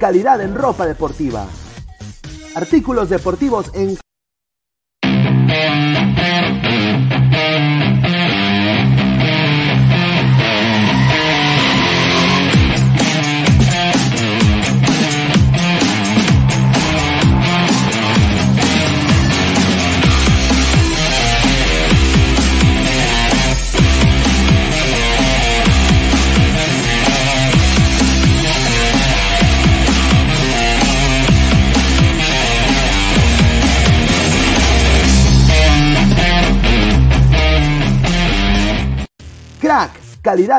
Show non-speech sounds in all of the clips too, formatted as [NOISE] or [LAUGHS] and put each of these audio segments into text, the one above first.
Calidad en ropa deportiva. Artículos deportivos en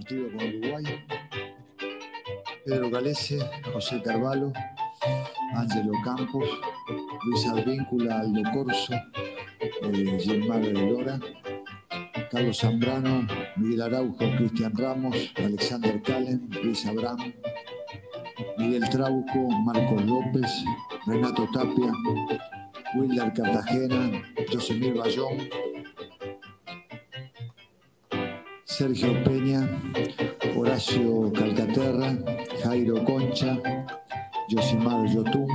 Partido con Uruguay. Pedro Galese, José Carvalho, Ángelo Campos, Luis Advíncula, Aldo Corso, eh, Gilmar de Lora, Carlos Zambrano, Miguel Araujo, Cristian Ramos, Alexander Calen, Luis Abraham, Miguel Trauco, Marcos López, Renato Tapia, Wilder Cartagena, Josemir Bayón, Sergio Peña, Horacio Calcaterra, Jairo Concha, Josimar Yotún,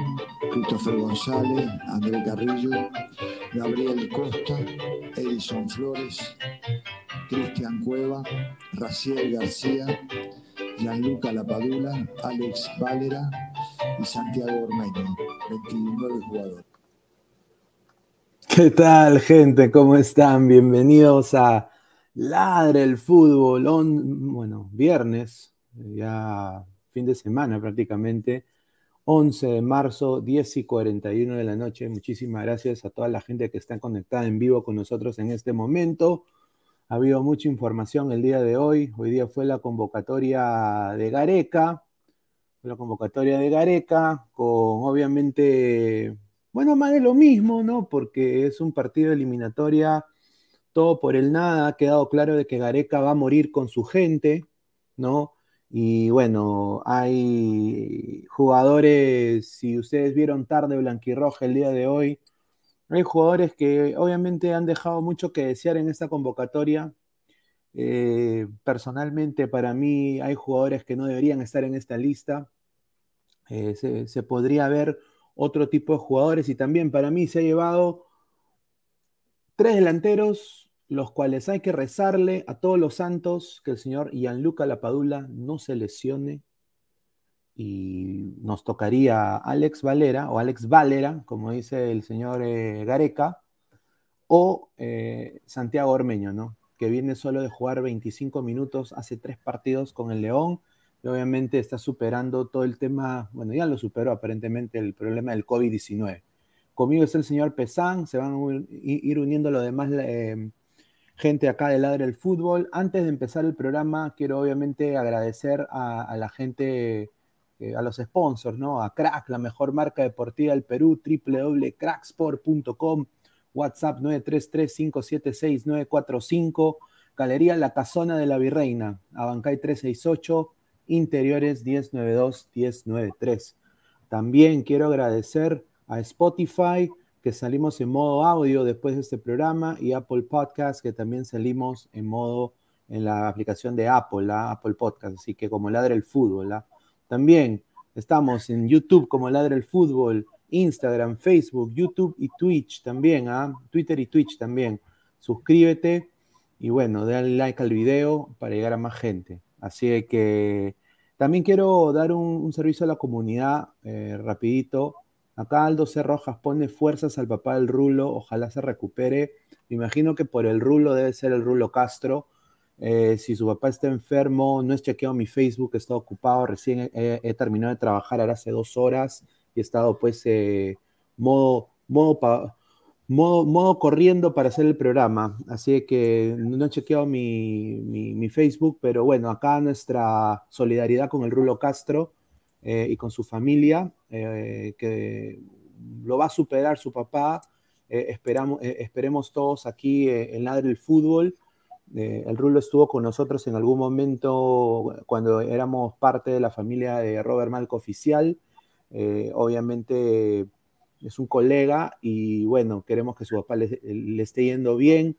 Christopher González, André Carrillo, Gabriel Costa, Edison Flores, Cristian Cueva, Raciel García, Gianluca Lapadula, Alex Valera y Santiago Ormeño, 29 jugadores. ¿Qué tal, gente? ¿Cómo están? Bienvenidos a Ladre el Fútbol. bueno, viernes, ya fin de semana prácticamente. 11 de marzo, 10 y 41 de la noche. Muchísimas gracias a toda la gente que está conectada en vivo con nosotros en este momento. Ha habido mucha información el día de hoy. Hoy día fue la convocatoria de Gareca. La convocatoria de Gareca con obviamente, bueno, más de lo mismo, ¿no? Porque es un partido de eliminatoria, todo por el nada. Ha quedado claro de que Gareca va a morir con su gente, ¿no? Y bueno, hay jugadores, si ustedes vieron tarde Blanquirroja el día de hoy, hay jugadores que obviamente han dejado mucho que desear en esta convocatoria. Eh, personalmente, para mí, hay jugadores que no deberían estar en esta lista. Eh, se, podría ver otro tipo de jugadores y también para mí se ha llevado tres delanteros, los cuales hay que rezarle a todos los santos que el señor Gianluca Lapadula no se lesione y nos tocaría Alex Valera o Alex Valera, como dice el señor eh, Gareca, o eh, Santiago Ormeño, ¿no? que viene solo de jugar 25 minutos hace tres partidos con el León y obviamente está superando todo el tema, bueno, ya lo superó aparentemente el problema del COVID-19. Conmigo es el señor Pesán, se van a ir uniendo los demás eh, gente acá de Ladre del Fútbol. Antes de empezar el programa, quiero obviamente agradecer a la gente eh, a los sponsors, ¿no? A Crack, la mejor marca deportiva del Perú, www.cracksport.com, WhatsApp 933-576-945, Galería La Casona de la Virreina, Abancay 368, Interiores 1092-1093. También quiero agradecer a Spotify, que salimos en modo audio después de este programa, y Apple Podcast, que también salimos en modo en la aplicación de Apple, la Apple Podcast, así que como ladra el fútbol, ¿la? También estamos en YouTube como Ladra el Fútbol, Instagram, Facebook, YouTube y Twitch también, ¿ah? Twitter y Twitch también. Suscríbete y bueno, dale like al video para llegar a más gente. Así que también quiero dar un, servicio a la comunidad eh, rapidito. Acá Aldo C. Rojas pone fuerzas al papá del Rulo, ojalá se recupere. Me imagino que por el Rulo debe ser el Rulo Castro. Eh, si su papá está enfermo, no he chequeado mi Facebook, estado ocupado, recién he, terminado de trabajar ahora hace dos horas y he estado pues eh, modo, modo, modo, corriendo para hacer el programa. Así que no he chequeado mi, mi, Facebook, pero bueno, acá nuestra solidaridad con el Rulo Castro eh, y con su familia, que lo va a superar su papá. esperamos, esperemos todos aquí en Ladre el Fútbol eh, el Rulo estuvo con nosotros en algún momento cuando éramos parte de la familia de Robert Malco Oficial. Eh, obviamente es un colega y bueno, queremos que su papá le, esté yendo bien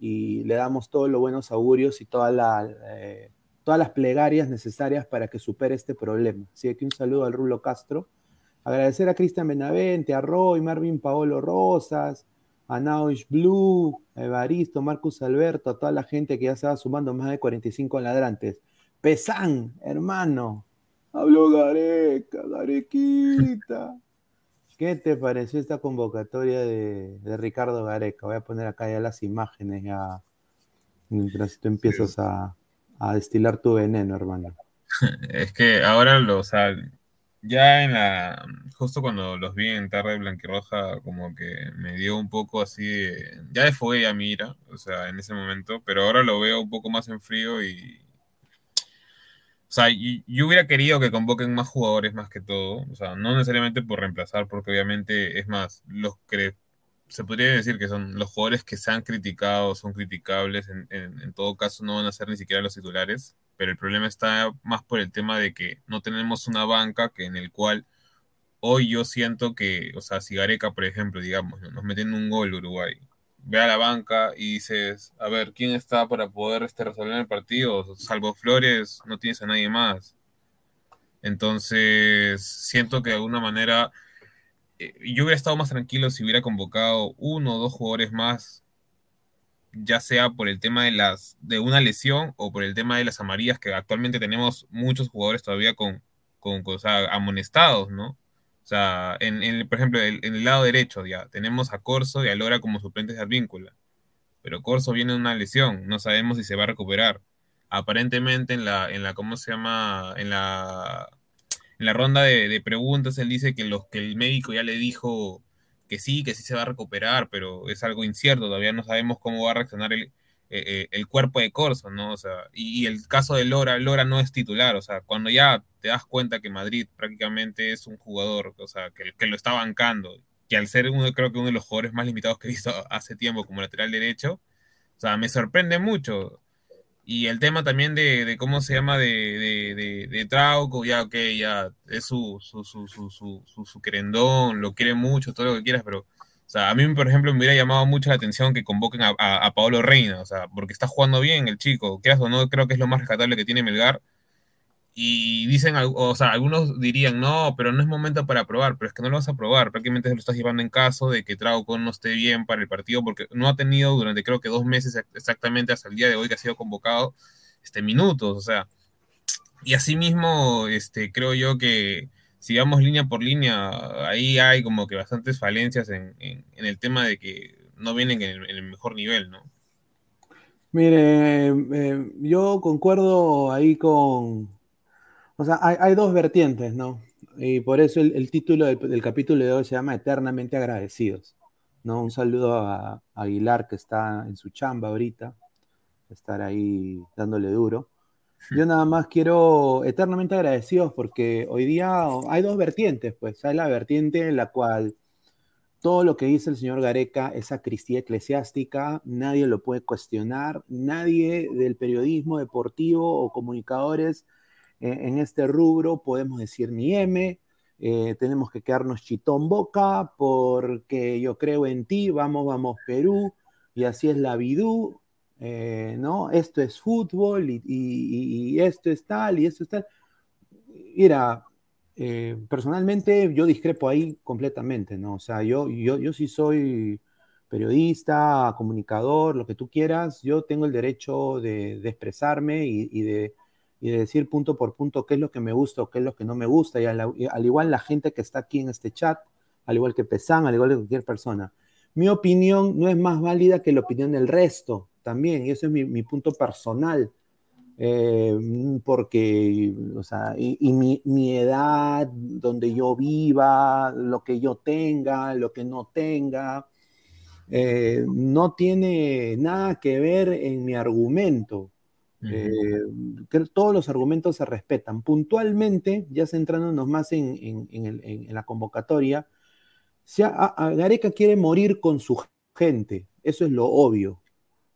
y le damos todos los buenos augurios y eh, todas las plegarias necesarias para que supere este problema. Así que un saludo al Rulo Castro. Agradecer a Cristian Benavente, a Roy, Marvin Paolo Rosas, a Naush Blue, a Evaristo, Marcus Alberto, a toda la gente que ya se va sumando más de 45 ladrantes. Pesán, hermano. Habló Gareca, Garequita. ¿Qué te pareció esta convocatoria de, Ricardo Gareca? Voy a poner acá ya las imágenes ya mientras tú empiezas a, a destilar tu veneno, hermano. [LAUGHS] Es que ahora lo, o sea, ya en la, justo cuando los vi en tarde blanquirroja, como que me dio un poco así, ya desfogué ya mi ira, o sea, en ese momento, pero ahora lo veo un poco más en frío y, o sea, yo hubiera querido que convoquen más jugadores más que todo, o sea, no necesariamente por reemplazar, porque obviamente es más, los que se podría decir que son los jugadores que se han criticado, son criticables, en, en todo caso no van a ser ni siquiera los titulares, pero el problema está más por el tema de que no tenemos una banca que en el cual hoy yo siento que, o sea, si Gareca, por ejemplo, digamos, nos meten un gol Uruguay, ve a la banca y dices, a ver, ¿quién está para poder este, resolver el partido? Salvo Flores, no tienes a nadie más. Entonces, siento que de alguna manera eh, yo hubiera estado más tranquilo si hubiera convocado uno o dos jugadores más, ya sea por el tema de las de una lesión o por el tema de las amarillas, que actualmente tenemos muchos jugadores todavía con, con, amonestados, ¿no? O sea, en, por ejemplo, en, el lado derecho ya tenemos a Corso y a Lora como suplentes de Advíncula. Pero Corso viene de una lesión, no sabemos si se va a recuperar. Aparentemente en la, en la ¿cómo se llama? En la en la ronda de, preguntas él dice que, los, que el médico ya le dijo que sí, que sí se va a recuperar, pero es algo incierto, todavía no sabemos cómo va a reaccionar el, eh, eh, cuerpo de Corso, ¿no? O sea, y, el caso de Lora, Lora no es titular, o sea, cuando ya te das cuenta que Madrid prácticamente es un jugador, o sea, que, que lo está bancando, que al ser uno, creo que uno de los jugadores más limitados que he visto hace tiempo como lateral derecho, o sea, me sorprende mucho. Y el tema también de, cómo se llama de, de, Trauco, ya, ok, ya es su, su, su, su, su, querendón, lo quiere mucho, todo lo que quieras, pero, o sea, a mí, por ejemplo, me hubiera llamado mucho la atención que convoquen a, a, Paolo Reina, o sea, porque está jugando bien el chico, quieras o no, creo que es lo más rescatable que tiene Melgar, y dicen, o sea, algunos dirían, no, pero no es momento para probar, pero es que no lo vas a probar, prácticamente lo estás llevando en caso de que Trauco no esté bien para el partido, porque no ha tenido durante creo que dos meses exactamente hasta el día de hoy que ha sido convocado, este, minutos, o sea, y asimismo, este, creo yo que si vamos línea por línea, ahí hay como que bastantes falencias en, el tema de que no vienen en el, mejor nivel, ¿no? Mire, eh, yo concuerdo ahí con, o sea, hay, dos vertientes, ¿no? Y por eso el, título del, capítulo de hoy se llama Eternamente Agradecidos, ¿no? Un saludo a, Aguilar que está en su chamba ahorita, estar ahí dándole duro. Yo nada más quiero eternamente agradecidos porque hoy día hay dos vertientes, pues hay la vertiente en la cual todo lo que dice el señor Gareca es sacristía eclesiástica, nadie lo puede cuestionar, nadie del periodismo deportivo o comunicadores en este rubro podemos decir ni M, eh, tenemos que quedarnos chitón boca porque yo creo en ti, vamos, vamos Perú, y así es la vidú, eh, ¿no? Esto es fútbol y, esto es tal y esto es tal. Mira, personalmente yo discrepo ahí completamente, ¿no? O sea, yo, yo, yo sí soy periodista, comunicador, lo que tú quieras, yo tengo el derecho de, expresarme y de y de decir punto por punto qué es lo que me gusta o qué es lo que no me gusta, y al, igual la gente que está aquí en este chat, al igual que Pesan, al igual que cualquier persona. Mi opinión no es más válida que la opinión del resto también, y eso es mi, punto personal, eh, porque, o sea, y, mi, edad, donde yo viva, lo que yo tenga, lo que no tenga, eh, no tiene nada que ver en mi argumento. Eh, que todos los argumentos se respetan. Puntualmente, ya centrándonos más en, la convocatoria, si Gareca quiere morir con su gente, eso es lo obvio,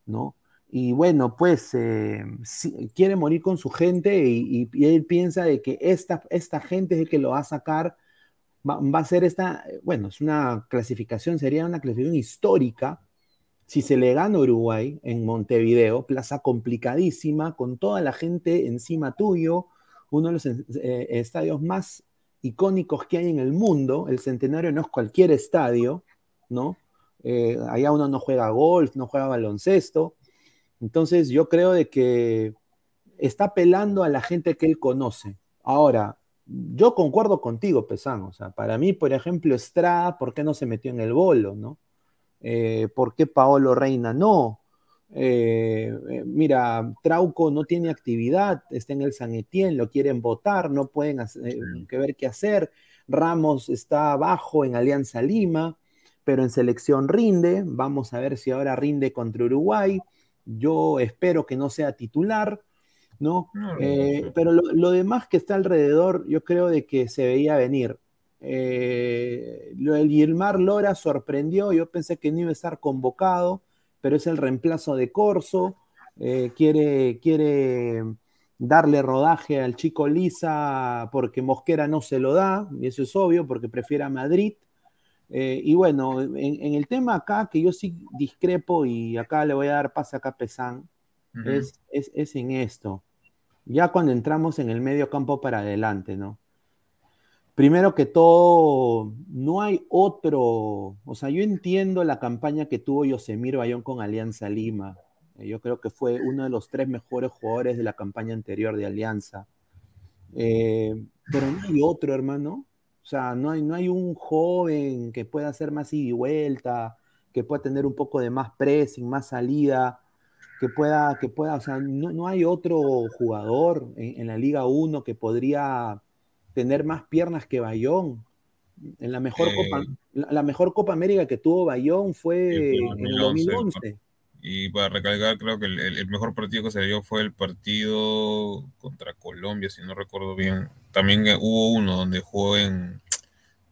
¿no? Y bueno, pues eh, quiere morir con su gente y, él piensa de que esta, esta gente es el que lo va a sacar, va, va a ser esta, bueno, es una clasificación, sería una clasificación histórica, si se le gana Uruguay en Montevideo, plaza complicadísima, con toda la gente encima tuyo, uno de los eh, estadios más icónicos que hay en el mundo, el Centenario no es cualquier estadio, ¿no? Eh, allá uno no juega golf, no juega baloncesto, entonces yo creo de que está apelando a la gente que él conoce. Ahora, yo concuerdo contigo, Pesán, o sea, para mí, por ejemplo, Estrada, ¿por qué no se metió en el bolo, no? Eh, ¿Por qué Paolo Reina no? Eh, eh, mira, Trauco no tiene actividad, está en el San Etienne, lo quieren votar, no pueden que ver qué hacer. Ramos está abajo en Alianza Lima, pero en selección rinde. Vamos a ver si ahora rinde contra Uruguay. Yo espero que no sea titular, ¿no? pero lo, lo, demás que está alrededor, yo creo de que se veía venir. Eh, el Gilmar Lora sorprendió, yo pensé que no iba a estar convocado, pero es el reemplazo de Corso. Eh, quiere, quiere darle rodaje al chico Lisa porque Mosquera no se lo da, y eso es obvio, porque prefiere a Madrid. Eh, y bueno, en, el tema acá, que yo sí discrepo, y acá le voy a dar pase acá a Pesán, es, es, en esto. Ya cuando entramos en el medio campo para adelante, ¿no? Primero que todo, no hay otro, o sea, yo entiendo la campaña que tuvo Yosemir Bayón con Alianza Lima. Eh, yo creo que fue uno de los tres mejores jugadores de la campaña anterior de Alianza. Eh, pero no hay otro, hermano. O sea, no hay, no hay un joven que pueda hacer más ida y vuelta, que pueda tener un poco de más pressing, más salida, que pueda, que pueda, o sea, no, hay otro jugador en, en la Liga 1 que podría tener más piernas que Bayón. En la mejor, Copa, la, mejor Copa América que tuvo Bayón fue en el 2011. Y para recalcar, creo que el, mejor partido que se dio fue el partido contra Colombia, si no recuerdo bien. También hubo uno donde jugó en,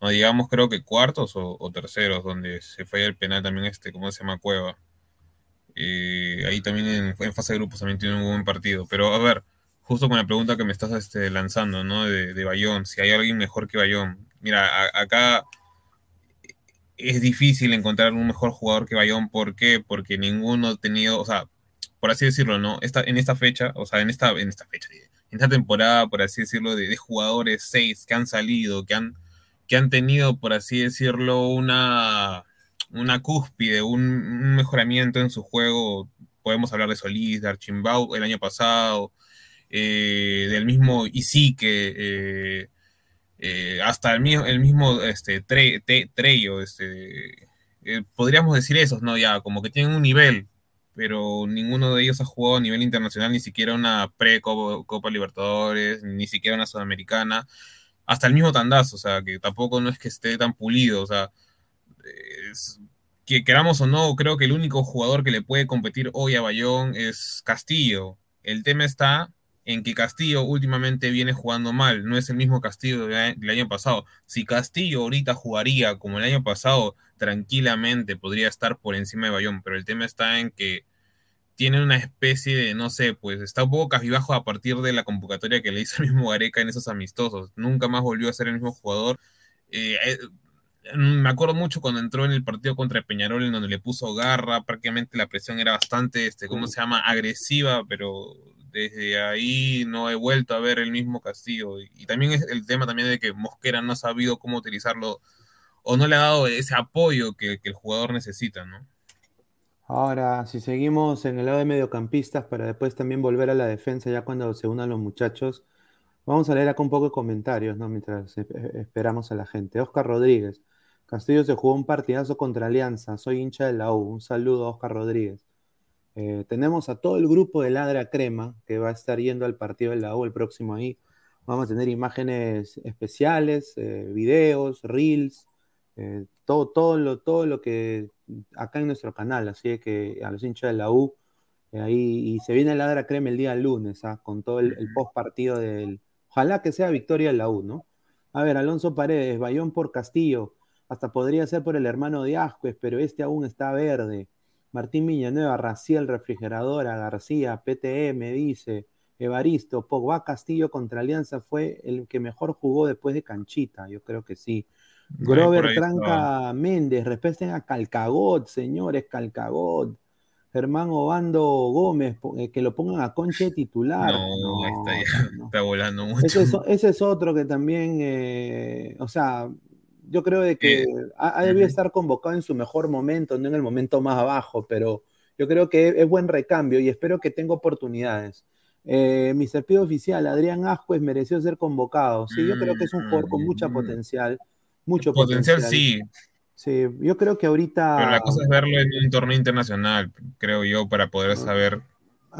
no digamos, creo que cuartos o, terceros, donde se fue el penal también, este, ¿cómo se llama? Cueva. Y ahí también en, en, fase de grupos también tiene un buen partido. Pero a ver, justo con la pregunta que me estás este, lanzando, ¿no? De, de Bayón, si hay alguien mejor que Bayón. Mira, acá es difícil encontrar un mejor jugador que Bayón. ¿Por qué? Porque ninguno ha tenido, o sea, por así decirlo, ¿no? Esta, en esta fecha, o sea, en esta, en esta fecha, en esta temporada, por así decirlo, de, jugadores seis que han salido, que han, que han tenido, por así decirlo, una, una cúspide, un, mejoramiento en su juego. Podemos hablar de Solís, de Archimbau el año pasado, eh, del mismo Isique, eh, eh, hasta el mismo, el mismo este, Trello, este, podríamos decir esos, ¿no? Ya, como que tienen un nivel, pero ninguno de ellos ha jugado a nivel internacional, ni siquiera una pre-Copa Libertadores, ni siquiera una Sudamericana, hasta el mismo Tandazo, o sea, que tampoco no es que esté tan pulido, o sea, que queramos o no, creo que el único jugador que le puede competir hoy a Bayón es Castillo. El tema está en que Castillo últimamente viene jugando mal, no es el mismo Castillo del año pasado. Si Castillo ahorita jugaría como el año pasado, tranquilamente podría estar por encima de Bayón, pero el tema está en que tiene una especie de, no sé, pues está un poco cajibajo a partir de la convocatoria que le hizo el mismo Gareca en esos amistosos. Nunca más volvió a ser el mismo jugador. Eh, eh, me acuerdo mucho cuando entró en el partido contra Peñarol, en donde le puso garra, prácticamente la presión era bastante, este, ¿cómo se llama? Agresiva, pero desde ahí no he vuelto a ver el mismo Castillo. Y, también es el tema también de que Mosquera no ha sabido cómo utilizarlo o no le ha dado ese apoyo que, el jugador necesita, ¿no? Ahora, si seguimos en el lado de mediocampistas para después también volver a la defensa ya cuando se unan los muchachos, vamos a leer acá un poco de comentarios, ¿no? Mientras esperamos a la gente. Oscar Rodríguez, Castillo se jugó un partidazo contra Alianza, soy hincha de la U, un saludo a Oscar Rodríguez. Eh, tenemos a todo el grupo de Ladra Crema que va a estar yendo al partido de la U el próximo ahí. Vamos a tener imágenes especiales, eh, videos, reels, eh, todo, todo, lo, todo lo que acá en nuestro canal. Así que a los hinchas de la U, ahí, y se viene Ladra Crema el día lunes, ¿ah? con todo el, post partido del. Ojalá que sea victoria de la U, ¿no? A ver, Alonso Paredes, Bayón por Castillo, hasta podría ser por el hermano de Ascuez, pero este aún está verde. Martín Villanueva, Raciel, Refrigeradora, García, PTM, dice, Evaristo, Pogba Castillo contra Alianza fue el que mejor jugó después de Canchita, yo creo que sí. Grover Tranca Méndez, respeten a Calcagot, señores, Calcagot. Germán Obando Gómez, eh, que lo pongan a Conche titular. No, está, volando mucho. Ese es, otro que también, eh, o sea, yo creo de que ha, debido estar convocado en su mejor momento, no en el momento más abajo, pero yo creo que es, buen recambio y espero que tenga oportunidades. Eh, mi servicio oficial, Adrián Ascuez, mereció ser convocado. Sí, yo creo que es un jugador con mucha mm. potencial. Mucho potencial. sí. Sí, yo creo que ahorita. Pero la cosa es verlo en un torneo internacional, creo yo, para poder ah.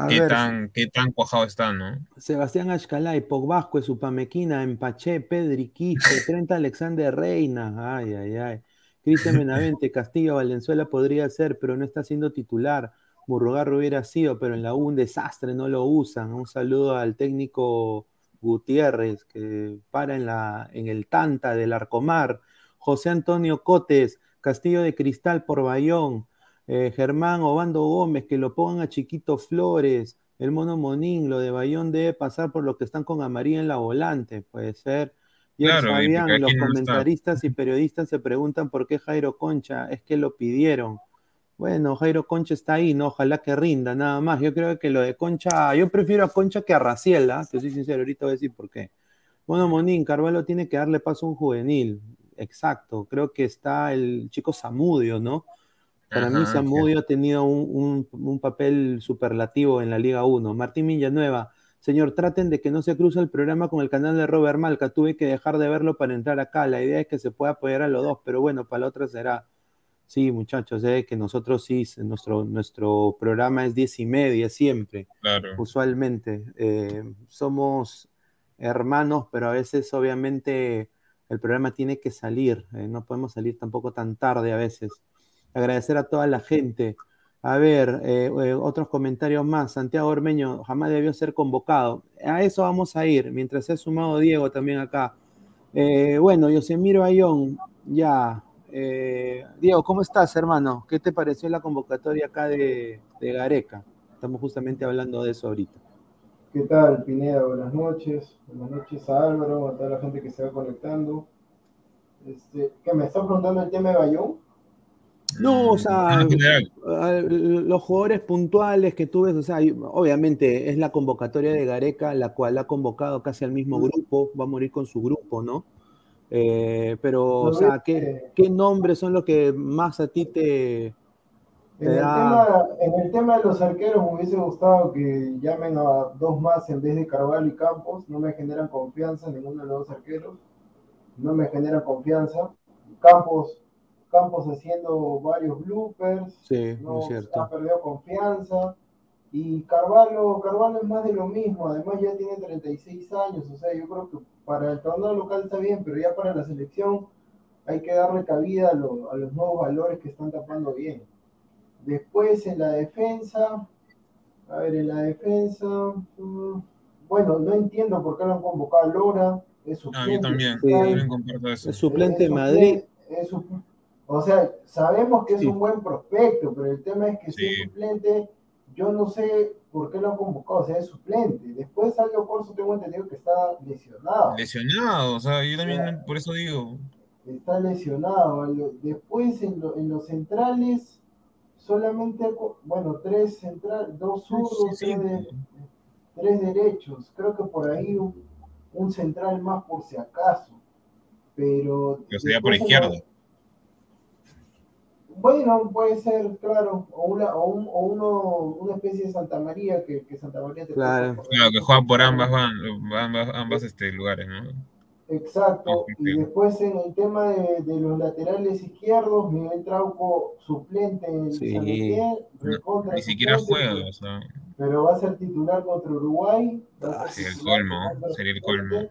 Qué, tan, qué tan cuajado está, ¿no? Sebastián Ashkalay, Pogbasco, Supamequina, Empaché, Pedri, Quispe, Trenta Alexander Reina, ay, ay, ay. Cristian [LAUGHS] Benavente, Castillo, Valenzuela podría ser, pero no está siendo titular. Murrugarro hubiera sido, pero en la U un desastre, no lo usan. Un saludo al técnico Gutiérrez, que para en, la, en el Tanta del Arcomar. José Antonio Cotes, Castillo de Cristal por Bayón. Eh, Germán Obando Gómez, que lo pongan a Chiquito Flores, El mono Monín, lo de Bayón debe pasar por lo que están con Amarilla en la volante, puede ser. Y Claro, sabían, los está. comentaristas y periodistas se preguntan por qué Jairo Concha, es que lo pidieron. Bueno, Jairo Concha está ahí, ¿no? Ojalá que rinda, nada más. Yo creo que lo de Concha, yo prefiero a Concha que a Raciel, ¿ah? Te soy sincero, ahorita voy a decir por qué. Bueno, Monín, Carvalho tiene que darle paso a un juvenil. Exacto, creo que está el chico Zamudio, ¿no? Para mí Ajá, Zamudio ha tenido un, un- un papel superlativo en la Liga 1. Martín Villanueva, señor, traten de que no se cruce el programa con el canal de Robert Malca. Tuve que dejar de verlo para entrar acá. La idea es que se pueda apoyar a los dos, pero bueno, para la otra será. Sí, muchachos, eh, que nosotros sí, nuestro, nuestro programa es diez y media siempre Claro. usualmente. Eh, somos hermanos, pero a veces obviamente el programa tiene que salir. eh, no podemos salir tampoco tan tarde a veces. Agradecer a toda la gente. A ver, eh, eh, otros comentarios más. Santiago Ormeño jamás debió ser convocado. A eso vamos a ir, mientras se ha sumado Diego también acá. Eh, bueno, Yosemiro Ayón, ya. Eh, Diego, ¿cómo estás, hermano? ¿Qué te pareció la convocatoria acá de, de Gareca? Estamos justamente hablando de eso ahorita. ¿Qué tal, Pineda? Buenas noches. Buenas noches a Álvaro, a toda la gente que se va conectando. Este, ¿Qué me está preguntando el tema de Bayón? No, o sea, los jugadores puntuales que tú ves, o sea, obviamente es la convocatoria de Gareca, la cual ha convocado casi al mismo grupo, va a morir con su grupo, ¿no? Eh, pero, o sea, ¿qué, qué nombres son los que más a ti te, En el, da? tema, en el tema de los arqueros me hubiese gustado que llamen a dos más en vez de Carvalho y Campos. No me generan confianza ninguno de los dos arqueros. No me genera confianza. Campos, Campos haciendo varios bloopers. Sí, no cierto. ha perdido confianza. Y Carvalho, Carvalho es más de lo mismo, además ya tiene 36 años, o sea, yo creo que para el torneo local está bien, pero ya para la selección hay que darle cabida a, lo- a los nuevos valores que están tapando bien. Después en la defensa, a ver, en la defensa, mm, bueno, no entiendo por qué lo han convocado a Lora, es Ah, suplente, yo también, Sí. también comparto eso. Es suplente es de Madrid. es sup- o sea, sabemos que es Sí. un buen prospecto, pero el tema es que si Sí. es suplente, yo no sé por qué lo han convocado, o sea, es suplente. Después Aldo Corso tengo entendido que está lesionado. Lesionado, o sea, yo también Claro. por eso digo. Está lesionado. Después en, lo- en los centrales, solamente, bueno, tres centrales, dos zurdos, Sí, tres, tres derechos. Creo que por ahí un, un central más por si acaso. Pero. Pero sería por izquierda. Bueno, puede ser, claro, o una, o un, o uno, una especie de Santa María que, que Santa María te Claro. que juegan por ambas, van, ambas, ambas este, lugares, ¿no? Exacto, y después en el tema de, de los laterales izquierdos, Miguel Trauco suplente en Sí. San No, recontra Ni siquiera suplente, juega, o sea, pero va a ser titular contra Uruguay. va a ser sería el colmo, sería el colmo.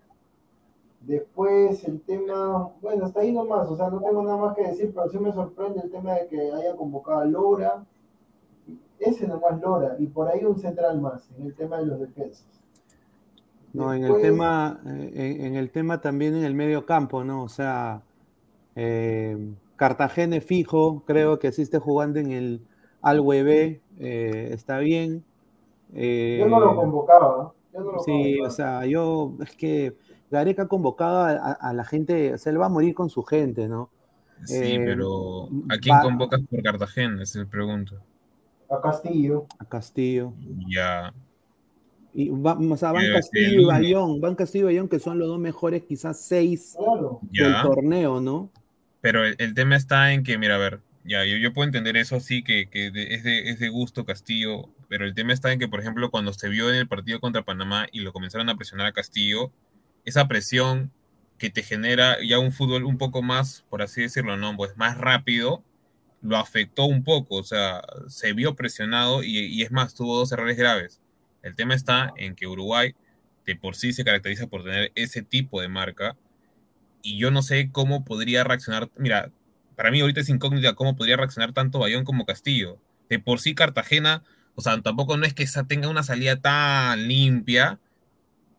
Después el tema, bueno, hasta ahí nomás, o sea, no tengo nada más que decir, pero sí me sorprende el tema de que haya convocado a Lora, ese nomás Lora, y por ahí un central más, en el tema de los defensas. No, en el tema, eh, en, en el tema también en el medio campo, ¿no? O sea, eh, Cartagena es fijo, creo que así esté jugando en el B, eh, está bien. Eh, Yo no lo convocaba, yo no lo Sí, convocaba. o sea, yo, es que Gareca ha convocado a, a- a la gente, o sea, él va a morir con su gente, ¿no? Sí, Eh, pero ¿a quién va- convocas por Cartagena? Esa es la pregunta. a Castillo. A Castillo. Ya, Y va- o sea, van Castillo el y. Bayón, van Castillo y Bayón, que son los dos mejores, quizás seis Claro, del ya. torneo, ¿no? Pero el, el tema está en que, mira, a ver, ya, yo, yo puedo entender eso sí, que, que de- es, de, es de gusto Castillo, pero el tema está en que, por ejemplo, cuando se vio en el partido contra Panamá y lo comenzaron a presionar a Castillo, esa presión que te genera ya un fútbol un poco más, por así decirlo, ¿no? Pues más rápido, lo afectó un poco, o sea, se vio presionado y, y es más, tuvo dos errores graves. El tema está en que Uruguay de por sí se caracteriza por tener ese tipo de marca y yo no sé cómo podría reaccionar. Mira, para mí ahorita es incógnita cómo podría reaccionar tanto Bayón como Castillo. De por sí Cartagena, o sea, tampoco no es que tenga una salida tan limpia,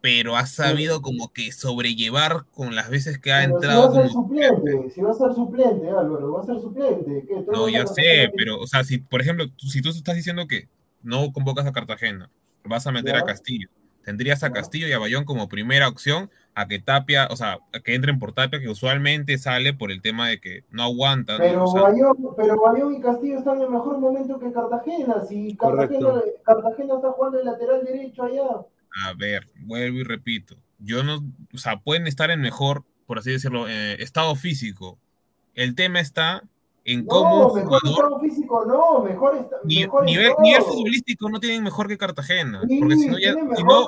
pero ha sabido como que sobrellevar con las veces que ha pero si va entrado a ser como suplente, si va a ser suplente, Álvaro, va a ser suplente. No, mundo sé, pero, o sea, si, por ejemplo, tú- si tú estás diciendo que no convocas a Cartagena vas a meter a Castillo. Tendrías a Castillo y a Bayón como primera opción a que Tapia, o sea, a que entren por Tapia, que usualmente sale por el tema de que no aguantan. Pero, o sea, Bayón, pero Bayón y Castillo están en el mejor momento que Cartagena. Si Cartagena, Cartagena está jugando el lateral derecho allá. A ver, vuelvo y repito. Yo no, o sea, pueden estar en mejor, por así decirlo, eh, estado físico. El tema está en cómo no, mejor jugador, estado físico no, mejor, está, ni, mejor nivel, nivel, futbolístico no tienen mejor que Cartagena, sí, porque si no ya, si no,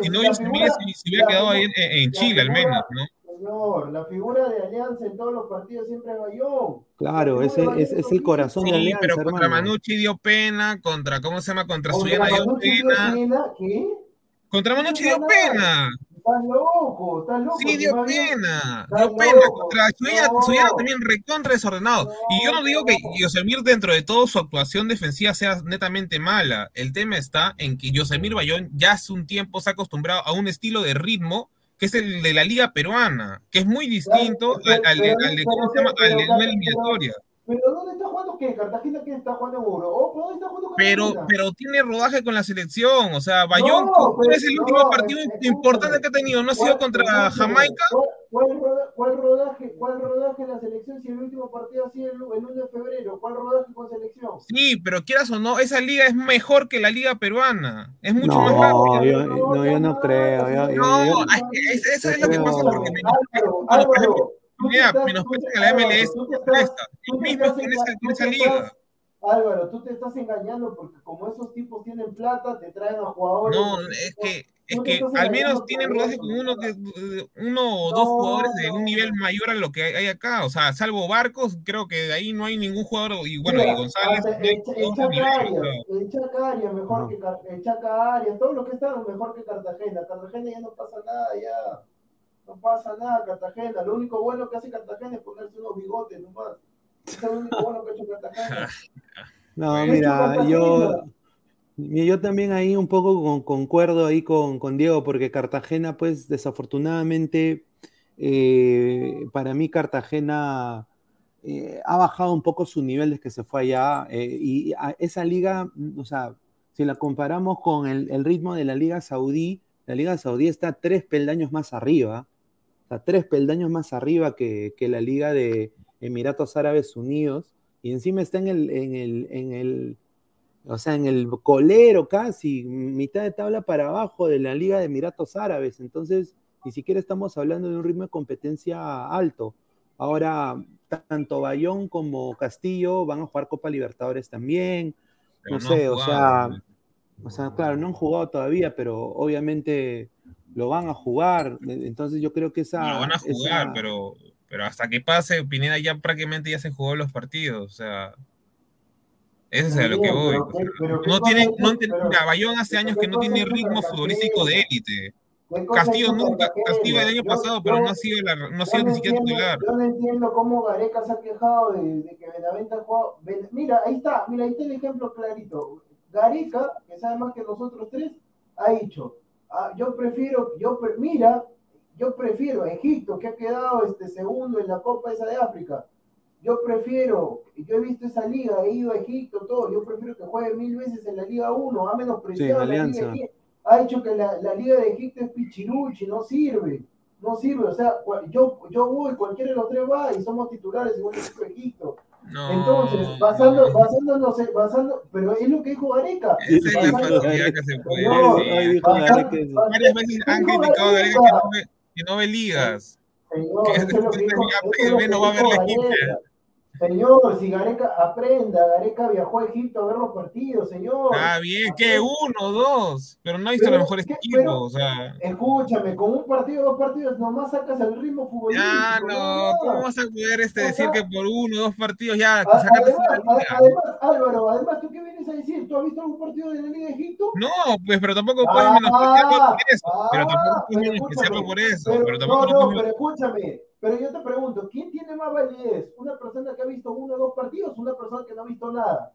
si no se, hubiera, se hubiera quedado ahí en, en Chile figura, al menos, ¿no? Señor, la figura de Alianza en todos los partidos siempre es Bayón. Claro, ese es, es, el corazón sí, de Alianza, pero hermano. contra Manucci dio pena, contra, ¿cómo se llama? Contra, contra Suyana dio pena. pena. ¿Qué? Contra Manucci dio pena. Estás loco, estás loco. Sí, dio pena, dio pena. Contra Suyana, no. También recontra desordenado. No, y yo no digo que Yosemir dentro de todo su actuación defensiva sea netamente mala. El tema está en que Yosemir Bayón ya hace un tiempo se ha acostumbrado a un estilo de ritmo que es el de la liga peruana, que es muy distinto al, de, ¿cómo se llama? Al de una eliminatoria. Pero ¿dónde está jugando qué? ¿Cartagena qué está jugando en Europa? ¿Dónde está jugando pero, pero tiene rodaje con la selección. O sea, Bayón, no, ¿cuál es el último no, partido es, importante que ha tenido? ¿No ha sido contra Jamaica? ¿Cuál, cuál, cuál, rodaje, ¿Cuál rodaje en la selección si el último partido ha sido el, el 1 de febrero? ¿Cuál rodaje con selección? Sí, pero quieras o no, esa liga es mejor que la liga peruana. Es mucho no, más rápida. Yo, no, yo no creo. Yo, no, yo, es, eso es lo que pasa porque me Álvaro, Álvaro, Mira, menosprecia que la MLS presta. Lo mismo con esa, con esa liga. Álvaro, tú te estás engañando porque como esos tipos tienen plata, te traen a jugadores. No, es que, es que al menos tienen rodaje con uno, que, uno o dos jugadores de un nivel mayor a lo que hay acá. O sea, salvo Barcos, creo que de ahí no hay ningún jugador. Y bueno, Mira, y González. El, el, Chaca Arias, el Chaca Arias mejor no. que el Chaca Arias, todo lo que está mejor que Cartagena. Cartagena ya no pasa nada, ya. No pasa nada, Cartagena. Lo único bueno que hace Cartagena es ponerse unos bigotes nomás. Es lo único bueno que ha hecho Cartagena. [LAUGHS] No, mira, yo, yo también ahí un poco con, concuerdo ahí con, con, Diego, porque Cartagena, pues desafortunadamente, eh, para mí Cartagena eh, ha bajado un poco su nivel desde que se fue allá. Eh, y a esa liga, o sea, si la comparamos con el, el ritmo de la Liga Saudí, la Liga Saudí está tres peldaños más arriba a tres peldaños más arriba que, que, la Liga de Emiratos Árabes Unidos, y encima está en el, en el, en el, o sea, en el colero casi, mitad de tabla para abajo de la Liga de Emiratos Árabes. Entonces, ni siquiera estamos hablando de un ritmo de competencia alto. Ahora, tanto Bayón como Castillo van a jugar Copa Libertadores también. No, no sé, o sea, o sea, claro, no han jugado todavía, pero obviamente lo van a jugar. Entonces yo creo que esa... Lo van a jugar, esa... pero, pero hasta que pase, Pineda ya prácticamente ya se jugó los partidos. O sea, eso es a lo que voy. O sea, pero, no tiene, no tiene, Bayón hace años que no tiene ritmo futbolístico de élite. Castillo nunca, Castillo el año pasado, pero no ha sido, la, no ha sido ni siquiera titular. Yo no entiendo cómo Gareca se ha quejado de, de que Benavente ha jugado. Mira, ahí está, mira, ahí está el ejemplo clarito. Gareca, que sabe más que nosotros tres, ha dicho, Ah, yo prefiero, yo pre, mira, yo prefiero Egipto, que ha quedado este segundo en la Copa esa de África. Yo prefiero, yo he visto esa liga, he ido a Egipto, todo, yo prefiero que juegue mil veces en la Liga 1, ha menospreciado sí, la Liga ha hecho que la, la, Liga de Egipto es pichiruchi, no sirve, no sirve, o sea, yo, yo voy, cualquiera de los tres va y somos titulares igual que Egipto. No, Entonces, basando, basándonos, basando, pero es lo que dijo Gareca. Esa es la facilidad que se puede no, decir. Varias veces han criticado a Gareca que no, ve, que no ve ligas. Señor, que es, es que dijo, eso es no [LAUGHS] va a ver la quinta. Señor, si Gareca aprenda, Gareca viajó a Egipto a ver los partidos, señor. Ah, bien, que uno, dos, pero no pero, los mejores equipos, o sea. Escúchame, con un partido, dos partidos, nomás sacas el ritmo futbolístico. Ya, no, no, ¿cómo vas a poder este, o sea, decir que por uno, dos partidos ya a, además, además, Álvaro, además, ¿tú qué vienes a decir? ¿Tú has visto algún partido de la Liga de Egipto? No, pues, pero tampoco puedes ah, menospreciarlo por eso, ah, pero tampoco puedes menospreciarlo por eso, pero, pero tampoco no, no, puedes... pero escúchame, pero yo te pregunto, ¿quién tiene más validez? ¿Una persona que ha visto uno o dos partidos o una persona que no ha visto nada?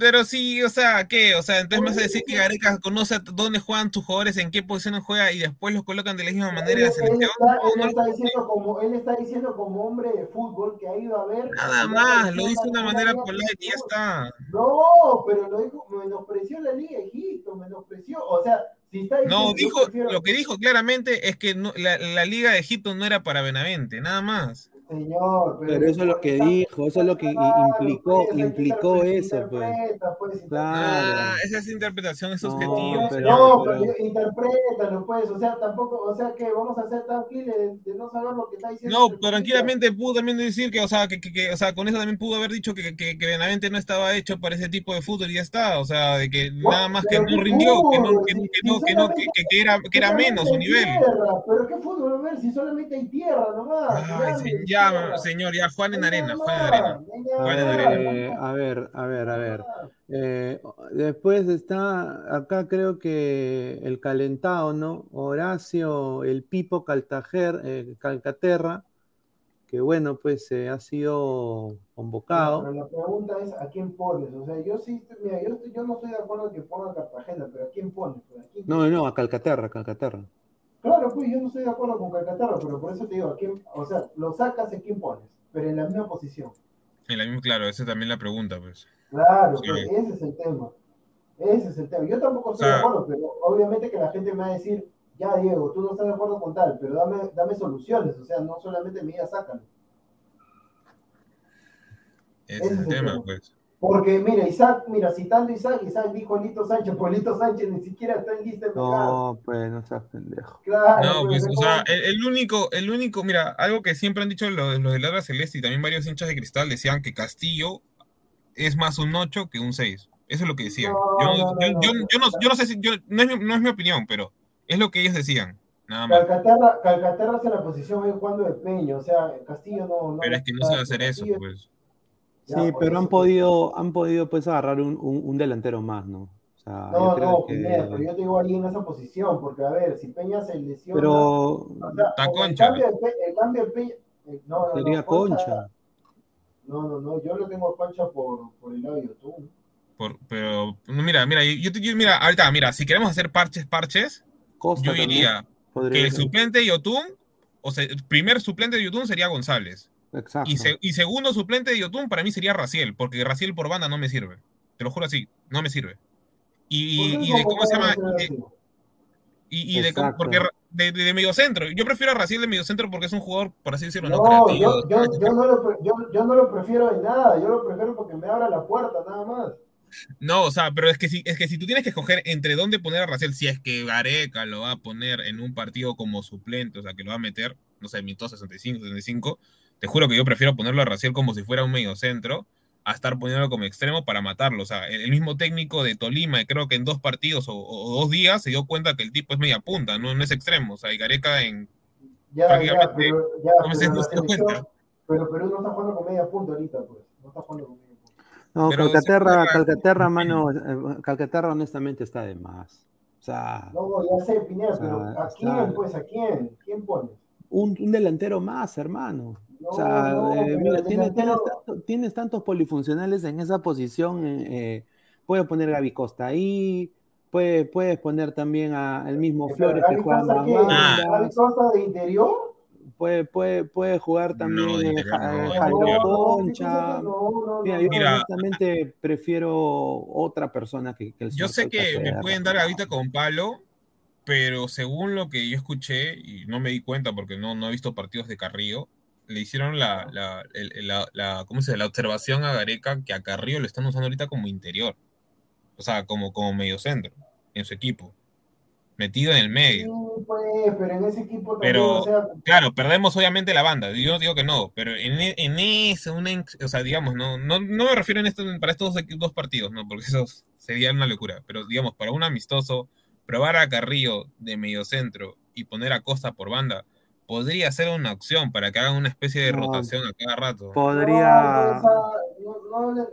Pero sí, o sea, ¿qué? O sea, entonces me vas a decir que Gareca conoce dónde juegan tus jugadores, en qué posiciones juega y después los colocan de la misma manera la selección. Él, está, diciendo como, él está diciendo como hombre de fútbol que ha ido a ver. Nada más, lo dice de una manera polite y ya está. No, pero lo dijo, menospreció la Liga de Egipto, menospreció. O sea, si está diciendo, No, dijo, lo que dijo claramente es que no, la, la Liga de Egipto no era para Benavente, nada más. Señor, pero, pero eso es lo que dijo, eso es lo que implicó, pues, implicó eso, pues. pues claro. Ah, esa es interpretación, es subjetivo. No, pero, no, pero, pero interprétalo, pues, o sea, tampoco, o sea, que vamos a ser tan de, de, no saber lo que está diciendo. No, pero tranquilamente pudo también decir que, o sea, que, que, que, o sea, con eso también pudo haber dicho que, que, que Benavente no estaba hecho para ese tipo de fútbol y ya está, o sea, de que nada más que no rindió, que no, que, que no, que no, que, que, era, que era menos su nivel. Tierra, pero qué fútbol, a ver, si solamente hay tierra nomás. Ay, ya, ya, señor, ya Juan en arena, Juan en arena. Juan en arena. Eh, a ver, a ver, a ver. Eh, después está, acá creo que el calentado, ¿no? Horacio, el Pipo Caltajer, eh, Calcaterra, que bueno, pues eh, ha sido convocado. Pero la pregunta es, ¿a quién pones? O sea, yo sí, mira, yo, estoy, yo no estoy de acuerdo que ponga a Cartagena, pero ¿a quién pones? ¿A quién no, no, a Calcaterra, Calcaterra. Claro, pues yo no estoy de acuerdo con Calcaterra, pero por eso te digo, ¿a quién, o sea, lo sacas a quién pones, pero en la misma posición. En la misma, claro, esa es también la pregunta, pues. Claro, sí. pues ese es el tema. Ese es el tema. Yo tampoco estoy de acuerdo, pero obviamente que la gente me va a decir, ya Diego, tú no estás de acuerdo con tal, pero dame, dame soluciones, o sea, no solamente me digas, sácalo. Ese, ese es el tema, tema, pues. Porque, mira, Isaac, mira, citando a Isaac, Isaac dijo Lito Sánchez, pues Lito Sánchez ni siquiera está en lista de No, pues no seas pendejo. Claro, no, pues, o sea, el, el, único, el único, mira, algo que siempre han dicho los, los de Ladra Celeste y también varios hinchas de cristal decían que Castillo es más un 8 que un 6. Eso es lo que decían. No, yo, no, yo, no, yo, yo, no, yo no sé si, yo, no, es mi, no es mi opinión, pero es lo que ellos decían. Nada más. Calcaterra, Calcaterra hace la posición ahí jugando de peño, o sea, Castillo no. no pero es que no sabe hacer eso, pues. Sí, ya, pero han podido, han podido pues agarrar un, un, un delantero más, ¿no? O sea, no, no, que... Pineda, pero yo te digo alguien en esa posición, porque a ver, si Peña se lesiona. Pero. O sea, Está concha. El cambio, de, el cambio de Peña. eh, No, no, Sería no, concha. No, no, no, yo lo tengo a Concha por, por el lado de YouTube. Por, pero, mira, mira, yo, yo, mira, ahorita, mira, si queremos hacer parches, parches, Costa yo diría que el suplente de Yotun, o sea, el primer suplente de Yotun sería González. Exacto. Y, se, y, segundo suplente de Yotun para mí sería Raciel, porque Raciel por banda no me sirve. Te lo juro así, no me sirve. Y, y, y de cómo se llama. Y, y de, porque de, de, de, mediocentro. Yo prefiero a Raciel de mediocentro porque es un jugador, por así decirlo, no, no creativo. Yo, yo, yo, no lo, yo, yo no lo prefiero de nada, yo lo prefiero porque me abra la puerta, nada más. No, o sea, pero es que si, es que si tú tienes que escoger entre dónde poner a Raciel, si es que Gareca lo va a poner en un partido como suplente, o sea, que lo va a meter, no sé, minuto 65, 65, te juro que yo prefiero ponerlo a Raciel como si fuera un mediocentro a estar poniéndolo como extremo para matarlo. O sea, el mismo técnico de Tolima, creo que en dos partidos o, o, dos días se dio cuenta que el tipo es media punta, no, no es extremo. O sea, y Gareca en. Ya, prácticamente, ya, pero, ya, no pero, se dio cuenta. pero Perú no está jugando con media punta ahorita, pues. No está jugando con media punta. No, pero Calcaterra, Calcaterra, mano, eh, Calcaterra honestamente está de más. O sea. No, ya sé, Pineda, o sea, pero ¿a quién, está... pues? ¿A quién? ¿Quién pones? Un, un delantero más, hermano. No, o sea, no, eh, mira, tienes, tienes, tanto, tienes, tantos polifuncionales en esa posición. Eh, puedes poner Gaby Costa ahí, puedes, puedes poner también al mismo Flores que juega más. ¿Gaby Costa de interior? Puede, puede, puede jugar también eh, no, Jairo Concha. Mira, yo Mira, honestamente prefiero otra persona que, que el Yo sé que me pueden dar ahorita con palo, pero según lo que yo escuché, y no me di cuenta porque no, no he visto partidos de Carrillo, le hicieron la, la, la, la, ¿cómo se dice? la observación a Gareca que a Carrillo lo están usando ahorita como interior. O sea, como, como medio centro en su equipo. Metido en el medio. Sí, pues, pero en ese equipo también, pero, o sea... claro, perdemos obviamente la banda. Yo no digo que no, pero en, en ese, una, o sea, digamos, no, no, no me refiero en esto, para estos dos, dos partidos, ¿no? Porque eso sería una locura. Pero digamos, para un amistoso, probar a Carrillo de medio centro y poner a Costa por banda, podría ser una opción para que hagan una especie de no, rotación a cada rato. Podría. No, no, no,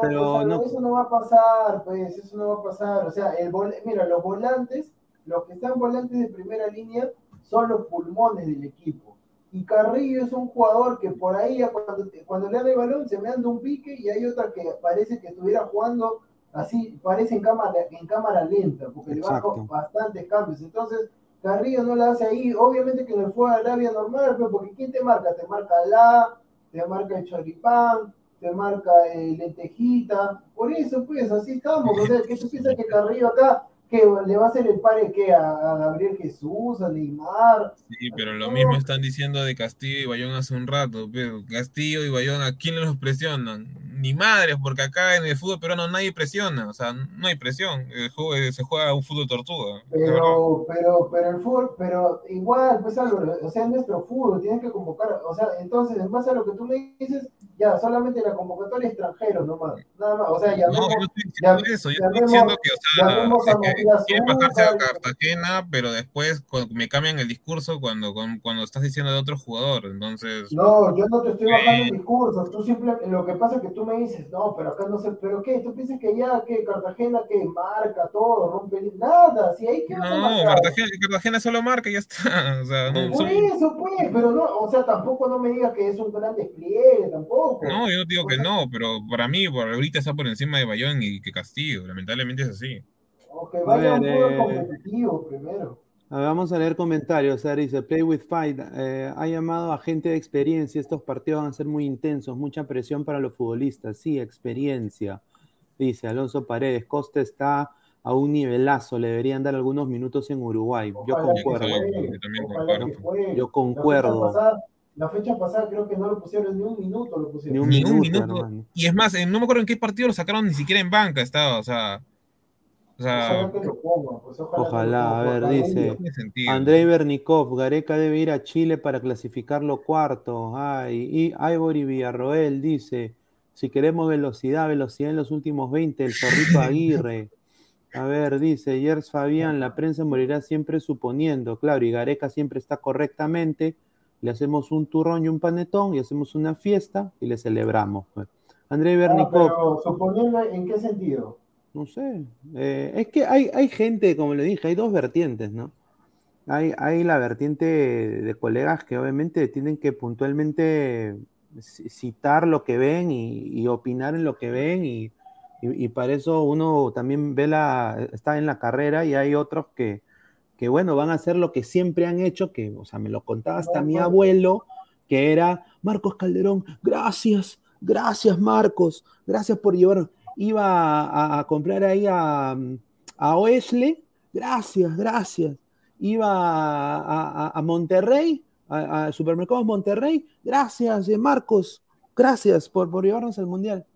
pero o sea, no, eso no va a pasar, pues, eso no va a pasar. O sea, el vol mira, los volantes, los que están volantes de primera línea son los pulmones del equipo. y Carrillo es un jugador que por ahí cuando, cuando le da el balón se me anda un pique y hay otra que parece que estuviera jugando así, parece en cámara, en cámara lenta, porque le bajo bastantes cambios. Entonces, Carrillo no la hace ahí, obviamente que en el fue de Arabia normal, pero porque ¿quién te marca? Te marca la, te marca el choripán, te marca el lentejita, por eso pues así estamos, o sea, que tú piensas que Carrillo acá que le va a hacer el pare que a, Gabriel Jesús, a Neymar. Sí, pero lo mismo están diciendo de Castillo y Bayón hace un rato. Pero Castillo y Bayón, ¿a quién los presionan? Ni madres, porque acá en el fútbol peruano nadie presiona, o sea, no hay presión. El juego, se juega un fútbol tortuga. Pero, pero, pero el fútbol, pero igual, pues algo, o sea, en nuestro fútbol tienes que convocar, o sea, entonces, en base a lo que tú me dices, ya, solamente la convocatoria extranjeros nomás, nada más, o sea, ya. No, yo estoy diciendo eso, yo estoy diciendo que, o sea, quieren bajarse a Cartagena, pero después me cambian el discurso cuando, cuando estás diciendo de otro jugador, entonces... No, yo no te estoy bajando el discurso, tú simplemente, lo que pasa es que tú me dices, no, pero acá no sé, pero ¿qué? ¿Tú piensas que ya, que Cartagena, que marca todo, rompe, nada, si hay que... No, Cartagena, Cartagena solo marca y ya está, [LAUGHS] o sea, no... Por eso, pues, pero no, o sea, tampoco no me digas que es un gran despliegue, tampoco. No, yo no digo que no, pero para mí, por ahorita está por encima de Bayón y que Castillo, lamentablemente es así. vaya un eh, competitivo primero. Vamos a leer comentarios. dice, Play with Fight eh, ha llamado a gente de experiencia. Estos partidos van a ser muy intensos, mucha presión para los futbolistas. Sí, experiencia. Dice Alonso Paredes, Costa está a un nivelazo, le deberían dar algunos minutos en Uruguay. yo concuerdo. yo concuerdo. La fecha pasada creo que no lo pusieron ni un minuto, lo pusieron. Ni un, minuto. Y es más, no me acuerdo en qué partido lo sacaron ni siquiera en banca estaba, o sea. O sea, pues, ojalá, a ver, dice Andrei Bernikov, Gareca debe ir a Chile para clasificarlo cuarto. Ay, y Ivory Villarroel dice, si queremos velocidad, velocidad en los últimos 20, el zorrito [LAUGHS] Aguirre. A ver, dice Yers Fabián, la prensa morirá siempre suponiendo, claro, y Gareca siempre está correctamente, le hacemos un turrón y un panetón y hacemos una fiesta y le celebramos. Pues. Andrei Bernikov. pero suponiendo, ¿en qué sentido? No sé. Eh, es que hay, hay gente, como le dije, hay dos vertientes, ¿no? Hay, hay la vertiente de colegas que obviamente tienen que puntualmente citar lo que ven y, opinar en lo que ven y, y, para eso uno también ve la, está en la carrera y hay otros que, que, bueno, van a hacer lo que siempre han hecho, que, o sea, me lo contaba hasta mi abuelo, que era Marcos Calderón, gracias, gracias Marcos, gracias por llevar iba a, comprar ahí a, a Oesle, gracias, gracias. Iba a, Monterrey, a, Supermercados Monterrey, gracias, eh, Marcos, gracias por, por llevarnos al Mundial.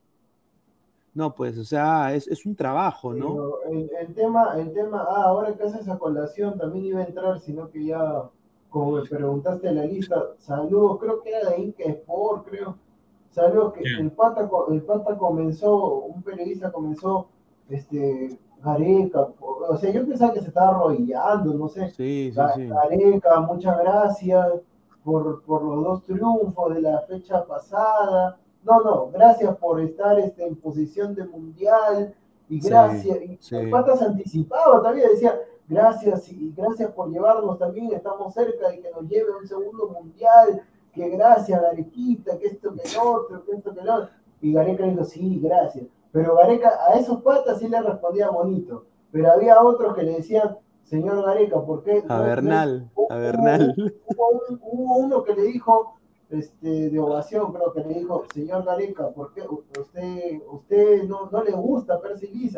No, pues, o sea, es, es un trabajo, ¿no? el, tema, el tema, ah, ahora que haces esa colación también iba a entrar, sino que ya, como me preguntaste la lista, saludos, creo que era de Inca Sport, creo Salió que el pata, el pata comenzó, un periodista comenzó, este, Gareca, o sea, yo pensaba que se estaba arrodillando, no sé. Sí, sí, Gareca, muchas gracias por, por, los dos triunfos de la fecha pasada. No, no, gracias por estar este, en posición de mundial y gracias. y el pata se anticipaba todavía, decía, gracias y gracias por llevarnos también, estamos cerca de que nos lleve un segundo mundial que gracias, Garequita, que esto, que el otro, que esto, que el otro. Y Gareca dijo, sí, gracias. Pero Gareca a esos patas sí le respondía bonito. Pero había otros que le decían, señor Gareca, ¿por qué? A Bernal, a Bernal. Hubo, uno que le dijo, este, de ovación, creo que le dijo, señor Gareca, ¿por qué usted, usted no, no le gusta Percy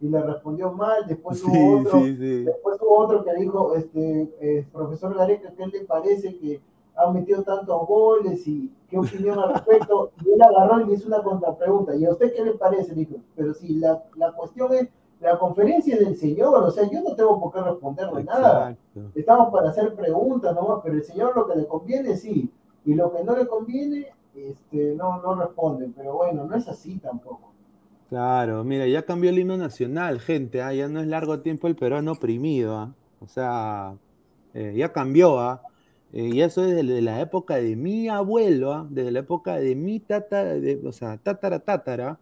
Y le respondió mal, después hubo otro, después hubo otro que le dijo, este, eh, profesor Gareca, ¿qué le parece que ha metido tantos goles y qué opinión al respecto. Y él agarró y le hizo una contrapregunta. ¿Y a usted qué le parece? Dijo, pero si la, la cuestión es, la conferencia del señor, o sea, yo no tengo por qué responderle nada. Estamos para hacer preguntas nomás, pero el señor lo que le conviene sí, y lo que no le conviene, este, no, no responde. Pero bueno, no es así tampoco. Claro, mira, ya cambió el himno nacional, gente, ¿ah? ya no es largo tiempo el peruano oprimido, ¿ah? o sea, eh, ya cambió, ¿ah? Eh, y eso es desde la época de mi abuelo, ¿ah? desde la época de mi tata, o sea, tatara, tatara.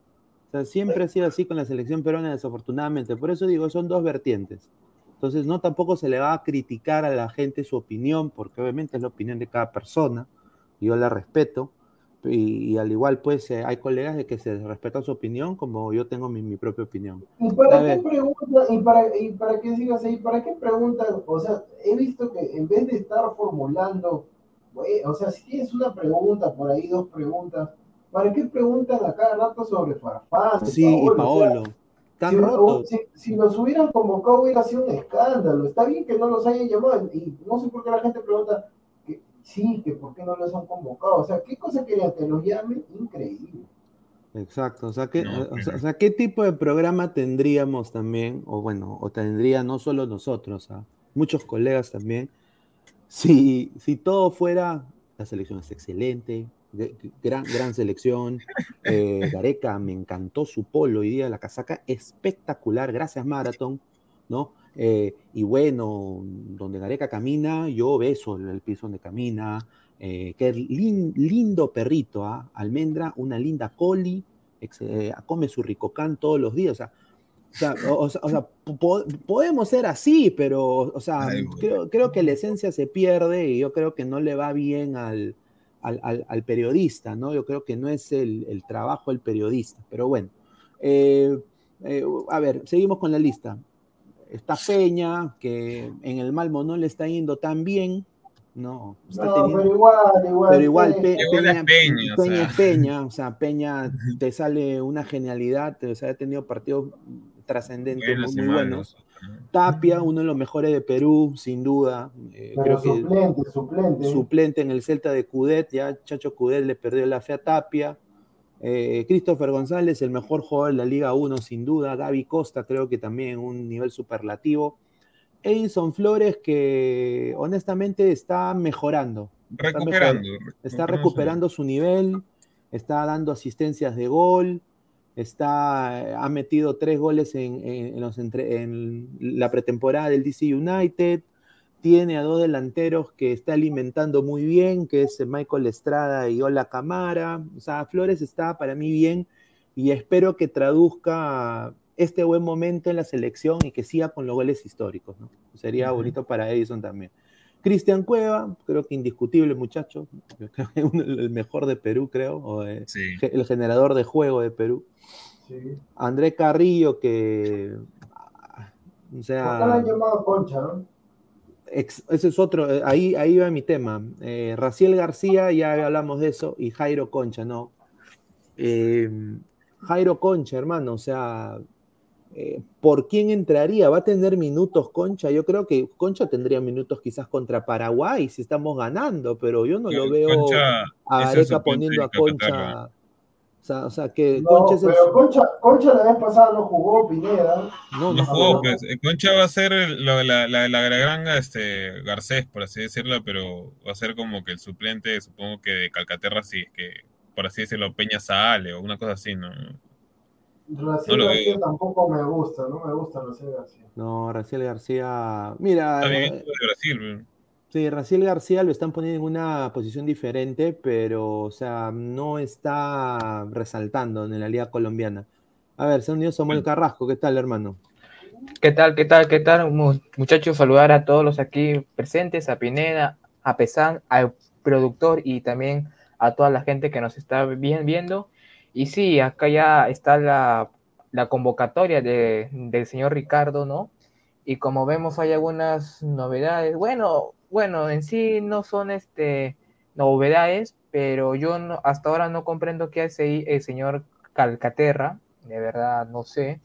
O sea, siempre ha sido así con la selección peruana, desafortunadamente. Por eso digo, son dos vertientes. Entonces, no tampoco se le va a criticar a la gente su opinión, porque obviamente es la opinión de cada persona, y yo la respeto. Y, al igual, pues, eh, hay colegas de que se respetan su opinión, como yo tengo mi, propia opinión. ¿Y para qué preguntan, y para, y para qué sigas ahí, para qué preguntan? O sea, he visto que en vez de estar formulando, o sea, si tienes una pregunta, por ahí dos preguntas, ¿para qué preguntan a cada rato sobre Farfán? Sí, y Paolo. si, Si, los hubieran convocado hubiera sido un escándalo. Está bien que no los hayan llamado y no sé por qué la gente pregunta, sí, que por qué no los han convocado. O sea, ¿qué cosa querían que los llamen? Increíble. Exacto, o sea, ¿qué, o, sea, ¿qué tipo de programa tendríamos también, o bueno, o tendría no solo nosotros, ¿ah? muchos colegas también, si, si todo fuera, la selección es excelente, gran, gran selección, eh, Gareca, me encantó su polo hoy día, la casaca espectacular, gracias Marathon, ¿no? Eh, y bueno, donde Gareca camina, yo beso el, piso donde camina. Eh, qué lindo perrito, ¿ah? almendra, una linda coli, eh, come su ricocán todos los días. O sea, podemos ser así, pero o sea, creo, que la esencia se pierde y yo creo que no le va bien al, al, periodista, ¿no? Yo creo que no es el, el trabajo del periodista, pero bueno. a ver, seguimos con la lista está Peña, que en el Malmo no le está yendo tan bien, ¿no? pero igual, igual. Pero igual, Peña, Peña, es Peña, o sea, [LAUGHS] Peña te sale una genialidad, o sea, ha tenido partidos trascendentes muy, buenos. Tapia, uno de los mejores de Perú, sin duda. Eh, creo suplente, que suplente. Suplente en el Celta de Cudet, ya Chacho Cudet le perdió la fe a Tapia. Eh, Christopher González, el mejor jugador de la Liga 1, sin duda. Gaby Costa, creo que también un nivel superlativo. Edison Flores, que honestamente está mejorando. Recuperando. Está, recuperando su nivel, está dando asistencias de gol, está, ha metido tres goles en, los en la pretemporada del DC United tiene a dos delanteros que está alimentando muy bien, que es Michael Estrada y Ola Camara. O sea, Flores está para mí bien y espero que traduzca este buen momento en la selección y que siga con los goles históricos. Sería bonito para Edison también. Cristian Cueva, creo que indiscutible muchacho, el mejor de Perú, creo, o el generador de juego de Perú. André Carrillo, que... O sea, llamado Concha, ¿no? Ese es otro, eh, ahí, ahí va mi tema. Eh, Raciel García, ya hablamos de eso, y Jairo Concha, ¿no? Eh, Jairo Concha, hermano, o sea, ¿por quién entraría? ¿Va a tener minutos Concha? Yo creo que Concha tendría minutos quizás contra Paraguay si estamos ganando, pero yo no lo veo a Areca poniendo a Concha o sea, que Concha pero Concha, Concha la vez pasada no jugó Pineda. No, no, jugó, pues. Eh, Concha va a ser la, la, la, la granja este, Garcés, por así decirlo, pero va a ser como que el suplente, supongo que de Calcaterra, sí, es que, por así decirlo, Peña sale o una cosa así, ¿no? Raciel García tampoco me gusta, no me gusta Raciel García. No, Raciel García, mira. Está bien, eh, de Brasil, Sí, Raciel García lo están poniendo en una posición diferente, pero, o sea, no está resaltando en la liga colombiana. A ver, se unió Samuel Carrasco, ¿qué tal, hermano? ¿Qué tal, qué tal, qué tal? Muchachos, saludar a todos los aquí presentes, a Pineda, a Pesan, al productor y también a toda la gente que nos está viendo. Y sí, acá ya está la, convocatoria del señor Ricardo, ¿no? Y como vemos hay algunas novedades. Bueno, bueno, en sí no son este, novedades, pero yo hasta ahora no comprendo qué hace el señor Calcaterra, de verdad no sé.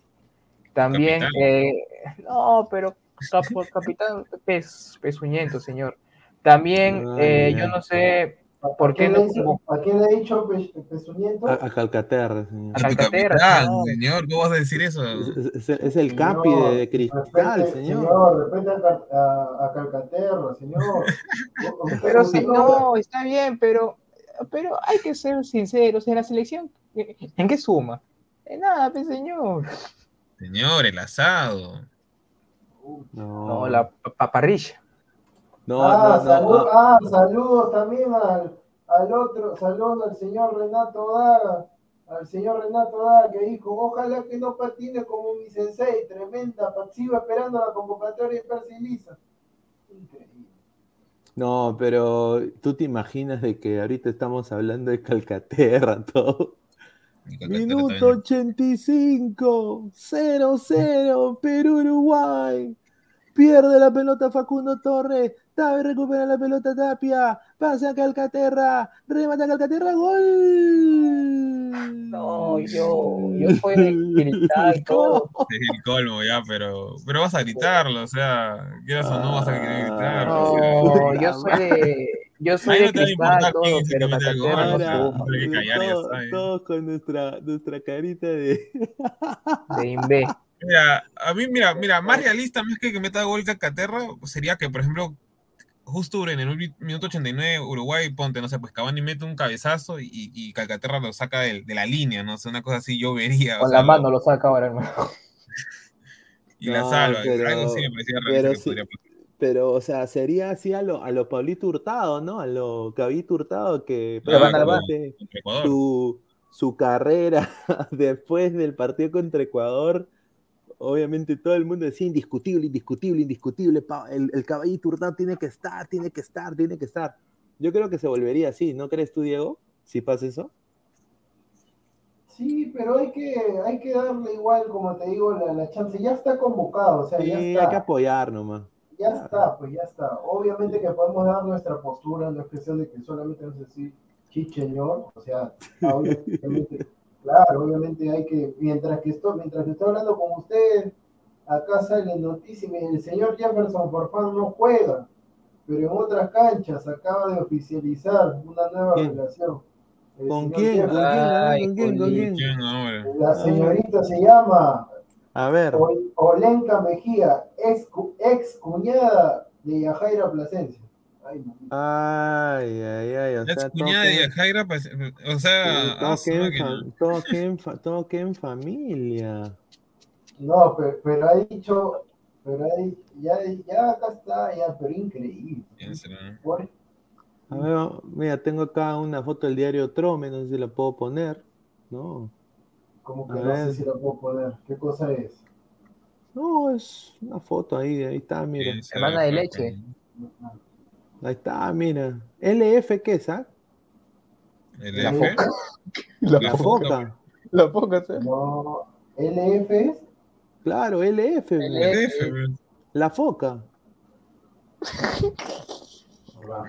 También, eh, no, pero [LAUGHS] capitán pez, pezuñento, señor. También, eh, yo no sé, ¿Por qué no? ¿A quién le ha dicho Pesuñento? A, Calcaterra, señor. A Calcaterra, señor, ¿cómo vas a decir eso? Es, el capi de, Cristal, señor. Señor, respeta a, a, Calcaterra, señor. [LAUGHS] pero si no, está bien, pero, pero hay que ser sinceros. En la selección, ¿en qué suma? En nada, pues, señor. Señor, el asado. No, no la paparrilla. No, ah, no, ah, saludos también al, al, otro, saludos al señor Renato Daga, al señor Renato Dá, que dijo, ojalá que no patine como mi sensei, tremenda, sigo esperando la convocatoria de Percy Lisa. Increíble. No, pero tú te imaginas de que ahorita estamos hablando de Calcaterra, [LAUGHS] todo. Minuto 85, 0-0, Perú-Uruguay. Pierde la pelota Facundo Torres. Tabe recupera la pelota Tapia. Pasa a Calcaterra. Remata a Calcaterra. ¡Gol! No, yo, yo [LAUGHS] fue gritar todo. Es el colmo ya, pero, pero vas a gritarlo, o sea, quieras o no vas a querer gritarlo. o sea. No, yo soy de. Yo soy Ahí de no cristal, todo, quién pero Calcaterra no o suma. todos con nuestra, nuestra carita de. De [LAUGHS] Inve. Mira, a mí, mira, mira, más realista, más que que meta gol Calcaterra, sería que, por ejemplo, justo en el minuto 89, Uruguay, ponte, no sé, pues Cavani mete un cabezazo y, y Calcaterra lo saca de, la línea, ¿no? O sea, una cosa así yo vería. o Con sea, la mano lo saca ahora, hermano. [LAUGHS] Y la No, salva. pero- algo así me parecía pero sí. podría. Pero, o sea, sería así a lo, a lo Pablito Hurtado, ¿no? A lo Cabito Hurtado que van al contra Ecuador. su, su carrera [LAUGHS] después del partido contra Ecuador, obviamente todo el mundo decía indiscutible, indiscutible, indiscutible, el, el caballito Hurtado tiene que estar, tiene que estar, tiene que estar. Yo creo que se volvería así, ¿no crees tú, Diego? Si pasa eso. Sí, pero hay que, hay que darle igual, como te digo, la, la chance. Ya está convocado, o sea, Sí, ya hay está. que apoyar nomás. Ya está, pues ya está. Obviamente que podemos dar nuestra postura, no es cuestión de que solamente nos decir chicheñor, o sea, [LAUGHS] obviamente, claro, obviamente hay que, mientras que estoy, mientras que estoy hablando con usted, acá sale noticia el señor Jefferson Farfán no juega, pero en otras canchas acaba de oficializar una nueva ¿Quién? relación. El ¿Con señor quién? ¿Con quién? Ay, ¿Con quién? ¿Con Juli. quién? ¿Quién ahora? La señorita se llama A ver, Olenka Mejía, ex, ex cuñada de Yajaira Plasencia. Ay, ay, ay, ay, o La sea, cuñada todo de pues, o sí, sea, todo ah, queda en que- fa- todo en fa- todo en familia. No, pero, pero ha dicho, pero ha di- ya, ya acá está, ya, pero increíble. A ver, mira, tengo acá una foto del diario Trome, no sé si la puedo poner. No, como que A no ver. sé si la puedo poner. ¿Qué cosa es? no, es una foto ahí, ahí está, mira. Semana de leche. Ahí está, mira. LF, ¿qué es? ah? ¿El La foca. La La foca. Lo pongo ¿eh? No, LF es. Claro, LF, LF. La foca.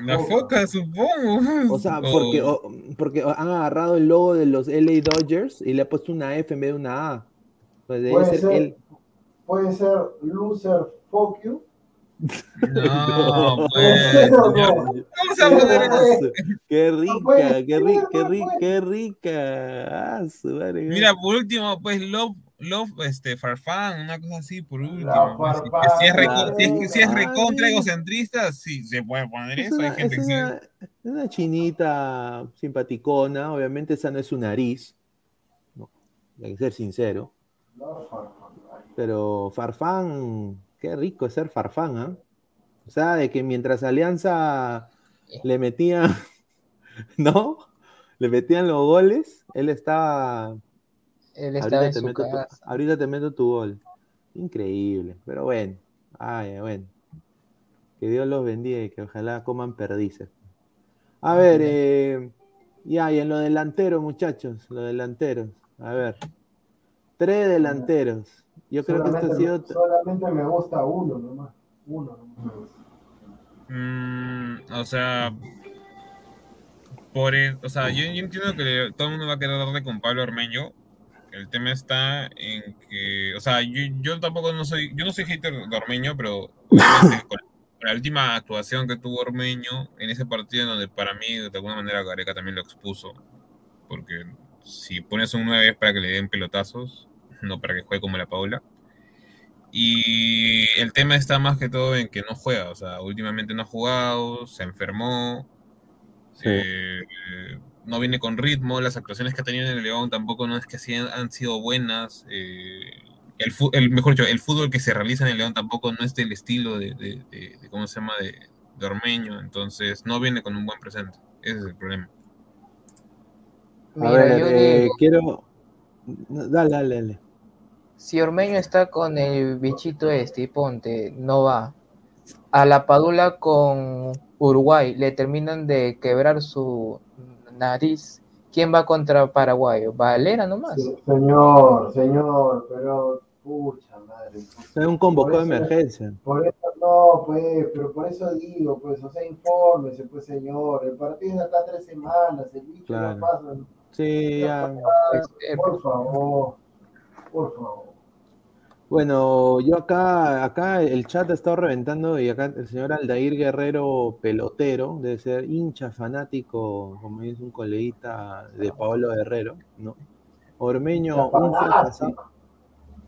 La foca, supongo. O sea, porque, o- porque han agarrado el logo de los LA Dodgers y le ha puesto una F en vez de una A. Pues debe Puede ser ser. el. Puede ser loser fuck you. No, No. [LAUGHS] pues. No, ya. no. A. Qué No rica, qué rica, qué no rica, qué rica. Ah, su madre. Mira, por último, pues Love, Love, este, Farfán, una cosa así, por último. La pues, si- Farfán, si, es reco- la si es, si es recontra egocentrista, sí, se puede poner Es eso. una, Hay gente es que sí. una- es una chinita simpaticona, obviamente esa no es su nariz, no, hay que ser sincero, pero Farfán, qué rico es ser Farfán, ¿ah? O sea, de que mientras Alianza le metían, [LAUGHS] ¿no? Le metían los goles, él estaba, Él estaba ahorita en te, su meto tu, casa. ahorita te meto tu gol. Increíble, pero bueno, ay, bueno. Que Dios los bendiga y que ojalá coman perdices. A ver, eh, ya, y en lo delantero, muchachos, lo delanteros. A ver, tres delanteros. Yo creo que esto ha sido. me, solamente me gusta uno nomás. Uno nomás. me gusta. Mm, o sea, por el- o sea, yo, yo entiendo que todo el mundo va a querer darle con Pablo Ormeño. El tema está en que, o sea, yo, yo tampoco no soy, yo no soy hater de Ormeño, pero obviamente [LAUGHS] con la última actuación que tuvo Ormeño en ese partido en donde para mí de alguna manera Gareca también lo expuso, porque si pones un 9 es para que le den pelotazos, no para que juegue como la Paula. Y el tema está más que todo en que no juega, o sea, últimamente no ha jugado, se enfermó, Sí. eh, no viene con ritmo, las actuaciones que ha tenido en el León tampoco no es que sí han, sido buenas. eh, el, el, mejor dicho, el fútbol que se realiza en el León tampoco no es del estilo de, de- de- de- ¿cómo se llama?, de, de Ormeño, entonces no viene con un buen presente, ese es el problema. A ver, eh, quiero. Dale, dale, dale. Si Ormeño está con el bichito este y ponte, no va. A la Padula con Uruguay le terminan de quebrar su nariz. ¿Quién va contra Paraguay? Valera nomás. Sí, Señor, señor, pero pucha madre. Es un convocado de Por eso- emergencia. Por eso no, pues, pero por eso digo, pues, o sea, infórmese, pues, señor. El partido es acá tres semanas, el bicho Claro. no pasa. Sí, ya. Eh, Por favor, por favor. Bueno, yo acá, acá el chat ha estado reventando y acá el señor Aldair Guerrero Pelotero, debe ser hincha fanático, como dice un coleguita de Paolo Guerrero, ¿no? Ormeño, un fracasado.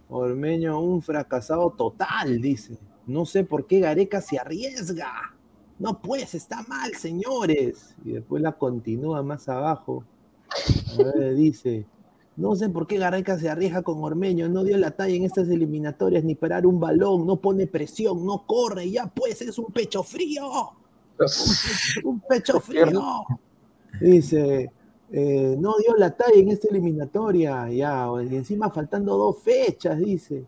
Ormeño, un fracasado total, dice. No sé por qué Gareca se arriesga. No, pues, está mal, señores. Y después la continúa más abajo. A ver, dice. No sé por qué Gareca se arriesga con Ormeño, no dio la talla en estas eliminatorias ni parar un balón, no pone presión, no corre, ya pues es un pecho frío, [LAUGHS] un pecho frío. Dice, eh, no dio la talla en esta eliminatoria, ya, y encima faltando dos fechas, dice.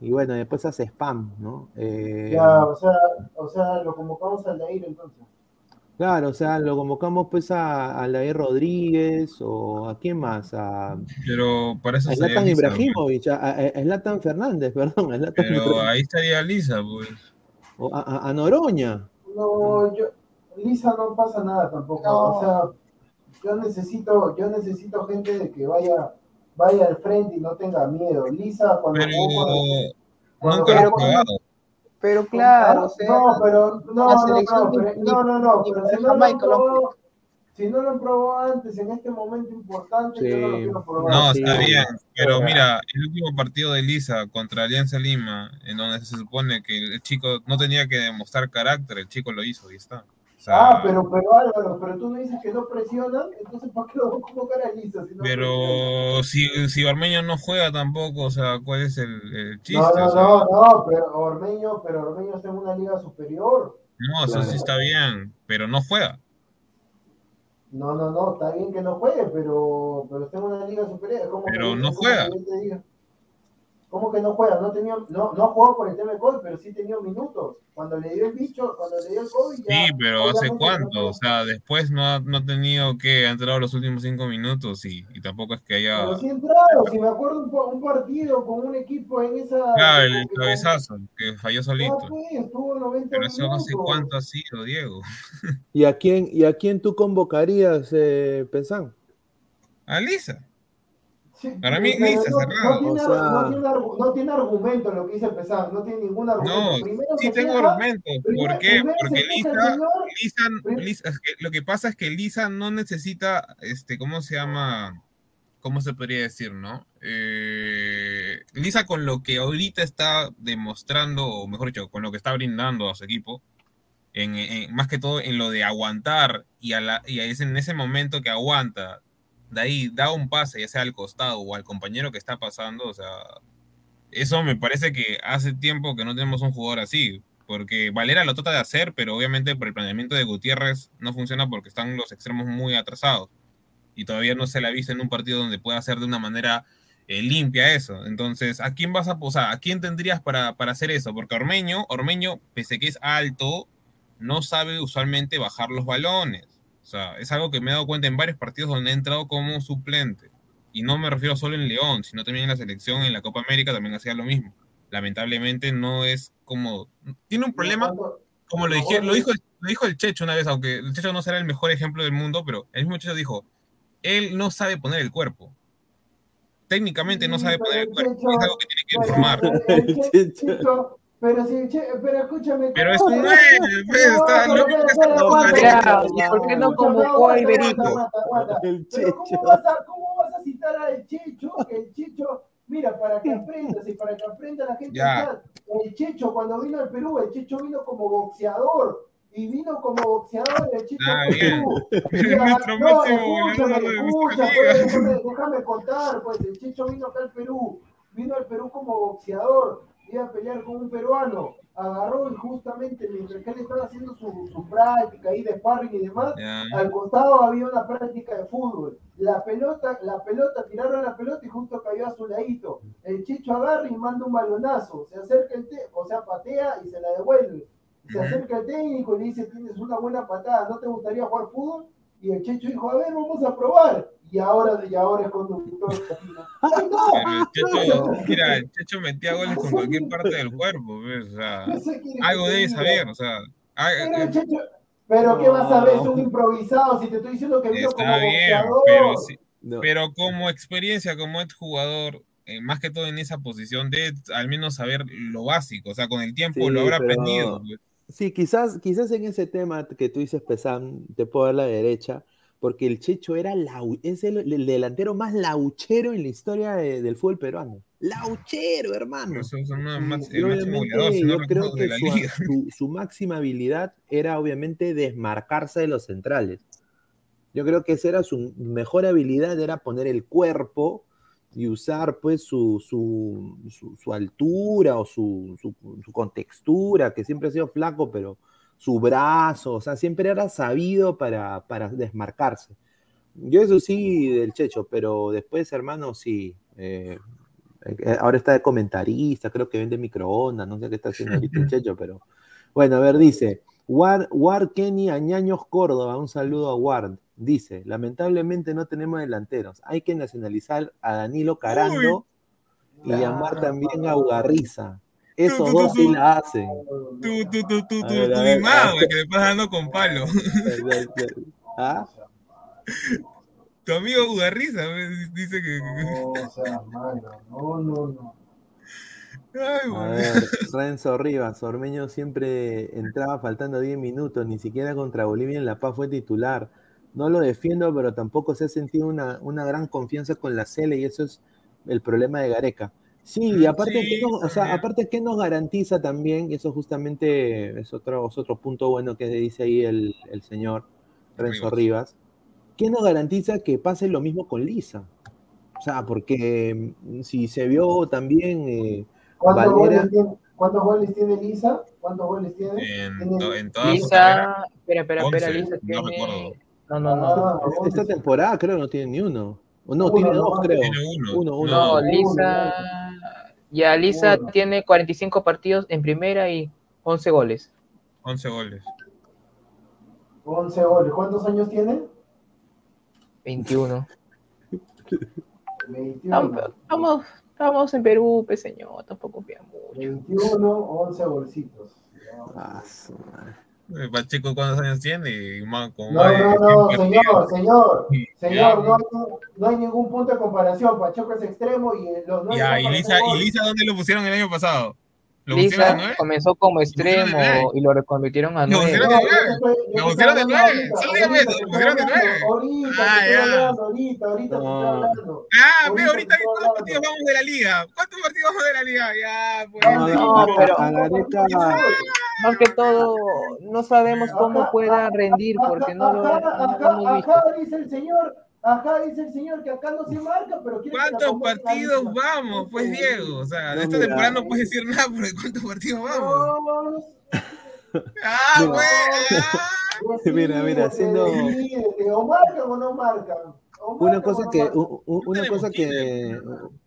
Y bueno, después hace spam, ¿no? Eh, Ya, o sea, o sea, lo convocamos al Nair entonces. Claro, o sea, lo convocamos pues a, a Laer Rodríguez o a quién más, a, Pero para eso a Zlatan. Ibrahimovic, a, a- a Zlatan Fernández, [LAUGHS] perdón, a Zlatan Pero Ibrahimovic. ahí estaría Lisa, pues. O a, a- a Noroña. No, yo, Lisa no pasa nada tampoco. No. O sea, yo necesito, yo necesito gente de que vaya, vaya al frente y no tenga miedo. Lisa cuando Pero cuando nunca lo he jugó con- jugado. Pero claro, o sea, no, pero no, la no, selección no, pero- no, no, no, pero si no lo probado, si no lo probado antes en este momento importante, yo no lo quiero probar. No, sí. está bien, pero mira, el último partido de Lisa contra Alianza Lima, en donde se supone que el chico no tenía que demostrar carácter, el chico lo hizo y está. Sea, Ah, pero, pero Álvaro, pero tú me dices que no presionan, entonces ¿para qué lo voy a convocar a Lisa? Si no presiona? pero si, si Ormeño no juega tampoco, o sea, ¿cuál es el, el chiste? No, no, O sea, no, no, pero Ormeño, pero Ormeño está en una liga superior. no, eso Claro. sí está bien, pero no juega. No, no, no, está bien que no juegue, pero, pero está en una liga superior. ¿Cómo Pero no juega. que yo te diga? ¿Cómo que no juega? No tenía, no, no jugó por el tema de COVID, pero sí tenía minutos. Cuando le dio el bicho, cuando le dio el COVID, ya. Sí, pero ¿hace cuánto? no O sea, después no ha, no ha tenido que, ha entrado los últimos cinco minutos y, y tampoco es que haya... Pero sí entraron, si me acuerdo un, partido con un equipo en esa. Claro, el cabezazo, que falló Ah, solito. pues, estuvo 90 Pero eso no sé minutos. cuánto ha sido, Diego. ¿Y a quién, y a quién tú convocarías, eh, Pensán? A Lisa. Sí, Para mí, pero Lisa, no, cerrado. No tiene, O sea- no, tiene, argu- no tiene argumento lo que dice Pesán, no tiene ningún argumento. No, Primero sí tengo argumentos. primero- ¿Por qué? Porque el Lisa, señor, Lisa, Lisa- es que lo que pasa es que Lisa no necesita, este, ¿cómo se llama? ¿Cómo se podría decir, no? Eh, Lisa con lo que ahorita está demostrando, o mejor dicho, con lo que está brindando a su equipo, en, en- más que todo en lo de aguantar y, a la, y es en ese momento que aguanta, de ahí da un pase, ya sea al costado o al compañero que está pasando, o sea, eso me parece que hace tiempo que no tenemos un jugador así, porque Valera lo trata de hacer, pero obviamente por el planeamiento de Gutiérrez no funciona porque están los extremos muy atrasados y todavía no se la ha en un partido donde pueda hacer de una manera eh, limpia eso. Entonces, ¿a quién vas a posar? ¿A quién tendrías para, para hacer eso? Porque Ormeño, Ormeño, pese que es alto, no sabe usualmente bajar los balones. O sea, es algo que me he dado cuenta en varios partidos donde ha entrado como suplente. Y no me refiero solo en León, sino también en la selección, en la Copa América también hacía lo mismo. Lamentablemente no es como... Tiene un problema, como lo, dije, lo, dijo, lo dijo el Checho una vez, aunque el Checho no será el mejor ejemplo del mundo, pero el mismo Checho dijo, él no sabe poner el cuerpo. Técnicamente no sabe pero poner el cuerpo, es algo que tiene que informar. pero Pero sí, che, pero escúchame. Pero es ¿cómo un nueve, pues, no, está pero loco espera, que espera, está aguanta, jugando. Ya, aguanta, ¿y por qué no convocó a aguanta. El Checho. ¿cómo vas, a, ¿cómo vas a citar al Checho? Que el Checho, mira, para que aprendas y para que aprenda la gente. Ya. El Checho, cuando vino al Perú, el Checho vino como boxeador. Y vino como boxeador el Checho Ah, al bien. Nuestro máximo escúchame, déjame, déjame contar, pues el Checho vino acá al Perú, vino al Perú como boxeador, iba a pelear con un peruano, agarró y justamente mientras que él estaba haciendo su, su práctica ahí de sparring y demás, al costado había una práctica de fútbol. La pelota, la pelota, tiraron la pelota y justo cayó a su ladito. El Chicho agarra y manda un balonazo. Se acerca el té, o sea, patea y se la devuelve. Se acerca el técnico y le dice, tienes una buena patada, ¿no te gustaría jugar fútbol? Y el Chicho dijo, a ver, vamos a probar. Y ahora, y ahora es conductor [LAUGHS] Checho, [LAUGHS] mira, el Checho metía goles con cualquier parte del cuerpo, pues, o sea, ¿Qué se quiere que algo debe saber, o sea, Pero, eh, Checho- pero ¿qué vas a ver? Es un improvisado. Si te estoy diciendo que vino como bien, boxeador. pero sí, No. pero como experiencia, como ex jugador, eh, más que todo en esa posición, de al menos saber lo básico, o sea, con el tiempo Sí, lo habrá pero- aprendido. pues. Sí, quizás, quizás en ese tema que tú dices, Pesán, te puedo dar la derecha, porque el Checho era es el, el delantero más lauchero en la historia de- del fútbol peruano. Lauchero, hermano. Eso es una Y- más- y el máximo obviamente goleador, si no yo creo que su, liga. su- su máxima habilidad era obviamente desmarcarse de los centrales. Yo creo que esa era su mejor habilidad, era poner el cuerpo y usar pues su, su, altura o su, su, su contextura, que siempre ha sido flaco, pero su brazo, o sea, siempre era sabido para, para desmarcarse. Yo eso sí del Checho, pero después, hermano, sí. eh, eh, ahora está de comentarista, creo que vende microondas, no sé qué está haciendo ahorita el Checho, pero bueno, a ver, dice, Ward, Ward Kenny Añaños Córdoba, un saludo a Ward. Dice, lamentablemente no tenemos delanteros, hay que nacionalizar a Danilo Carando y llamar también a Ugarriza. Esos tú, dos tú, sí tú. la hacen. Tú, tú, tú, tú, ver, tú que le estás dando con palo. [LAUGHS] ¿Ah? Tu amigo Ugarriza dice que. No, o sea, no, no, no. Ay, A ver, [LAUGHS] Renzo Rivas, Ormeño siempre entraba faltando 10 minutos, ni siquiera contra Bolivia en La Paz fue titular. No lo defiendo, pero tampoco se ha sentido una, una gran confianza con la Cele y eso es el problema de Gareca. Sí, y aparte, Sí, ¿qué nos, o sea, aparte, ¿qué nos garantiza también? Y eso justamente es otro, es otro punto bueno que dice ahí el, el señor Renzo Rivas. Rivas. ¿Qué nos garantiza que pase lo mismo con Lisa? O sea, porque mm, si se vio también... eh, ¿Cuántos Valera. goles, tiene, ¿Cuántos goles tiene Lisa? ¿Cuántos goles tiene? En, Tiene- to- en toda su carrera, Lisa, espera, espera, espera, 11, Lisa no tiene. recuerdo. No, no, no. Ah, Esta temporada creo no tiene ni uno. O no, Uno tiene dos, creo. Tiene uno. Uno, uno. No, Uno, Lisa. Ya, Lisa Uno. tiene 45 partidos en primera y 11 goles. 11 goles. 11 goles. ¿Cuántos años tiene? 21. 21. Estamos, estamos, estamos en Perú, pe señor, tampoco pida mucho. 21, 11 bolsitos. Ah, su madre. Eh, Pacheco, ¿cuántos años tiene? Y más- con No, no, 100 no, señor, señor, señor, no, hay- no hay ningún punto de comparación. Pacheco es extremo y los nueve Ya, y Lisa, ¿y. Lisa dónde lo pusieron el año pasado? ¿Lo pusieron de Lisa nueve? comenzó como extremo y lo reconvirtieron a Lo 9. pusieron No, de yo nueve. te estoy- yo Lo pusieron de estoy nueve. hablando Solo ahorita, dígame eso, ahorita lo te pusieron de estoy nueve. hablando, Ahorita, Ah, te estoy ya. hablando, ahorita, ahorita. Ah, ve, Ahorita ahorita, te estoy ¿cuántos partidos vamos de la liga? ¿Cuántos partidos vamos de la liga? Ya, pues. No, pero- Más que todo, no sabemos cómo pueda rendir porque no lo, hemos visto. dice el señor, ajá, dice el señor que acá no se marca, pero quiere ¿Cuántos partidos vamos, pues, Diego? O sea, de No, esta mira. temporada no puedes decir nada porque ¿cuántos partidos vamos? Ah, Mira. güey. ah. Mira, mira, haciendo- O marcan o no marcan. O una cosa que, una cosa que,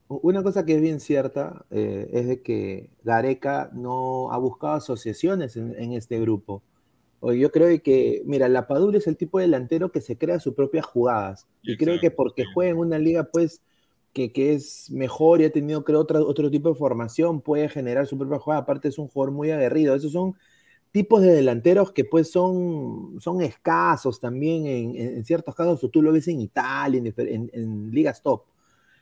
una cosa que es bien cierta eh, es de que Gareca no ha buscado asociaciones en, en este grupo. Yo creo que, mira, la Padula es el tipo de delantero que se crea sus propias jugadas. Y creo que porque juega en una liga, pues, que, que es mejor y ha tenido, creo, otra, otro tipo de formación, puede generar su propia jugada. Aparte, es un jugador muy aguerrido. Esos son tipos de delanteros que, pues, son, son escasos también en, ciertos casos. Tú lo ves en Italia, en, difer- en- en ligas top.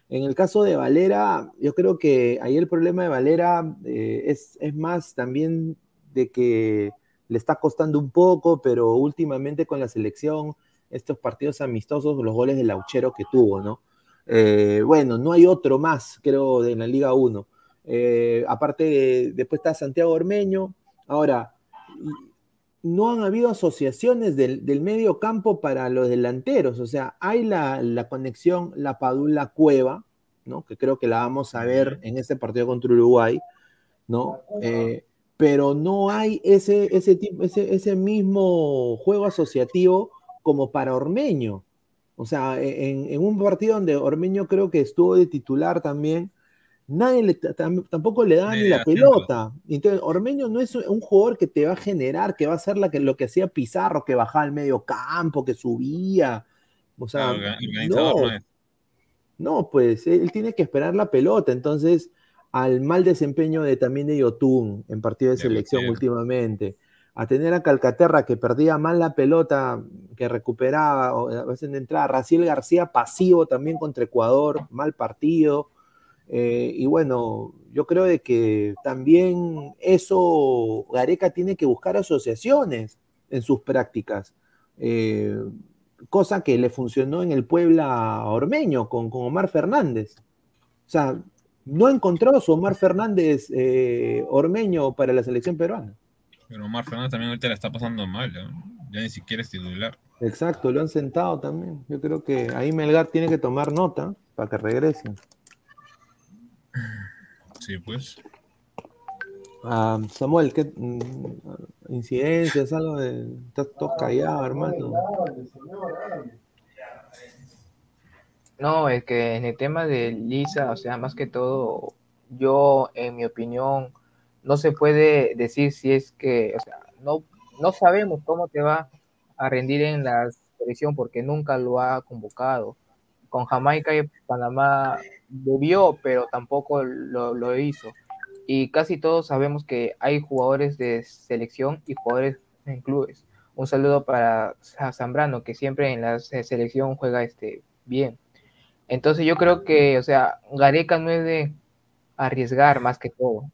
En el caso de Valera, yo creo que ahí el problema de Valera eh, es, es más también de que le está costando un poco, pero últimamente con la selección, estos partidos amistosos, los goles de Lauchero que tuvo, ¿no? Eh, bueno, no hay otro más, creo, de en la Liga 1. Eh, aparte, después está Santiago Ormeño. Ahora, no han habido asociaciones del, del medio campo para los delanteros. O sea, hay la, la conexión La Padula Cueva, ¿no? que creo que la vamos a ver en este partido contra Uruguay. ¿no? Eh, pero no hay ese, ese, tipo, ese, ese mismo juego asociativo como para Ormeño. O sea, e, en, en, un partido donde Ormeño creo que estuvo de titular también, nadie le, tampoco le da ni la pelota. Entonces, Ormeño no es un jugador que te va a generar, que va a hacer la que, lo que hacía Pizarro, que bajaba al medio campo, que subía. O sea, no, no, pues él tiene que esperar la pelota. Entonces, al mal desempeño de también de Yotun en partido de selección últimamente, a tener a Calcaterra que perdía mal la pelota, que recuperaba, o a veces de entrada, Raciel García pasivo también contra Ecuador, mal partido. Eh, y bueno, yo creo de que también eso, Gareca tiene que buscar asociaciones en sus prácticas. Eh, cosa que le funcionó en el Puebla Ormeño con, con Omar Fernández. O sea, no ha encontrado su Omar Fernández eh, Ormeño para la selección peruana. Pero Omar Fernández también ahorita la está pasando mal, ya ni siquiera es titular. Exacto, lo han sentado también. Yo creo que ahí Melgar tiene que tomar nota para que regresen. Sí, pues. Ah, Samuel, ¿qué mm, incidencias, algo de. Estás todo callado, hermano. No, es que en el tema de Lisa, o sea, más que todo, yo, en mi opinión, no se puede decir si es que, o sea, no, no sabemos cómo te va a rendir en la selección porque nunca lo ha convocado. Con Jamaica y Panamá debió, pero tampoco lo, lo hizo y casi todos sabemos que hay jugadores de selección y jugadores en clubes. Un saludo para Zambrano, que siempre en la selección juega este, bien. Entonces yo creo que, o sea, Gareca no es de arriesgar más que todo.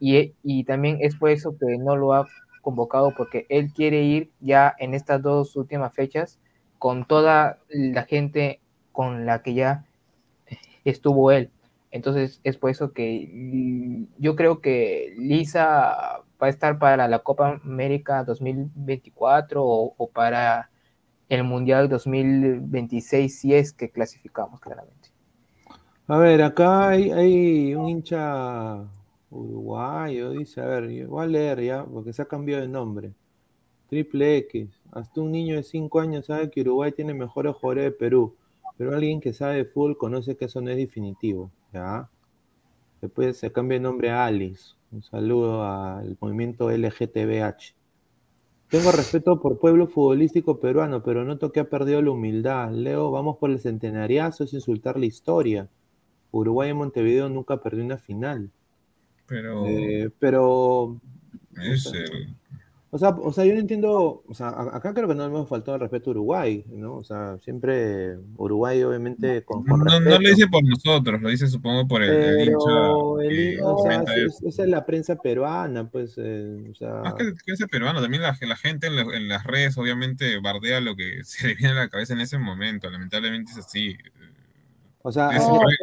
Y, y también es por eso que no lo ha convocado, porque él quiere ir ya en estas dos últimas fechas con toda la gente con la que ya estuvo él. Entonces es por eso que yo creo que Lisa va a estar para la Copa América 2024 o, para el Mundial 2026 si es que clasificamos claramente. A ver, acá hay, un hincha uruguayo, dice, a ver, voy a leer ya, porque se ha cambiado de nombre. Triple X, hasta un niño de 5 años sabe que Uruguay tiene mejores jugadores de Perú, pero alguien que sabe de fútbol conoce que eso no es definitivo. Después se cambia el nombre a Alice. Un saludo al movimiento LGTBH. Tengo respeto por pueblo futbolístico peruano, pero noto que ha perdido la humildad. Leo, vamos por el centenariazo, es insultar la historia. Uruguay en Montevideo nunca perdió una final. Pero. Eh, pero. O sea, o sea, yo no entiendo, o sea, acá creo que no hemos faltado el respeto a Uruguay, ¿no? O sea, siempre Uruguay obviamente con, no, no, lo dice por nosotros, lo dice supongo por el, el hincha. o sea, esa es la prensa peruana, pues, eh, o sea... Más que la prensa peruana, también la, la gente en, en, las redes obviamente bardea lo que [LAUGHS] se le viene a la cabeza en ese momento, lamentablemente es así. O sea,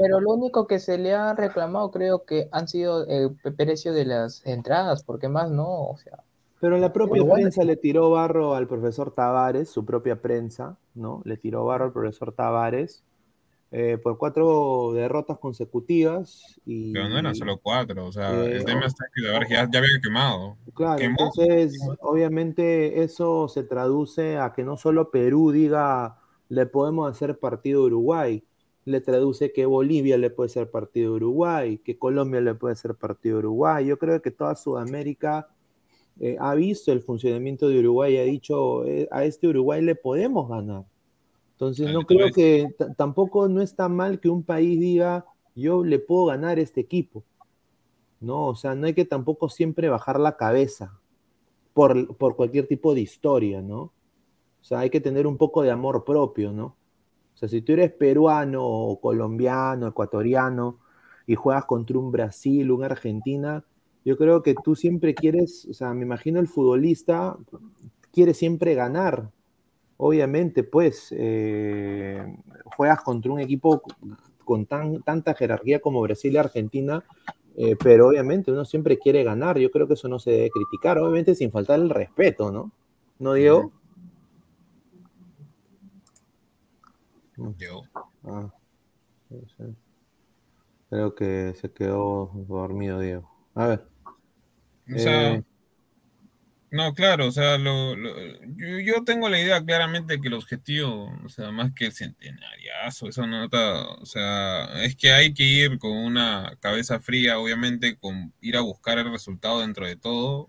pero lo único que se le ha reclamado creo que han sido el precio de las entradas, porque más no, o sea... Pero la propia prensa le tiró barro al profesor Tavares, su propia prensa, ¿no? Le tiró barro al profesor Tavares eh, por cuatro derrotas consecutivas. Y, Pero no eran solo cuatro, o sea, el eh, tema está que ya, ya había quemado. Claro, entonces, obviamente, eso se traduce a que no solo Perú diga le podemos hacer partido a Uruguay, le traduce que Bolivia le puede ser partido a Uruguay, que Colombia le puede ser partido a Uruguay. Yo creo que toda Sudamérica eh, ha visto el funcionamiento de Uruguay y ha dicho, eh, a este Uruguay le podemos ganar. Entonces no creo que tampoco no está mal que un país diga, yo le puedo ganar a este equipo. No, o sea, no hay que tampoco siempre bajar la cabeza por, por cualquier tipo de historia, ¿no? O sea, hay que tener un poco de amor propio, ¿no? O sea, si tú eres peruano o colombiano, ecuatoriano y juegas contra un Brasil, un Argentina, yo creo que tú siempre quieres, o sea, me imagino el futbolista quiere siempre ganar. Obviamente, pues, eh, juegas contra un equipo con tan, tanta jerarquía como Brasil y Argentina, eh, pero obviamente uno siempre quiere ganar. Yo creo que eso no se debe criticar, obviamente sin faltar el respeto, ¿no? ¿No, Diego? Diego. Ah, creo que se quedó dormido, Diego. A ver. O sea, Eh, no, claro, o sea, lo, lo- yo, yo tengo la idea claramente que el objetivo, o sea, más que el centenariazo, esa nota, o sea, es que hay que ir con una cabeza fría, obviamente, con ir a buscar el resultado dentro de todo,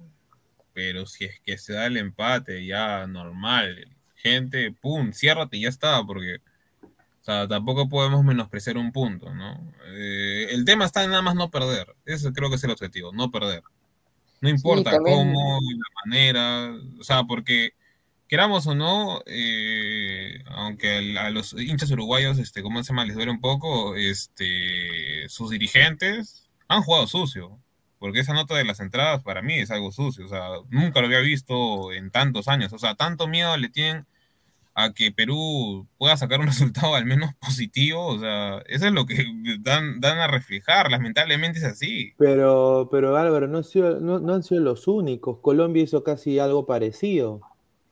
pero si es que se da el empate, ya normal, gente, pum, ciérrate y ya está, porque, o sea, tampoco podemos menospreciar un punto, ¿no? Eh, el tema está en nada más no perder, eso creo que es el objetivo, no perder. No importa también- cómo, la manera, o sea, porque queramos o no, eh, aunque a los hinchas uruguayos, este, como se llama, les duele un poco, este, sus dirigentes han jugado sucio, porque esa nota de las entradas para mí es algo sucio, o sea, nunca lo había visto en tantos años, o sea, tanto miedo le tienen a que Perú pueda sacar un [LAUGHS] resultado al menos positivo, o sea, eso es lo que dan, dan a reflejar, lamentablemente es así. pero, pero Álvaro, no, no, no han sido los únicos. Colombia hizo casi algo parecido.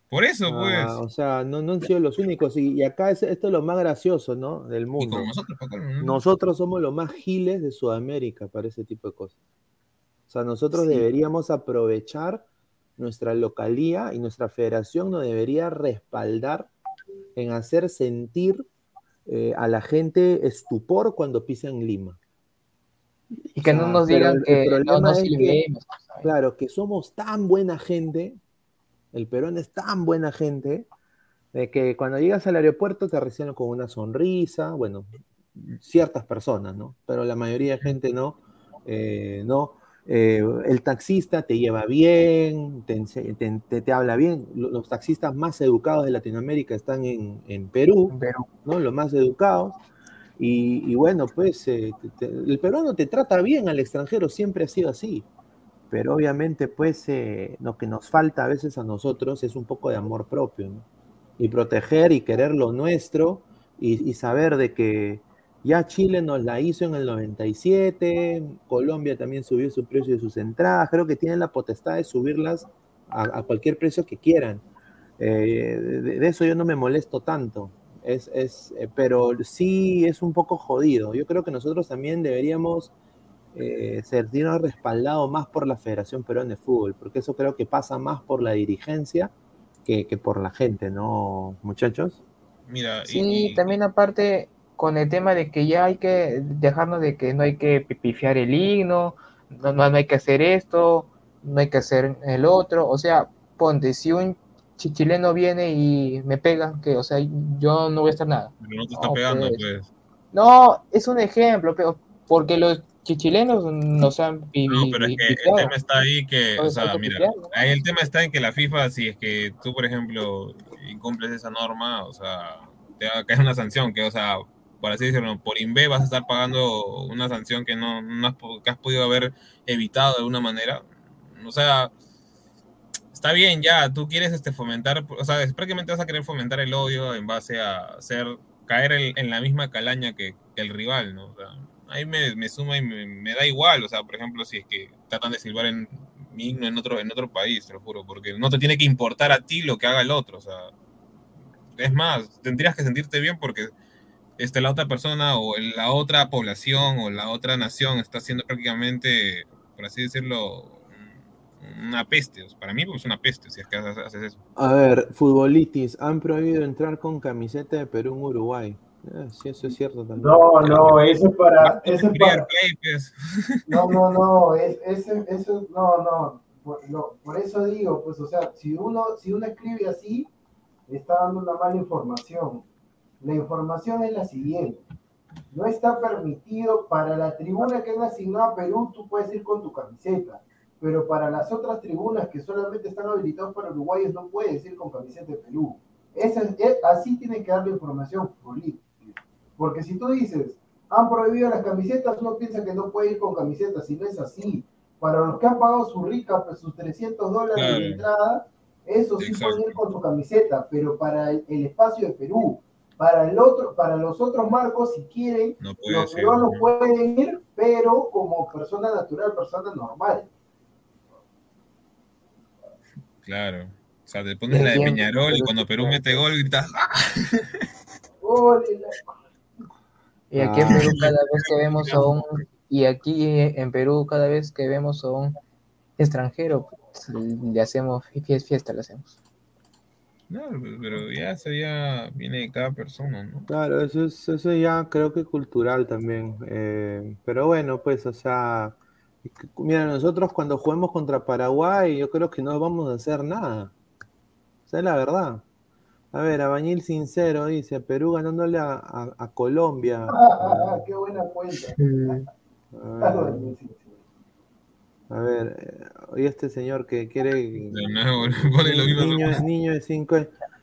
Por eso, Ah, pues. o sea, no, no han sido los únicos. Y, y acá es, esto es lo más gracioso, ¿no? Del Y mundo. nosotros, Paco, ¿no? Nosotros somos los más giles de Sudamérica para ese tipo de cosas. O sea, nosotros Sí. deberíamos aprovechar nuestra localía y nuestra federación nos debería respaldar en hacer sentir eh, a la gente estupor cuando pisan Lima. Y que O no nos digan que no nos es que- silbemos. Claro, que somos tan buena gente, el Perón es tan buena gente, de que cuando llegas al aeropuerto te reciben con una sonrisa, bueno, ciertas personas, ¿no? Pero la mayoría de gente no, eh, no. Eh, el taxista te lleva bien, te, habla bien. Lo- Los taxistas más educados de Latinoamérica están en, en Perú, Pero ¿no? Los más educados. Y, y bueno, pues eh, te- te- el peruano te trata bien al extranjero, siempre ha sido así. Pero obviamente, pues eh, lo que nos falta a veces a nosotros es un poco de amor propio, ¿no? Y proteger y querer lo nuestro y, y saber de que ya Chile nos la hizo en el 97, Colombia también subió su precio de sus entradas, creo que tienen la potestad de subirlas a, a cualquier precio que quieran. Eh, de, de eso yo no me molesto tanto. Es, es, eh, pero sí es un poco jodido. Yo creo que nosotros también deberíamos eh, sentirnos respaldados más por la Federación Peruana de Fútbol, porque eso creo que pasa más por la dirigencia que, que por la gente, ¿no, muchachos? Mira, y- Sí, y- también aparte con el tema de que ya hay que dejarnos de que no hay que pi- pifiar el himno, no, no, no hay que hacer esto, no hay que hacer el otro, o sea, ponte, si un chi- chileno viene y me pega, que, o sea, yo no voy a hacer nada. pero no te está No, pegando, pues. pues. No, es un ejemplo, pero porque los chi- chilenos nos han pi- No, pero es que el tema está ahí que, o sea, mira, ahí el tema está en que la FIFA, si es que tú, por ejemplo, incumples esa norma, o sea, te va a caer una sanción que, o sea, por así decirlo, por INVE vas a estar pagando una sanción que no, has, que has podido haber evitado de alguna manera. O sea, está bien ya, tú quieres este, fomentar, o sea, prácticamente vas a querer fomentar el odio en base a hacer, caer en, en la misma calaña que, el rival, ¿no? O sea, ahí me, me suma y me, da igual, o sea, por ejemplo, si es que tratan de silbar en mi en otro, en otro país, te lo juro, porque no te tiene que importar a ti lo que haga el otro, o sea, es más, tendrías que sentirte bien porque este, la otra persona o la otra población o la otra nación está haciendo prácticamente, por así decirlo, un- una peste. Para mí pues, es una peste si es que haces, eso. A ver, futbolitis, han prohibido entrar con camiseta de Perú en Uruguay. Eh, sí, eso es cierto también. No, no, ese es para, ese es para, pues. no, no, no, es, ese, eso, no, no, por, no, por eso digo, pues, o sea, si uno, si uno escribe así, está dando una mala información. La información es la siguiente. No está permitido para la tribuna que es asignada a Perú, tú puedes ir con tu camiseta, pero para las otras tribunas que solamente están habilitadas para uruguayos, no puedes ir con camiseta de Perú. Esa es- es- así tiene que dar la información política. Porque si tú dices, han prohibido las camisetas, uno piensa que no puede ir con camisetas, y no es así. Para los que han pagado su rica, pues sus 300 dólares Claro. de entrada, eso sí Exacto. pueden ir con su camiseta, pero para el, el espacio de Perú, para el otro, para los otros marcos, si quieren, No puede los ser. peruanos ¿no? pueden ir, pero como persona natural, persona normal. Claro. O sea, te pones la de Peñarol y cuando Perú mete gol gritas ¡Ah! Y aquí en Ah. Perú cada vez que vemos a un, y aquí en Perú cada vez que vemos a un extranjero, pues, le hacemos fiesta le hacemos. No, pero ya eso ya viene de cada persona, ¿no? Claro, eso es, eso ya creo que cultural también. eh, pero bueno, pues, o sea, mira, nosotros cuando juguemos contra Paraguay, yo creo que no vamos a hacer nada. Esa es la verdad. A ver, Abañil Sincero dice, Perú ganándole a, a- a Colombia. Qué buena cuenta. A ver, a ver, eh, oye este señor que quiere... [LAUGHS] De nuevo, [LAUGHS] pone lo mismo. Niño, niño de 5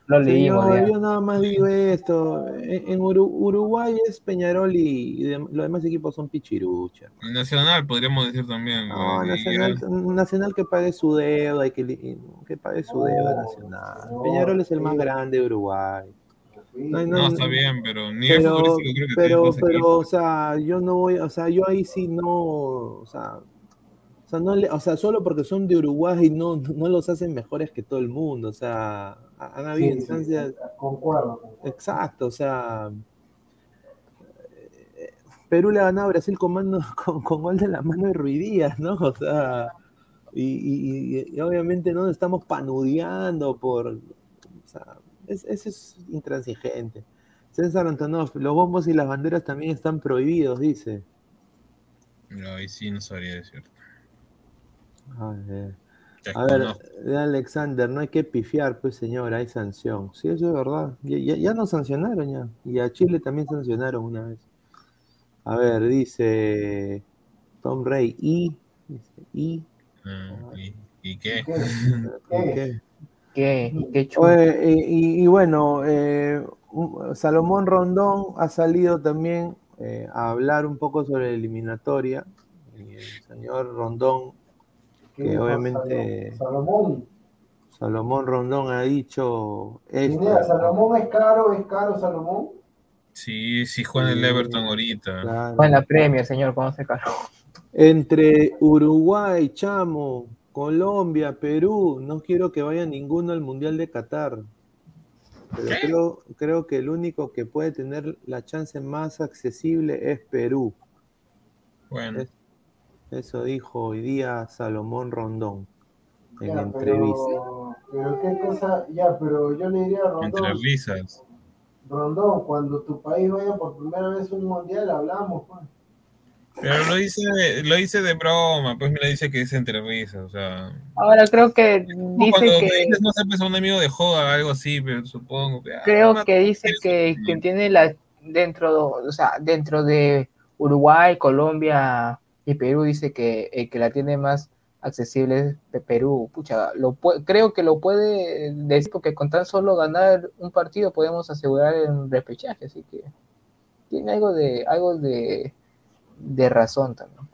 Lo leímos. Señor, yo nada más digo esto. En, en Uru- Uruguay es Peñarol y, y de- los demás equipos son pichirucha. Nacional, podríamos decir también. No, y Nacional, Nacional que pague su deuda, hay que, li- que pague su deuda Nacional. no, Peñarol es el más grande de Uruguay. No, No, no, está bien, pero nivel Pero, creo que pero, pero, o sea, yo no voy, o sea, yo ahí sí no, o sea, o sea, no le- o sea, solo porque son de Uruguay no, no los hacen mejores que todo el mundo, o sea, han habido instancias, Concuerdo. exacto, o sea, eh, Perú le ha ganado a Brasil con, mano, [LAUGHS] con, con gol de la mano de Ruidías, ¿no? O sea, y, y- y- obviamente no nos estamos panudeando por, o sea, es- eso es intransigente. César Antonov, los bombos y las banderas también están prohibidos, dice. No, ahí sí no sabría decir. A ver, a de Alexander, no hay que pifiar, pues señor, hay sanción. Sí, eso es verdad. Ya, ya, ya nos sancionaron ya. Y a Chile también sancionaron una vez. A ver, dice Tom Rey, y, dice, y, Ah, ¿Y, y qué? ¿Qué? [LAUGHS] ¿y qué? Qué, qué chulo. Oye, y, bueno, eh, Salomón Rondón ha salido también eh, a hablar un poco sobre la eliminatoria. Y el señor Rondón, ¿Qué que obviamente Salomón. Salomón Rondón ha dicho Salomón es caro, es caro Salomón. Sí, sí juega en el Everton ahorita. claro. Buena premio, señor, cuando se caro. Entre Uruguay, Chamo, Colombia, Perú, no quiero que vaya ninguno al Mundial de Qatar. Pero creo, creo que el único que puede tener la chance más accesible es Perú. Bueno, Es- Eso dijo hoy día Salomón Rondón en Ya, entrevista. pero, pero qué cosa, ya, pero yo le diría a entre Rondón, risas. Rondón, cuando tu país vaya por primera vez a un mundial, hablamos, pues. Pero lo dice, lo dice de broma, pues me lo dice que es entre risas, o sea. Ahora creo que dice cuando me que dices, no sé, pues un amigo de joda, algo así, pero supongo que. ah, creo que dice que, que tiene la dentro, o sea, dentro de Uruguay, Colombia y Perú dice que el que la tiene más accesible es de Perú. Pucha, lo creo que lo puede decir porque con tan solo ganar un partido podemos asegurar el repechaje, así que tiene algo de algo de, de razón también.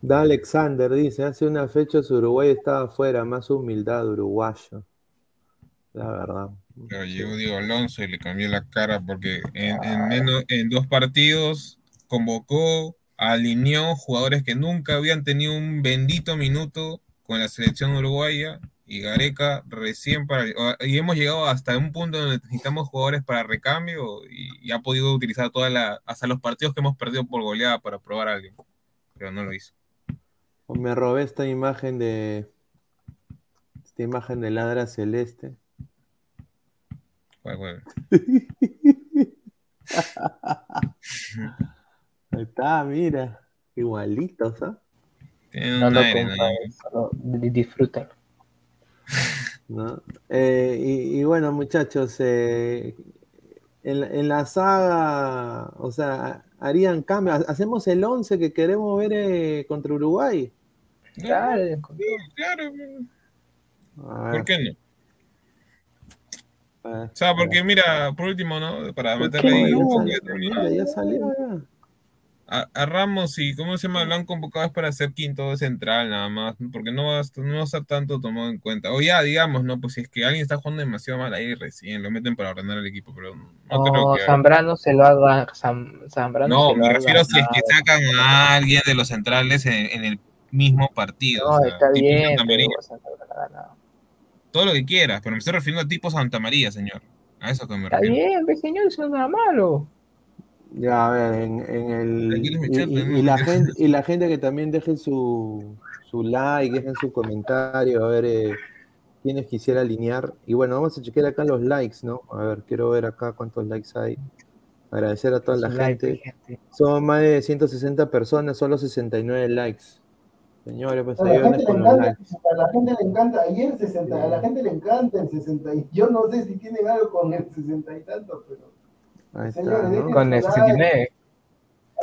Da Alexander dice, hace unas fechas Uruguay estaba afuera, más humildad uruguayo. La verdad. Pero llegó Diego Alonso y le cambió la cara porque en, en menos, en dos partidos convocó, alineó jugadores que nunca habían tenido un bendito minuto con la selección uruguaya y Gareca recién para y hemos llegado hasta un punto donde necesitamos jugadores para recambio y, y ha podido utilizar toda la hasta los partidos que hemos perdido por goleada para probar a alguien, pero no lo hizo. O me robé esta imagen de esta imagen de ladra celeste. Bueno, bueno. [LAUGHS] [LAUGHS] Ahí está, mira. Igualitos, ¿ah? No lo nada más. solo di- disfrútalo. ¿no? Eh, y, y bueno, muchachos, eh, en, la- en la saga, o sea, harían cambios. Hacemos el 11 que queremos ver eh, contra Uruguay. Claro, Claro, ¿por qué no? O sea, porque mira, por último, ¿no? Para ¿Por meterle ahí ya salió, ya. A, a Ramos y ¿cómo se llama? Lo han convocado es para ser quinto de central nada más, porque no va, a, no va a estar tanto tomado en cuenta. O ya, digamos, ¿no? Pues si es que alguien está jugando demasiado mal ahí recién, lo meten para ordenar el equipo, pero no, creo No, que... Zambrano se lo haga. Zam- Zambrano No, se me refiero si es que sacan a alguien de los centrales en, en el mismo partido. No, o sea, está bien. Todo lo que quieras, pero me estoy refiriendo a tipo Santa María, señor. A eso que me Está refiero. bien, señor, eso no es nada malo. Ya, a ver, en, en el. Y, y- y la [LAUGHS] gente, y la gente que también deje su, su like, dejen su comentario, a ver eh, quiénes quisiera alinear. Y bueno, vamos a chequear acá los likes, ¿no? A ver, quiero ver acá cuántos likes hay. Agradecer a toda la like, gente. Son más de 160 personas, solo 69 likes. Señores, pues A la, gente le con los encanta, likes. a la gente le encanta, ayer 60, a la gente le encanta el 60, y yo no sé si tienen algo con el 60 y tanto, pero Ahí está, ¿no? Con el 69.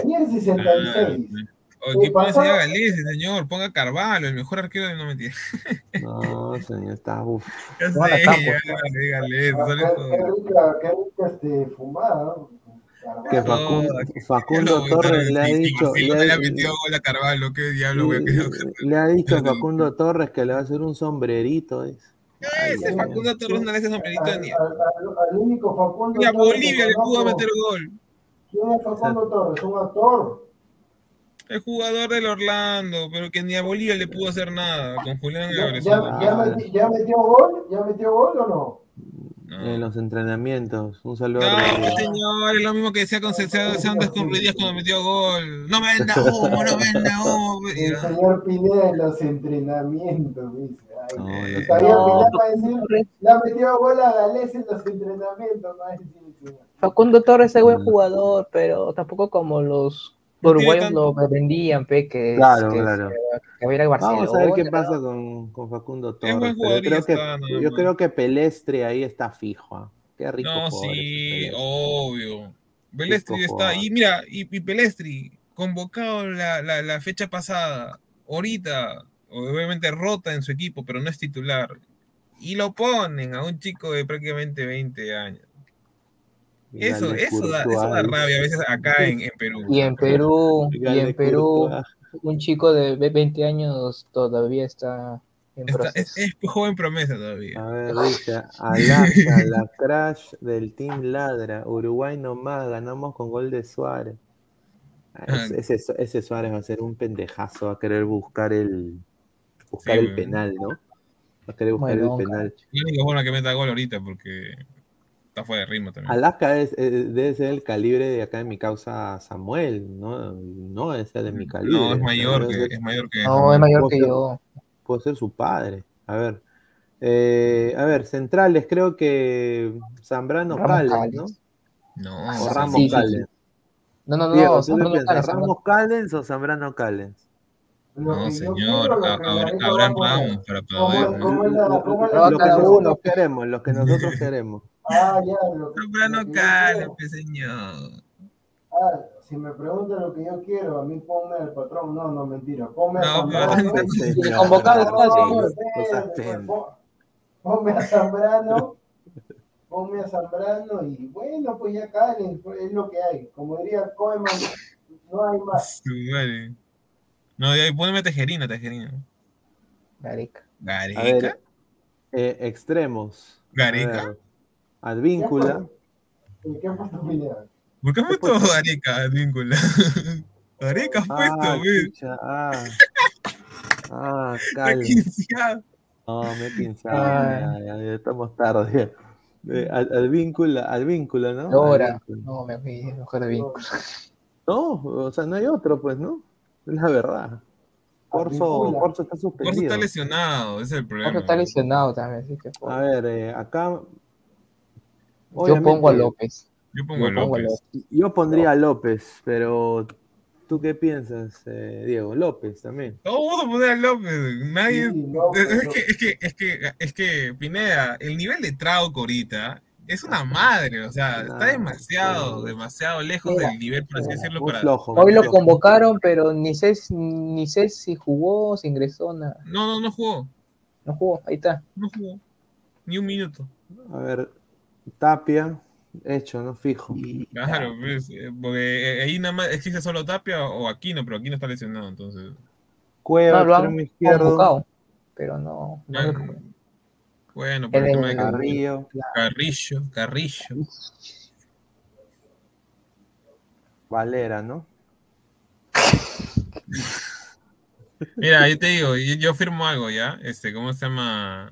ayer 66. O ¿Qué enseñar a Galese, señor? Ponga Carvalho, el mejor arquero de no mentira. [LAUGHS] No, señor, está uff. Ya sé, ya, dígale, Ah, sale qué, todo. qué rica, qué rica este, fumada. ¿no? Que Carvalho. Facundo, Torres le ha dicho, le ha, le ha metido gol a Carvalho, qué diablo, güey. le- le ha dicho a Facundo Torres que le va a hacer un sombrerito. es. Ese Facundo Torres no le hace sombrerito ni al- al- al único Facundo ni a Bolivia le pudo meter gol. ¿Quién es Facundo Torres? Un actor. El jugador del Orlando, pero que ni a Bolivia le pudo hacer nada con Julián ¿Ya, Álvarez. ya, ya meti- ya metió gol? ¿Ya metió gol o no? No. En los entrenamientos. Un saludo No, a Rodríguez. señor, es lo mismo que decía con Santos con cuando metió gol. No me venda [LAUGHS] humo, no me venda humo. El señor Pineda en los entrenamientos, dice. Ay, No, el no. señor No, Pineda va a decir, le ha metido gol a Galés en los entrenamientos. Facundo Torres es buen Mm. jugador, pero tampoco como los uruguayos lo vendían, pe, que, Claro, que, claro. que a Barcelona. Vamos a ver qué pasa con, con Facundo Torres. yo creo, que, nada yo creo que Pelestre ahí está fijo. ¿ah? Qué rico No, jugador ese sí, Pelestre. obvio. Pelestri Rico está. jugador. Y mira, y, y Pelestri, convocado la, la, la fecha pasada, ahorita, obviamente rota en su equipo, pero no es titular. Y lo ponen a un chico de prácticamente 20 años. Eso, eso da, Courtois. eso da rabia a veces acá en, en Perú. Y en Perú, y en Perú, un chico de 20 años todavía está en Está- es, es joven promesa todavía. A ver, dice, Alaska, [LAUGHS] la crash del Team Ladra, Uruguay nomás, ganamos con gol de Suárez. Ah, Ah. Ese, ese- ese Suárez va a ser un pendejazo, va a querer buscar el buscar Sí, el penal, ¿no? Va a querer buscar Bueno, el penal. La única forma que meta gol ahorita porque está fuera de ritmo también. Alaska es- eh, debe ser el calibre de acá de mi causa Samuel, ¿no? No es el de mi calibre. No, es mayor que, es mayor que No, es mayor que yo. puede ser su padre. A ver. Eh, a ver, centrales, creo que Zambrano Cales. ¿no? No, O Ramos sí. No, no, no, ¿Ramos Callens o Zambrano Callens? No, señor, Abraham. Ramos para ¿Cómo, poder. cómo es la, cómo es Lo la Lo que nosotros queremos, lo que nosotros [LAUGHS] queremos. Ah, ya, lo que, lo que pues, señor. Ah, si me preguntan lo que yo quiero, a mí ponme al patrón. No, no, mentira. Ponme a No, Y ten. pon- Ponme a Zambrano. Ponme a Zambrano y bueno, pues ya Calen, pues, es lo que hay. Como diría Koeman, no hay más. Su madre. No, de ahí poneme Tejerina, Tejerina. Marica. A ver, ¿Gareca? eh, extremos. A ¿Gareca? ver, Advíncula. ¿Qué ¿Qué tu opinión? ¿Por qué has puesto Gareca, víncula? Gareca [LAUGHS] has puesto, Ah, güey. chucha, ah. Ah, [LAUGHS] quinceado. No, me he. Ya, ya, ya estamos tarde. Eh, Ad- Advíncula, Advíncula, ¿no? Lora. Advíncula. No, me fui, mejor de vínculo. No, o sea, no hay otro, pues, ¿no? Es la verdad. Corso, Advíncula. Corso está Corso suspendido. está lesionado, ese es el problema. Jorge está lesionado también, así que A ver, eh, acá. Yo pongo a López. Yo pongo a López. Yo pondría a López, pero ¿tú qué piensas, eh, Diego? López también. Todos vamos a poner a López. Nadie. Sí, López, es, López. que, es, que, es, que, es que, Pineda, el nivel de Trauco ahorita es una madre. O sea, está demasiado, demasiado lejos Mira, del nivel, por así decirlo. Para... flojo. Hoy muy lo convocaron, pero ni sé, ni sé si jugó, si ingresó, nada. No, no, no jugó. No jugó, ahí está. No jugó. Ni un minuto. A ver, Tapia, hecho, ¿no? Fijo. Claro, pues, eh, porque eh, ahí nada más existe solo Tapia o Aquino, pero Aquino está lesionado, entonces. Cueva, No, lo han extremo izquierdo. convocado, pero no. Bueno, por el El- tema de Carrillo, Carrillo, Carrillo, Carrillo. Valera, ¿no? [LAUGHS] Mira, yo te digo, yo, yo firmo algo ya. Este, ¿cómo se llama?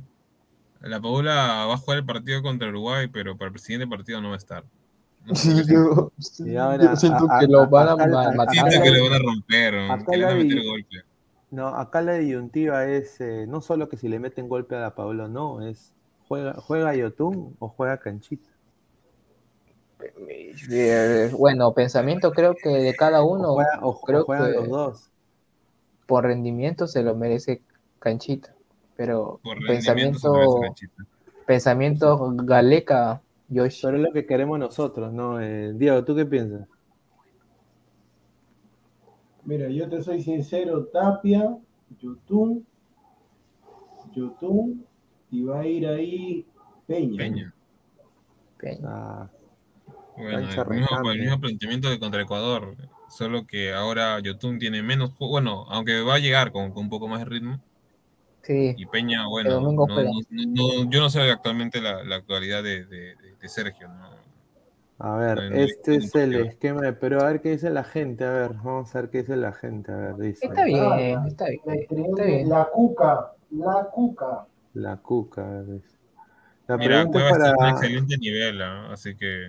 La Paula va a jugar el partido contra Uruguay, pero para el siguiente partido no va a estar. No sé, Yo, siento a- que a- lo van a matar. Siento que le van a romper, ¿no? acá que le van a la meter golpe. No, acá la disyuntiva es eh, no solo que si le meten golpe a la Pablo, no, es juega, juega Yotun o juega Canchita. Bueno, pensamiento creo que de cada O uno, juega- o- o creo juegan que- los dos. por rendimiento se lo merece Canchita. Pero Por pensamiento, pensamiento Galeca, Yoshi. Pero es lo que queremos nosotros, ¿no? Eh, Diego, ¿tú qué piensas? Mira, yo te soy sincero, Tapia, Yotun, Yotun, y va a ir ahí Peña. Peña. Peña. Ah, Bueno, el mismo, el mismo planteamiento de contra Ecuador, solo que ahora Yotun tiene menos juego, bueno, aunque va a llegar con, con un poco más de ritmo, Sí, y Peña, bueno, no- no- no- yo no sé actualmente la, la actualidad de, de- de- Sergio, ¿no? a ver, este es el esquema de Perú. A ver qué dice la gente. A ver, vamos a ver qué dice la gente. A ver, dice está bien, está bien, está bien. la cuca, la cuca. la cuca. a ver, dice. La Mira, pregunta va a estar un para. excelente nivel, así que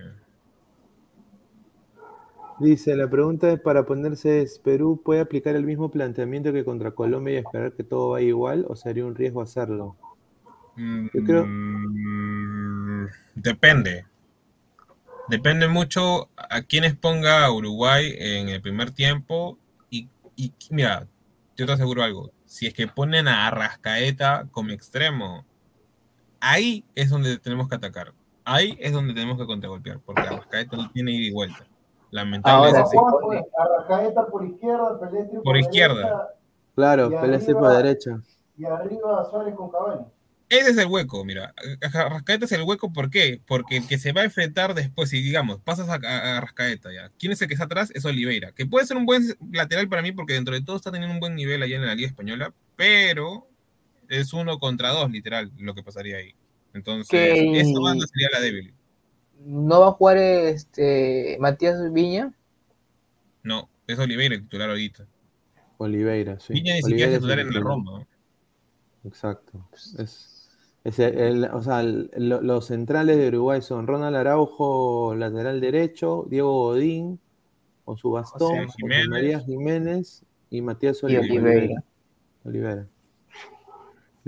Dice, la pregunta es para ponerse es, ¿Perú puede aplicar el mismo planteamiento que contra Colombia y esperar que todo vaya igual o sería un riesgo hacerlo? Yo creo- mm, depende. Depende mucho a quienes ponga a Uruguay en el primer tiempo. Y, y mira, yo te aseguro algo. Si es que ponen a Arrascaeta como extremo, ahí es donde tenemos que atacar. Ahí es donde tenemos que contragolpear, porque Arrascaeta no tiene ida y vuelta. Lamentable Ahora sí. Arrascaeta por izquierda, Pelestri por, Por izquierda. derecha, Claro, Pelé por derecha. y arriba Suárez con Cavani. Ese es el hueco, mira. Arrascaeta es el hueco, ¿por qué? Porque el que se va a enfrentar después, si digamos, pasas a, a Arrascaeta ya. ¿Quién es el que está atrás? Es Oliveira, que puede ser un buen lateral para mí porque dentro de todo está teniendo un buen nivel allá en la Liga Española, pero es uno contra dos, literal, lo que pasaría ahí. Entonces, Que- esa banda sería la débil. ¿No va a jugar este Matías Viña? No, es Oliveira el titular ahorita. Oliveira, sí. Viña ni Oliveira siquiera es titular en la Roma. ¿no? Exacto. Es, es el- el- o sea, el- lo- los centrales de Uruguay son Ronald Araujo, lateral derecho, Diego Godín, con su bastón, José José Jiménez. María Jiménez y Matías Y Oliveira. Oliveira.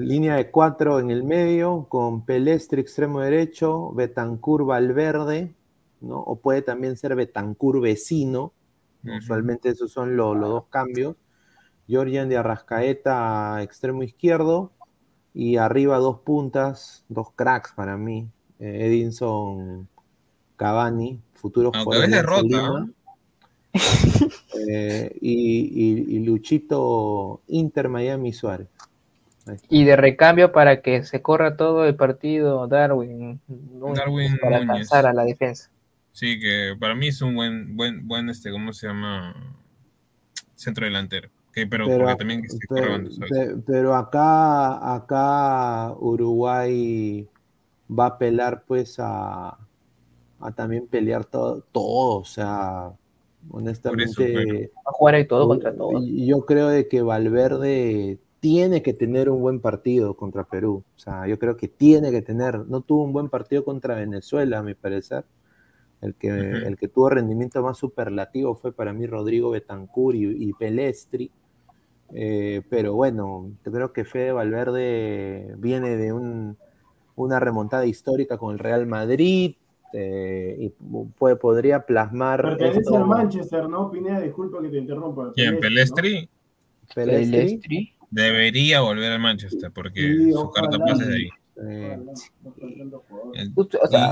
Línea de cuatro en el medio, con Pelestri extremo derecho, Betancur Valverde, ¿no? O puede también ser Betancur vecino. Usualmente esos son lo- los dos cambios. Georgian de Arrascaeta, extremo izquierdo. Y arriba dos puntas, dos cracks para mí. eh, Edinson Cavani, futuro Aunque a veces jugador de rota, Lima. Eh, y, y- y Luchito Inter Miami Suárez. Y de recambio para que se corra todo el partido Darwin, Núñez, Darwin para Núñez. alcanzar a la defensa. Sí, que para mí es un buen, buen, buen, este, ¿cómo se llama? Centro delantero. Que, pero, también se pero- pero acá, acá Uruguay va a apelar pues a, a también pelear todo, todo, o sea, honestamente, pero- Va a jugar ahí todo contra todo. y yo creo de que Valverde tiene que tener un buen partido contra Perú, o sea, yo creo que tiene que tener, no tuvo un buen partido contra Venezuela, a mi parecer, el que, el que tuvo rendimiento más superlativo fue para mí Rodrigo Betancur y, y Pelestri. Eh, pero bueno, yo creo que Fede Valverde viene de un- una remontada histórica con el Real Madrid eh, y puede, podría plasmar. Pertenece esto- al Manchester, ¿no? Pineda, disculpa que te interrumpa. ¿Quién? Pelestri, Pelestri Pelestri, Pelestri. Debería volver al Manchester porque Sí, su carta es de ahí.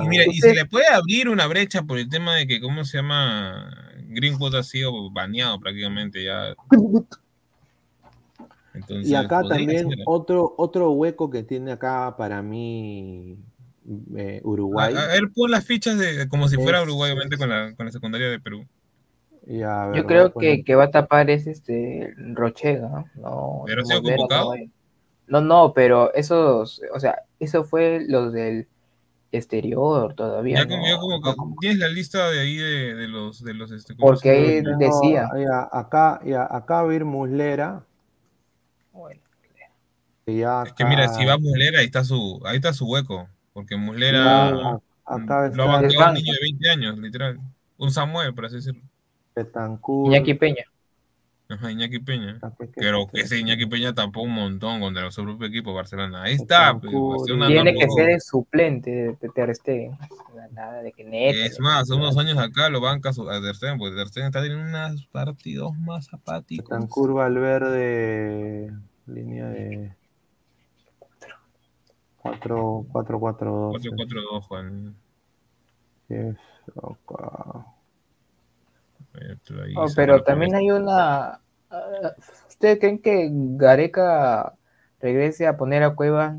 y mira, y se le puede abrir una brecha por el tema de que, ¿cómo se llama? Greenwood ha sido baneado prácticamente ya. Entonces, y acá también ser. otro, otro hueco que tiene acá para mí eh, Uruguay. A, a ver, pon las fichas de como si fuera Es- Uruguay, obviamente, con la, con la secundaria de Perú. Y a ver, yo creo que, que va a tapar es este Rochega, ¿no? ¿Pero ha sido Mosquera convocado? no ir. No, no, pero esos, o sea, eso fue los del exterior todavía. Ya no, como, ya como no que- como- tienes la lista de ahí de, de los de los este, ¿cómo Porque ahí decía. No, ya, acá, ya, acá va a ir Muslera. Bueno, Es que mira, si va Muslera, ahí está su, ahí está su hueco. Porque Muslera, Acá Lo bancado un niño de 20 años, literal. Un Samuel, por así decirlo. Betancourt. Iñaki Peña. Ajá, Iñaki Peña. Pero que ese Iñaki Peña tapó un montón contra su propio equipo, Barcelona. Ahí está. pues, Betancourt. una Tiene que ser el suplente de, Ter Stegen. Nada de que neta. Es más, hace unos años acá lo banca su- a Ter Stegen, porque Ter Stegen está teniendo unos partidos más apáticos. Betancourt, Valverde, línea de 4 4 4 2 4-4-2, Juan. Ahí Oh, pero también hay una. ah, ¿Ustedes creen que Gareca regrese a poner a Cueva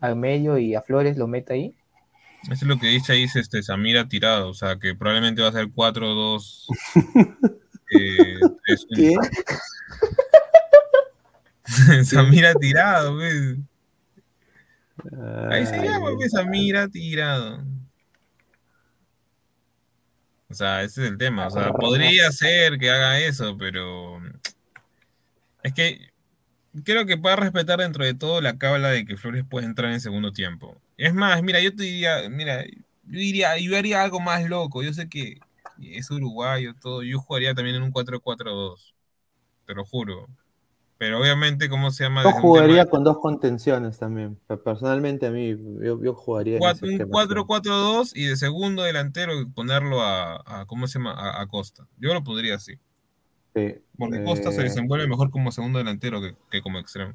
al medio y a Flores lo meta ahí? Eso es lo que dice ahí este, Samira tirado, o sea, que probablemente va a ser 4-2. [LAUGHS] eh, 3-1. ¿Qué? [LAUGHS] Samira tirado, pues. Ahí se llama, pues, Samira tirado. O sea, ese es el tema. O sea, podría ser que haga eso, pero es que creo que puede respetar dentro de todo la cábala de que Flores puede entrar en segundo tiempo. Es más, mira, yo te diría, mira, yo diría, yo haría algo más loco. Yo sé que es uruguayo, todo. Yo jugaría también en un 4-4-2. Te lo juro. Pero obviamente, ¿cómo se llama? Yo tema jugaría con dos contenciones también. Personalmente a mí, yo, yo jugaría Cuatro- un esquema, sí. 4-4-2 y de segundo delantero ponerlo a, a- ¿cómo se llama? A, a Costa. Yo lo podría así. Sí, Porque Costa se eh, desenvuelve mejor como segundo delantero que, que como extremo.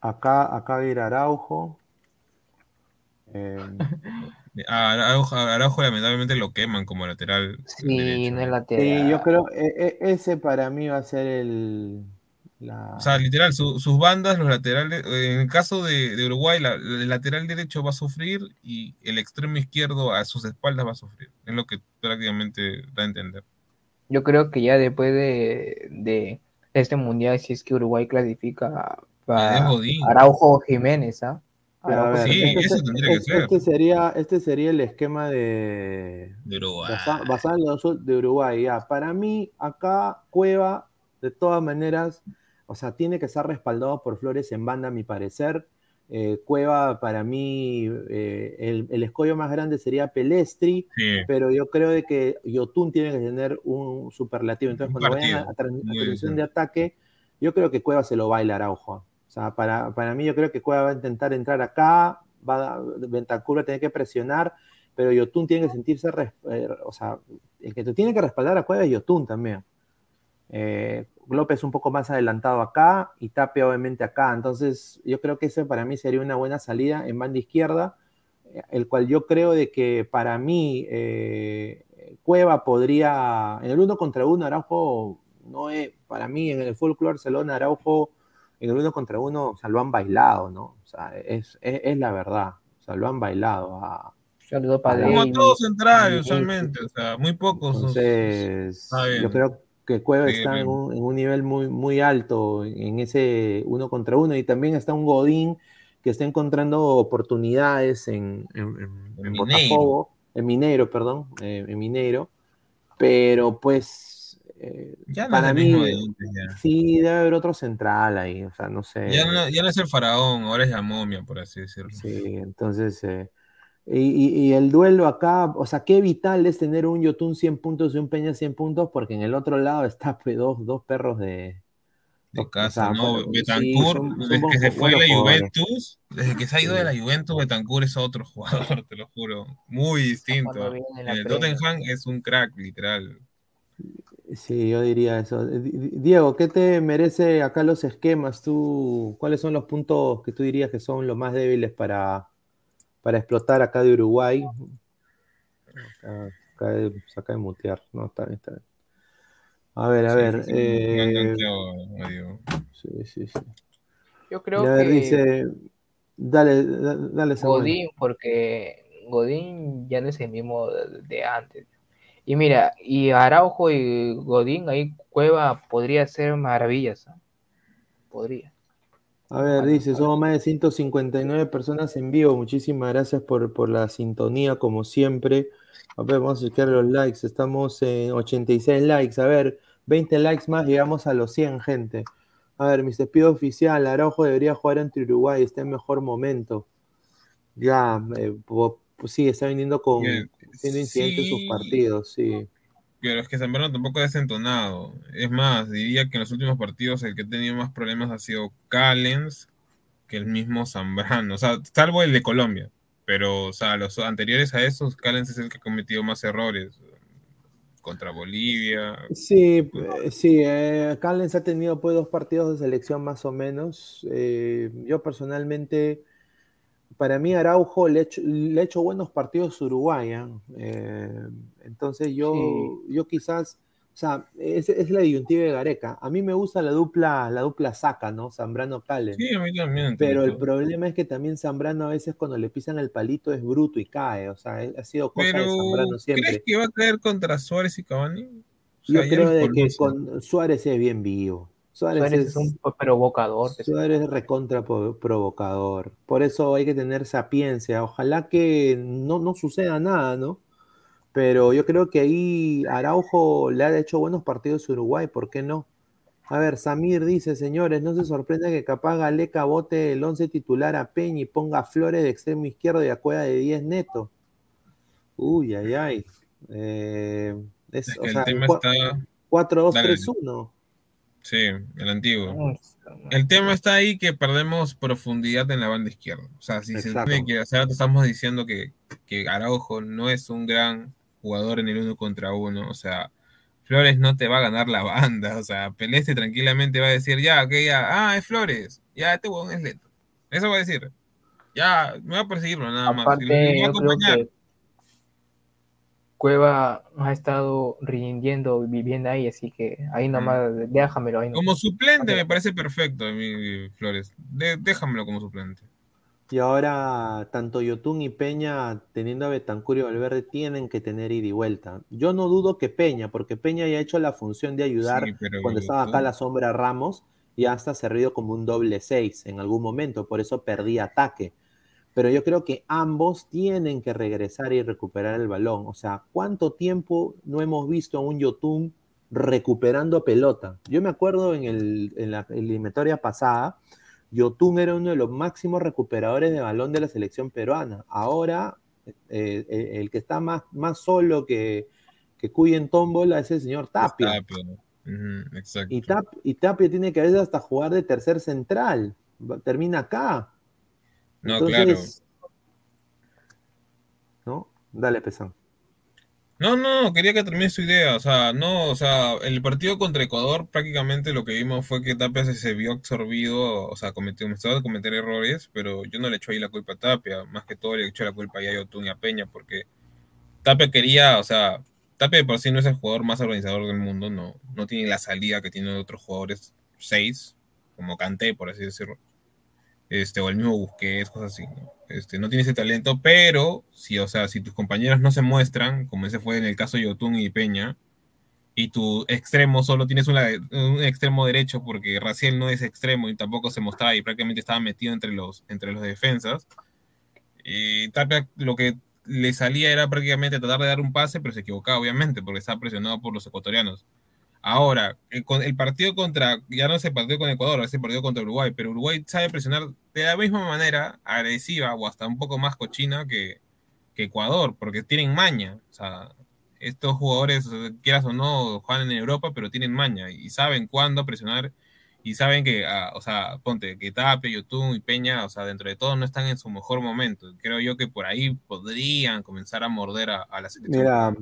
Acá, acá va a ir Araujo. [LAUGHS] Eh, A Araujo, a Araujo lamentablemente lo queman como lateral Sí, derecho. no es lateral. sí, yo creo e- e- ese para mí va a ser el. La... O sea, literal, su- sus bandas, los laterales, en el caso de, de Uruguay, la- el lateral derecho va a sufrir y el extremo izquierdo a sus espaldas va a sufrir. Es lo que prácticamente da a entender. Yo creo que ya después de, de este mundial, si es que Uruguay clasifica para. Araujo Jiménez, ¿ah? Pero ver, Sí, este, eso se- tendría que ser. sería, este sería el esquema de, De Uruguay. basa- basado en los de Uruguay. Ya. Para mí, acá Cueva, de todas maneras, o sea, tiene que estar respaldado por Flores en banda, a mi parecer. Eh, Cueva, para mí, eh, el, el escollo más grande sería Pelestri, Sí, pero yo creo de que Yotun tiene que tener un superlativo. Entonces, Un cuando vayan a, partido. transición de ataque, yo creo que Cueva se lo baila a Araujo. O sea, para, para mí, yo creo que Cueva va a intentar entrar acá, va a, Bentancur va a tener que presionar, pero Yotun tiene que sentirse, eh, o sea, el que te tiene que respaldar a Cueva es Yotun también. Eh, López un poco más adelantado acá y Tapia obviamente acá. Entonces, yo creo que ese para mí sería una buena salida en banda izquierda, eh, el cual yo creo de que para mí eh, Cueva podría, en el uno contra uno, Araujo, no es, para mí en el Fútbol Club Barcelona, Araujo, en el uno contra uno, o sea, lo han bailado, ¿no? O sea, es, es, es la verdad, o sea, lo han bailado. a- como todos centrales, usualmente. O sea, muy pocos. Entonces, yo creo que Cueva Sí, está en un, en un nivel muy, muy alto en ese uno contra uno y también está un Godín que está encontrando oportunidades en, en. Botafogo, en Mineiro, perdón, eh, en Mineiro, pero pues eh, Ya no para mí de ya. sí debe haber otro central ahí, o sea, no sé. Ya no, ya no es el faraón, ahora es la momia, por así decirlo. Sí, entonces, eh, y, el duelo acá, o sea, qué vital es tener un Yotun 100 puntos y un Peña 100 puntos, porque en el otro lado está [LAUGHS] pues, dos, dos perros de... De o casa, sea, ¿no? sí, Betancourt, desde que se fue de la. Juventus, desde que se ha ido de la Juventus, Betancourt es otro jugador, [LAUGHS] te lo juro. Muy distinto. El Premier. Tottenham es un crack, literal. Sí, yo diría eso. Eh, Di- Di- Diego, ¿qué te merece acá los esquemas? ¿Tú, cuáles son los puntos que tú dirías que son los más débiles para, para explotar acá de Uruguay? Acá, acá de, acá de mutear, no, está bien, está bien. A ver, a Sí, ver. sí, eh, gankeado, digo. sí, sí, sí. Yo creo Y a ver, que dice, dale, da- dale, Samuel. Godín, porque Godín ya no es el mismo de, antes. Y mira, y Araujo y Godín, ahí Cueva podría hacer maravillas. Podría. A ver, dice, somos más de 159 personas en vivo. Muchísimas gracias por, por la sintonía, como siempre. A ver, vamos a chequear los likes. Estamos en 86 likes. A ver, 20 likes más, llegamos a los 100, gente. A ver, mi despido oficial. Araujo debería jugar ante Uruguay, está en mejor momento. Ya, eh, pues sí, está viniendo con, siendo incidente en sus partidos, sí. Pero es que Zambrano tampoco ha desentonado. Es más, diría que en los últimos partidos el que ha tenido más problemas ha sido Callens que el mismo Zambrano. O sea, salvo el de Colombia. Pero, o sea, los anteriores a esos, Callens es el que ha cometido más errores. Contra Bolivia. Sí, eh, sí, eh, Callens ha tenido pues dos partidos de selección más o menos. Eh, yo personalmente, para mí Araujo le ha hecho, le hecho buenos partidos a Uruguay. ¿ah? Eh, entonces yo, Sí. yo quizás, o sea, es, es la disyuntiva de Gareca. A mí me gusta la dupla, la dupla saca, ¿no? Zambrano Callens. Sí, a mí también. Pero el problema es que también Zambrano a veces cuando le pisan el palito es bruto y cae. O sea, ha sido cosa de Zambrano siempre. ¿crees que va a caer contra Suárez y Cavani? O Yo sea, creo de que con Suárez es bien vivo. Suárez, Suárez es, es un provocador. Suárez es recontra provocador. Por eso hay que tener sapiencia. Ojalá que no, no suceda nada, ¿no? Pero yo creo que ahí Araujo le ha hecho buenos partidos a Uruguay, ¿por qué no? A ver, Samir dice, señores, no se sorprenda que capaz Galeca bote el 11 titular a Peña y ponga Flores de extremo izquierdo y a Cueva de 10 neto. Uy, ay, ay. Eh, es, Es o que el sea, tema cua- está. 4-2-3-1. Sí, el antiguo. El tema está ahí que perdemos profundidad en la banda izquierda. O sea, si se Exacto. tiene que hacer, estamos diciendo que, que Araujo no es un gran jugador en el uno contra uno. O sea, Flores no te va a ganar la banda. O sea, Peleste tranquilamente va a decir, ya, que ya, ah, es Flores, ya, este huevón es lento. Eso va a decir. Ya, me va a perseguirlo nada más. y lo- y lo Aparte, va a yo creo acompañar. que Cueva ha estado rindiendo, viviendo ahí, así que ahí nomás, déjamelo ahí. Como suplente me parece perfecto a mí, Flores. De- déjamelo como suplente. Y ahora tanto Yotun y Peña, teniendo a Betancur y Valverde, tienen que tener ida y vuelta. Yo no dudo que Peña, porque Peña ya ha hecho la función de ayudar Sí, cuando estaba acá la sombra Ramos, y hasta servido como un doble seis en algún momento, por eso perdí ataque. Pero yo creo que ambos tienen que regresar y recuperar el balón. O sea, ¿cuánto tiempo no hemos visto a un Yotun recuperando pelota? Yo me acuerdo en, el, en la eliminatoria pasada, Yotun era uno de los máximos recuperadores de balón de la selección peruana. Ahora, eh, el, el que está más, más solo que, que Cuy en tómbola es el señor Tapia. Tapia. Exacto. Y, Tap- y Tapia tiene que a veces hasta jugar de tercer central. Termina acá. No, Entonces, ¿no? Dale, Pesán. No, no, quería que termine su idea. O sea, no, o sea, el partido contra Ecuador prácticamente lo que vimos fue que Tapia se, vio absorbido, o sea, cometió, comenzó a cometer errores, pero yo no le echo ahí la culpa a Tapia, más que todo le echo la culpa a Yayo Tun y a Peña, porque Tapia quería, o sea, Tapia de por sí no es el jugador más organizador del mundo, no, no tiene la salida que tienen otros jugadores seis, como Kanté, por así decirlo. Este, o el mismo Busquets, cosas así, ¿no? Este, no tiene ese talento, pero si, o sea, si tus compañeros no se muestran, como ese fue en el caso de Yotun y Peña, y tu extremo solo tienes un extremo derecho porque Raciel no es extremo y tampoco se mostraba y prácticamente estaba metido entre los, entre los defensas, y Tapia lo que le salía era prácticamente tratar de dar un pase, pero se equivocaba obviamente porque estaba presionado por los ecuatorianos. Ahora, el, con- el partido contra, ya no se partió con Ecuador, se partido contra Uruguay, pero Uruguay sabe presionar de la misma manera agresiva o hasta un poco más cochina que, que Ecuador, porque tienen maña. O sea, estos jugadores, quieras o no, juegan en Europa, pero tienen maña y saben cuándo presionar y saben que, ah, o sea, ponte, que Yotun y Peña, o sea, dentro de todo no están en su mejor momento. Creo yo que por ahí podrían comenzar a morder a, a la selección. Mira,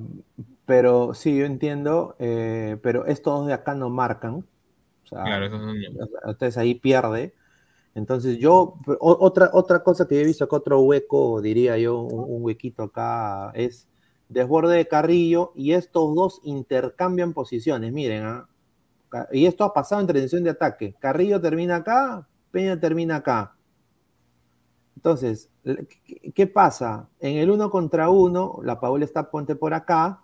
pero sí, yo entiendo, eh, pero estos de acá no marcan. O sea, Claro, esos son- entonces ahí pierde. Entonces yo, o- otra, otra cosa que he visto acá, otro hueco, diría yo, un, un huequito acá, es desborde de Carrillo y estos dos intercambian posiciones, miren, ¿ah? Ca- y esto ha pasado en transición de ataque. Carrillo termina acá, Peña termina acá. Entonces, ¿qué, pasa? En el uno contra uno, la Paula está ponte por acá,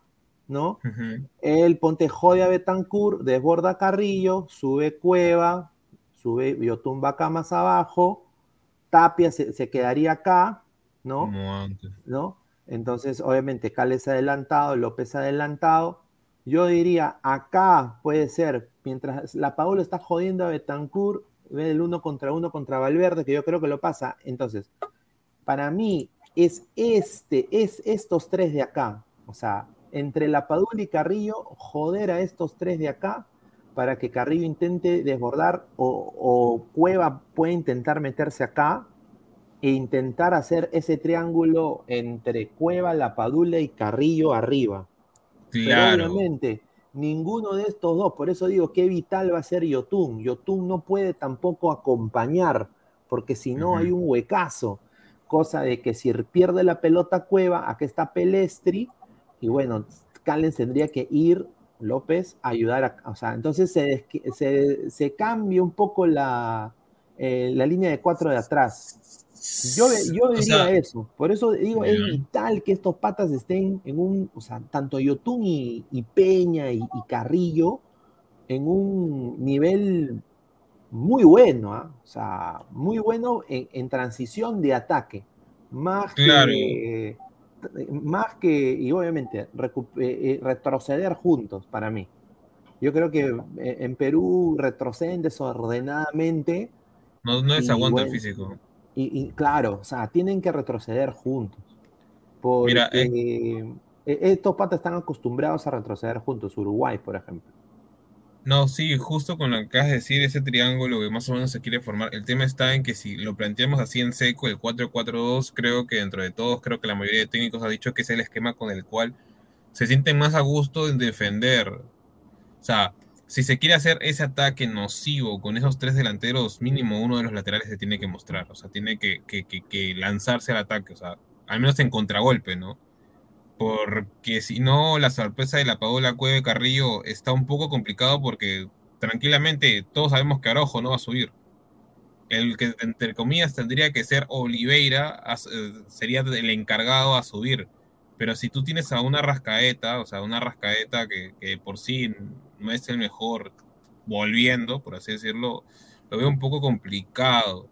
¿no? Ujú. El ponte jode a Betancourt, desborda Carrillo, sube Cueva, sube Yotumba acá más abajo, Tapia se, se quedaría acá, ¿no? Como antes. ¿no? Entonces, obviamente, Cales adelantado, López adelantado. Yo diría, acá puede ser, mientras la Paula está jodiendo a Betancourt, ve el uno contra uno contra Valverde, que yo creo que lo pasa. Entonces, para mí, es este, es estos tres de acá. O sea, entre la Padula y Carrillo, joder a estos tres de acá para que Carrillo intente desbordar o, o Cueva pueda intentar meterse acá e intentar hacer ese triángulo entre Cueva, La Padula y Carrillo arriba. Pero Claro. obviamente, ninguno de estos dos, por eso digo que vital va a ser Yotun. Yotun no puede tampoco acompañar, porque si no hay un huecazo. Cosa de que si pierde la pelota Cueva, acá está Pelestri, y bueno, Callens tendría que ir, López, a ayudar a. O sea, entonces se, se, se cambia un poco la, eh, la línea de cuatro de atrás. Yo, yo O diría sea, eso. Por eso digo, es vital que estos patas estén en un, o sea, tanto Yotun y, y Peña y, y Carrillo en un nivel muy bueno, ¿ah? o sea, muy bueno en, en transición de ataque. Más Claro. que, más que, y obviamente, eh, eh, retroceder juntos para mí. Yo creo que eh, en Perú retroceden desordenadamente no, no el bueno, físico. Y, y claro, o sea, tienen que retroceder juntos. Porque Mira, eh. eh, estos patas están acostumbrados a retroceder juntos. Uruguay, por ejemplo. No, sí, justo con lo que acabas de decir, ese triángulo que más o menos se quiere formar, el tema está en que si lo planteamos así en seco, el 4-4-2, creo que dentro de todos, creo que la mayoría de técnicos ha dicho que es el esquema con el cual se sienten más a gusto en defender. O sea, si se quiere hacer ese ataque nocivo con esos tres delanteros, mínimo uno de los laterales se tiene que mostrar, o sea, tiene que, que, que, lanzarse al ataque, o sea, al menos en contragolpe, ¿no? porque si no, la sorpresa de la Paola Cueve Carrillo está un poco complicado porque tranquilamente todos sabemos que Araujo no va a subir. El que, entre comillas, tendría que ser Oliveira, eh, sería el encargado a subir. Pero si tú tienes a una rascaeta, o sea, una rascaeta que por sí no es el mejor volviendo, por así decirlo, lo veo un poco complicado.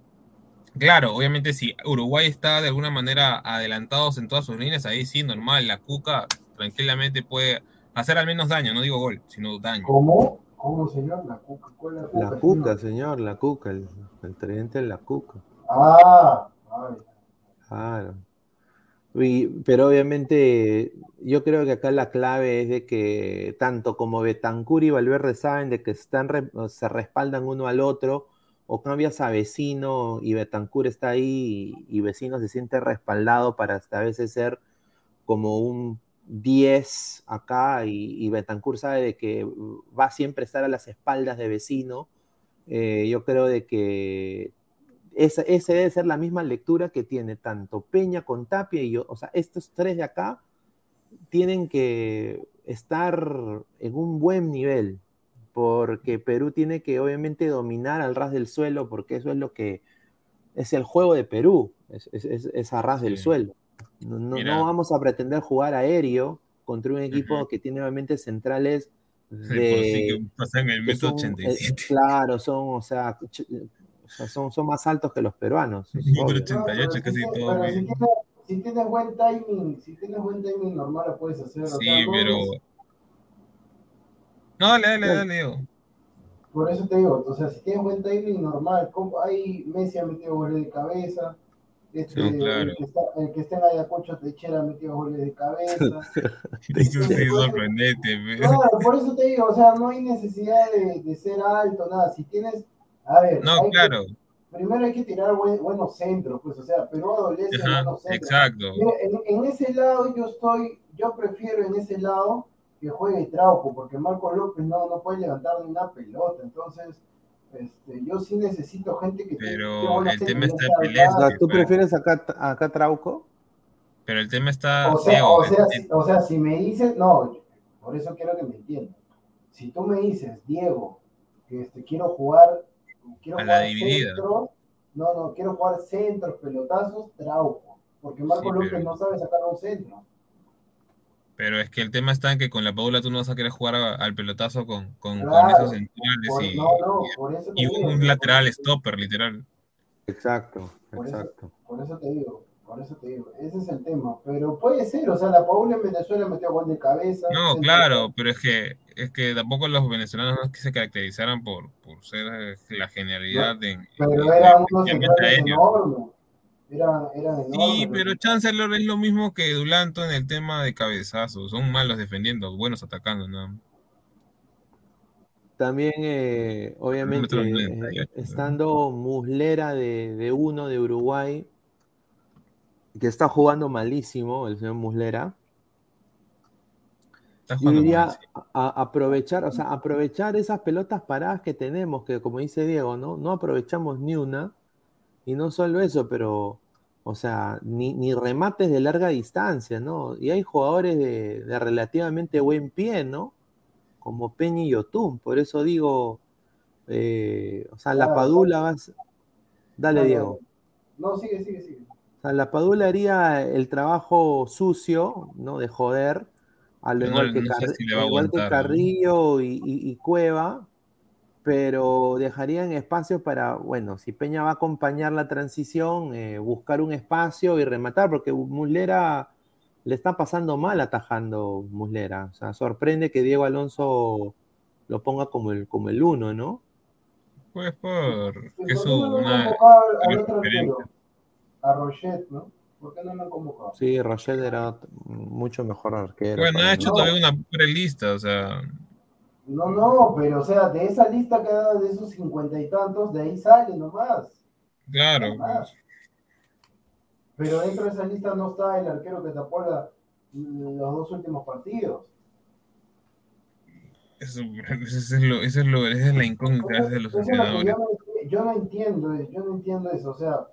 Claro, obviamente si Uruguay está de alguna manera adelantados en todas sus líneas, ahí sí, normal, la Cuca tranquilamente puede hacer al menos daño, no digo gol, sino daño. ¿Cómo? ¿Cómo, señor? La cuca. ¿Cuál es la cuca? La cuca, señor, la cuca, el, el tridente de la cuca. Ah, ay. Claro. Pero obviamente yo creo que acá la clave es de que tanto como Betancur y Valverde saben de que están se respaldan uno al otro, o cambias a vecino y Betancur está ahí y, vecino se siente respaldado para hasta a veces ser como un 10 acá y, y Betancur sabe de que va siempre a estar a las espaldas de vecino. Eh, yo creo de que esa, esa debe ser la misma lectura que tiene tanto Peña con Tapia y yo. O sea, estos tres de acá tienen que estar en un buen nivel, porque Perú tiene que obviamente dominar al ras del suelo, porque eso es lo que es el juego de Perú, es, es- es- es a ras del suelo. No, vamos a pretender jugar aéreo contra un equipo que tiene obviamente centrales De por sí que de, pasan el que metro son, 87. claro, son, o sea, sea, son, son más altos que los peruanos. es Metro obvio. 88, pero casi si, todo si bien. tienes, si tienes buen timing, si tienes buen timing normal lo puedes hacer. o sea, Sí, no pero... No, dale, dale, dale, Diego. Por eso te digo, o sea, si tienes buen timing normal, hay Messi ha metido goles de cabeza, este, Sí, claro. el, que está, el que está en Ayacucho Techera ha metido goles de cabeza. [LAUGHS] Eso sí es sorprendente. Claro, por eso te digo, o sea, no hay necesidad de, de ser alto, nada. Si tienes, a ver, No, hay que- claro. primero hay que tirar buen- buenos centros, pues, o sea, Perú adolece Ajá, buenos centros. exacto. Mira, en, en ese lado yo estoy, yo prefiero en ese lado que juegue Trauco, porque Marco López no, no puede levantar ni una pelota, entonces este, yo sí necesito gente que Pero el tema está sea, ¿tú pues. prefieres acá, acá Trauco? Pero el tema está... O sea, Diego, o, sea, el- si, o sea, si me dices, no, por eso quiero que me entiendan. Si tú me dices, Diego, que este, quiero jugar, quiero A la jugar dividida. centros, no, no, quiero jugar centros, pelotazos, Trauco, porque Marco Sí, López pero- no sabe sacar un centro. Pero es que el tema está en que con la Paula tú no vas a querer jugar a- al pelotazo con, con, esos centrales Por- y, no, no, por eso te y digo, un lateral eso- stopper, literal. Exacto, Por eso- exacto. Por eso te digo, por eso te digo, ese es el tema. Pero puede ser, o sea, la Paula en Venezuela metió gol de cabeza. No, centro- claro, pero es que es que tampoco los venezolanos no es que se caracterizaran por, por ser eh, la genialidad de, Pero de- eran de- unos enormes. eran, eran Sí, pero Chancellor es lo mismo que Dulanto en el tema de cabezazos. Son malos defendiendo, buenos atacando, ¿no? También, eh, obviamente, eh, 98, ¿no? estando Muslera de, de uno de Uruguay, que está jugando malísimo, el señor Muslera, Está yo jugando diría mal, sí. a- aprovechar, o sea, aprovechar esas pelotas paradas que tenemos, que como dice Diego, ¿no? No aprovechamos ni una, y no solo eso, pero, o sea, ni, ni remates de larga distancia, ¿no? Y hay jugadores de, de relativamente buen pie, ¿no? Como Peña y Yotun, por eso digo, eh, o sea, la Padula va a ser- Dale, Dale, Diego. No, sigue, sigue, sigue. O sea, la Padula haría el trabajo sucio, ¿no? De joder, a Pero igual, que, no sé Carri- si le va a igual que. Carrillo y, y- y Cueva, pero dejarían espacio para, bueno, si Peña va a acompañar la transición, eh, buscar un espacio y rematar, porque Muslera le está pasando mal atajando Muslera. O sea, sorprende que Diego Alonso lo ponga como el, como el uno, ¿no? Pues por ¿Y que es ¿Por qué no su- han una convocado al una otro referencia. arquero? A Rochet, ¿no? ¿Por qué no lo han convocado? Sí, Roger era mucho mejor arquero. Bueno, ha hecho No. todavía una prelista, o sea, No, no, pero o sea, de esa lista que ha dado de esos cincuenta y tantos, de ahí sale nomás. claro, Pero dentro de esa lista no está el arquero que tapó la- los dos últimos partidos. eso, eso es lo, eso es lo, esa es la incógnita de los yo no entiendo, yo no entiendo eso. O sea,